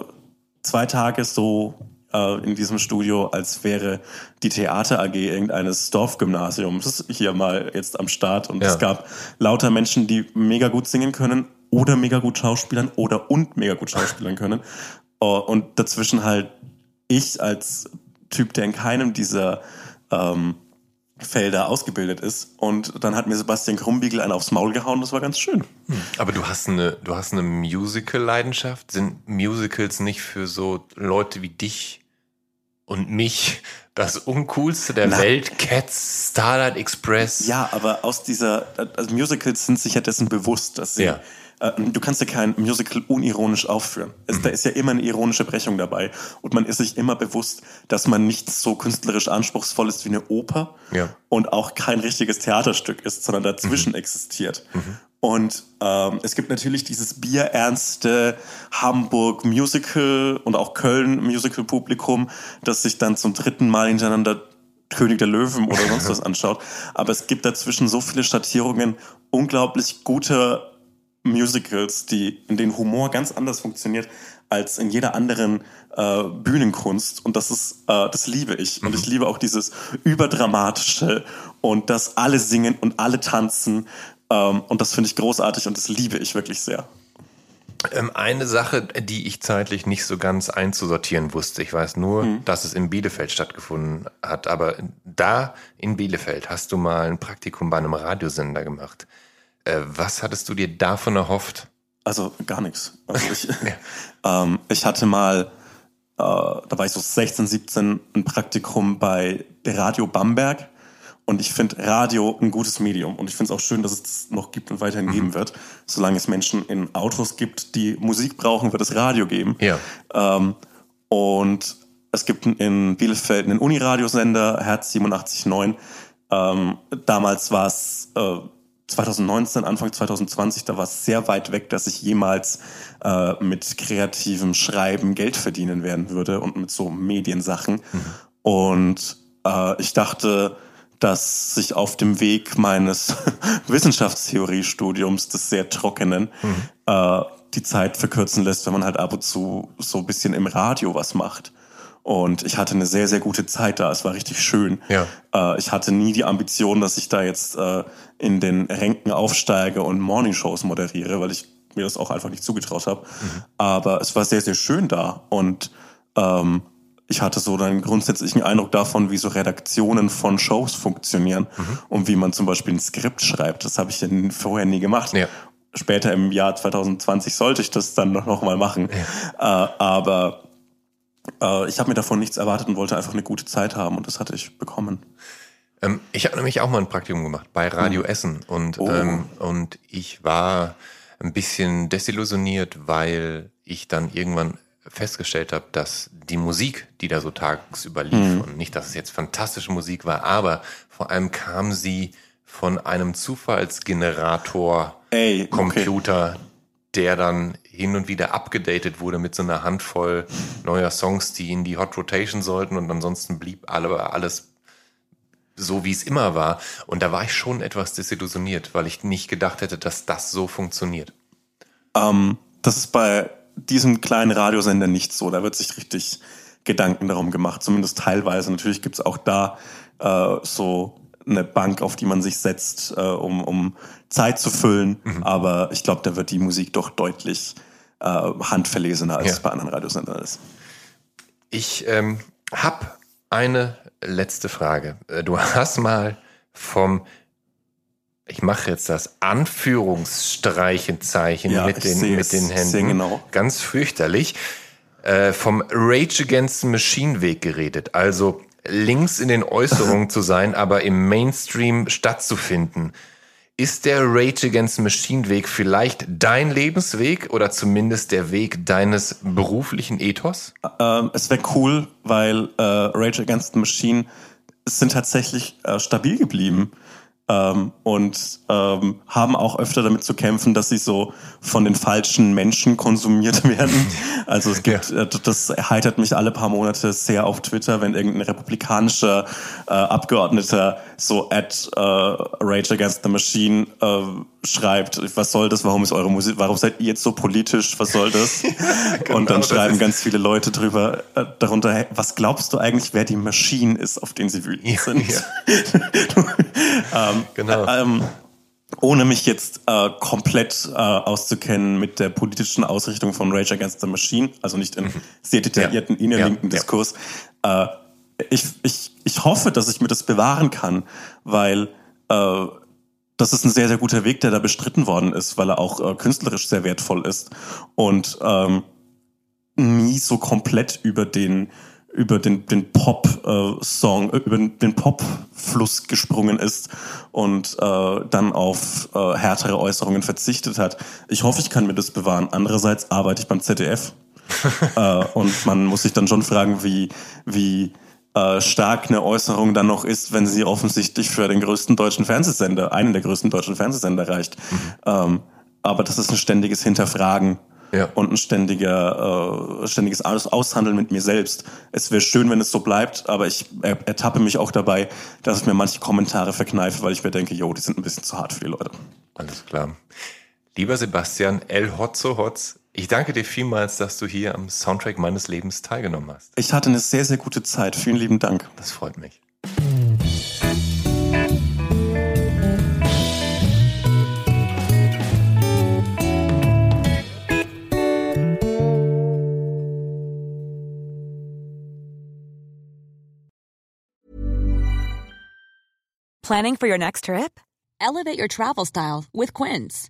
zwei Tage so äh, in diesem Studio, als wäre die Theater AG irgendeines Dorfgymnasiums hier mal jetzt am Start und ja. es gab lauter Menschen, die mega gut singen können oder mega gut schauspielern oder und mega gut schauspielern können. Uh, und dazwischen halt ich als Typ, der in keinem dieser ähm, Felder ausgebildet ist. Und dann hat mir Sebastian Krumbiegel einen aufs Maul gehauen, das war ganz schön.
Hm. Aber du hast eine, du hast eine Musical-Leidenschaft. Sind Musicals nicht für so Leute wie dich und mich das uncoolste der Na, Welt? Cats, Starlight Express.
Ja, aber aus dieser, also Musicals sind sich ja dessen bewusst, dass sie ja äh, du kannst ja kein Musical unironisch aufführen. Es, mhm. Da ist ja immer eine ironische Brechung dabei. Und man ist sich immer bewusst, dass man nicht so künstlerisch anspruchsvoll ist wie eine Oper ja. und auch kein richtiges Theaterstück ist, sondern dazwischen mhm. existiert. Mhm. Und ähm, es gibt natürlich dieses bierernste Hamburg Musical und auch Köln Musical Publikum, das sich dann zum dritten Mal hintereinander König der Löwen oder sonst was <laughs> anschaut. Aber es gibt dazwischen so viele Schattierungen unglaublich guter Musicals, die, in denen Humor ganz anders funktioniert als in jeder anderen äh, Bühnenkunst. Und das ist, äh, das liebe ich. Und ich mhm. liebe auch dieses Überdramatische und dass alle singen und alle tanzen. Ähm, und das finde ich großartig und das liebe ich wirklich sehr.
Ähm, eine Sache, die ich zeitlich nicht so ganz einzusortieren wusste. Ich weiß nur, mhm. dass es in Bielefeld stattgefunden hat. Aber da in Bielefeld hast du mal ein Praktikum bei einem Radiosender gemacht. Äh, was hattest du dir davon erhofft?
Also gar nichts. Also ich, ja. <laughs> <laughs> ähm, ich hatte mal, äh, da war ich so 16, 17, ein Praktikum bei Radio Bamberg. Und ich finde Radio ein gutes Medium. Und ich finde es auch schön, dass es das noch gibt und weiterhin mhm. geben wird. Solange es Menschen in Autos gibt, die Musik brauchen, wird es Radio geben. Ja. Ähm, und es gibt in Bielefeld einen Uniradiosender, Herz 87.9. Ähm, damals war es äh, 2019, Anfang 2020, da war es sehr weit weg, dass ich jemals äh, mit kreativem Schreiben Geld verdienen werden würde und mit so Mediensachen. Mhm. Und äh, ich dachte, dass sich auf dem Weg meines <laughs> Wissenschaftstheoriestudiums des sehr trockenen mhm. äh, die Zeit verkürzen lässt, wenn man halt ab und zu so ein bisschen im Radio was macht. Und ich hatte eine sehr, sehr gute Zeit da. Es war richtig schön. Ja. Äh, ich hatte nie die Ambition, dass ich da jetzt äh, in den Ränken aufsteige und Morningshows moderiere, weil ich mir das auch einfach nicht zugetraut habe. Mhm. Aber es war sehr, sehr schön da. Und ähm, ich hatte so einen grundsätzlichen Eindruck davon, wie so Redaktionen von Shows funktionieren mhm. und wie man zum Beispiel ein Skript schreibt. Das habe ich ja vorher nie gemacht. Ja. Später im Jahr 2020 sollte ich das dann noch mal machen. Ja. Äh, aber äh, ich habe mir davon nichts erwartet und wollte einfach eine gute Zeit haben und das hatte ich bekommen.
Ähm, ich habe nämlich auch mal ein Praktikum gemacht bei Radio hm. Essen und, oh. ähm, und ich war ein bisschen desillusioniert, weil ich dann irgendwann festgestellt habe, dass die Musik, die da so tagsüber lief, mhm. und nicht, dass es jetzt fantastische Musik war, aber vor allem kam sie von einem Zufallsgenerator Ey, Computer, okay. der dann hin und wieder abgedatet wurde mit so einer Handvoll neuer Songs, die in die Hot Rotation sollten und ansonsten blieb alle, alles so, wie es immer war. Und da war ich schon etwas desillusioniert, weil ich nicht gedacht hätte, dass das so funktioniert.
Ähm, das ist bei diesem kleinen Radiosender nicht so. Da wird sich richtig Gedanken darum gemacht, zumindest teilweise. Natürlich gibt es auch da äh, so eine Bank, auf die man sich setzt, äh, um, um Zeit zu füllen. Mhm. Aber ich glaube, da wird die Musik doch deutlich äh, handverlesener, als ja. es bei anderen Radiosendern ist.
Ich ähm, habe eine letzte Frage. Äh, du <laughs> hast mal vom ich mache jetzt das Anführungsstreichenzeichen ja, mit, den, mit den Händen. Genau. Ganz fürchterlich. Äh, vom Rage Against the Machine Weg geredet. Also links in den Äußerungen <laughs> zu sein, aber im Mainstream stattzufinden. Ist der Rage Against Machine Weg vielleicht dein Lebensweg oder zumindest der Weg deines beruflichen Ethos?
Ähm, es wäre cool, weil äh, Rage Against Machine sind tatsächlich äh, stabil geblieben. Ähm, und ähm, haben auch öfter damit zu kämpfen, dass sie so von den falschen Menschen konsumiert <laughs> werden. Also es gibt, ja. äh, das erheitert mich alle paar Monate sehr auf Twitter, wenn irgendein republikanischer äh, Abgeordneter so at äh, Rage Against the Machine äh, schreibt, was soll das, warum ist eure Musik, warum seid ihr jetzt so politisch, was soll das? <laughs> genau, und dann schreiben ganz viele Leute drüber, äh, darunter, hey, was glaubst du eigentlich, wer die Maschine ist, auf denen sie wütend sind? Ja. <laughs> ähm, genau. Ähm, ohne mich jetzt äh, komplett äh, auszukennen mit der politischen Ausrichtung von Rage Against the Machine, also nicht in mhm. sehr detaillierten ja. innerlinken ja. Diskurs, äh, ich, ich, ich hoffe, dass ich mir das bewahren kann, weil äh, das ist ein sehr, sehr guter Weg, der da bestritten worden ist, weil er auch äh, künstlerisch sehr wertvoll ist und ähm, nie so komplett über den über den, den Pop-Song, äh, über den Pop-Fluss gesprungen ist und äh, dann auf äh, härtere Äußerungen verzichtet hat. Ich hoffe, ich kann mir das bewahren. Andererseits arbeite ich beim ZDF <laughs> äh, und man muss sich dann schon fragen, wie, wie äh, stark eine Äußerung dann noch ist, wenn sie offensichtlich für den größten deutschen Fernsehsender, einen der größten deutschen Fernsehsender reicht. Mhm. Ähm, aber das ist ein ständiges Hinterfragen ja. und ein ständiger, äh, ständiges Aushandeln mit mir selbst. Es wäre schön, wenn es so bleibt, aber ich ertappe mich auch dabei, dass ich mir manche Kommentare verkneife, weil ich mir denke, jo, die sind ein bisschen zu hart für die Leute.
Alles klar. Lieber Sebastian, El Hotzo Hotz, ich danke dir vielmals, dass du hier am Soundtrack meines Lebens teilgenommen hast.
Ich hatte eine sehr, sehr gute Zeit. Vielen lieben Dank.
Das freut mich.
Planning for your next trip? Elevate your travel style with Quince.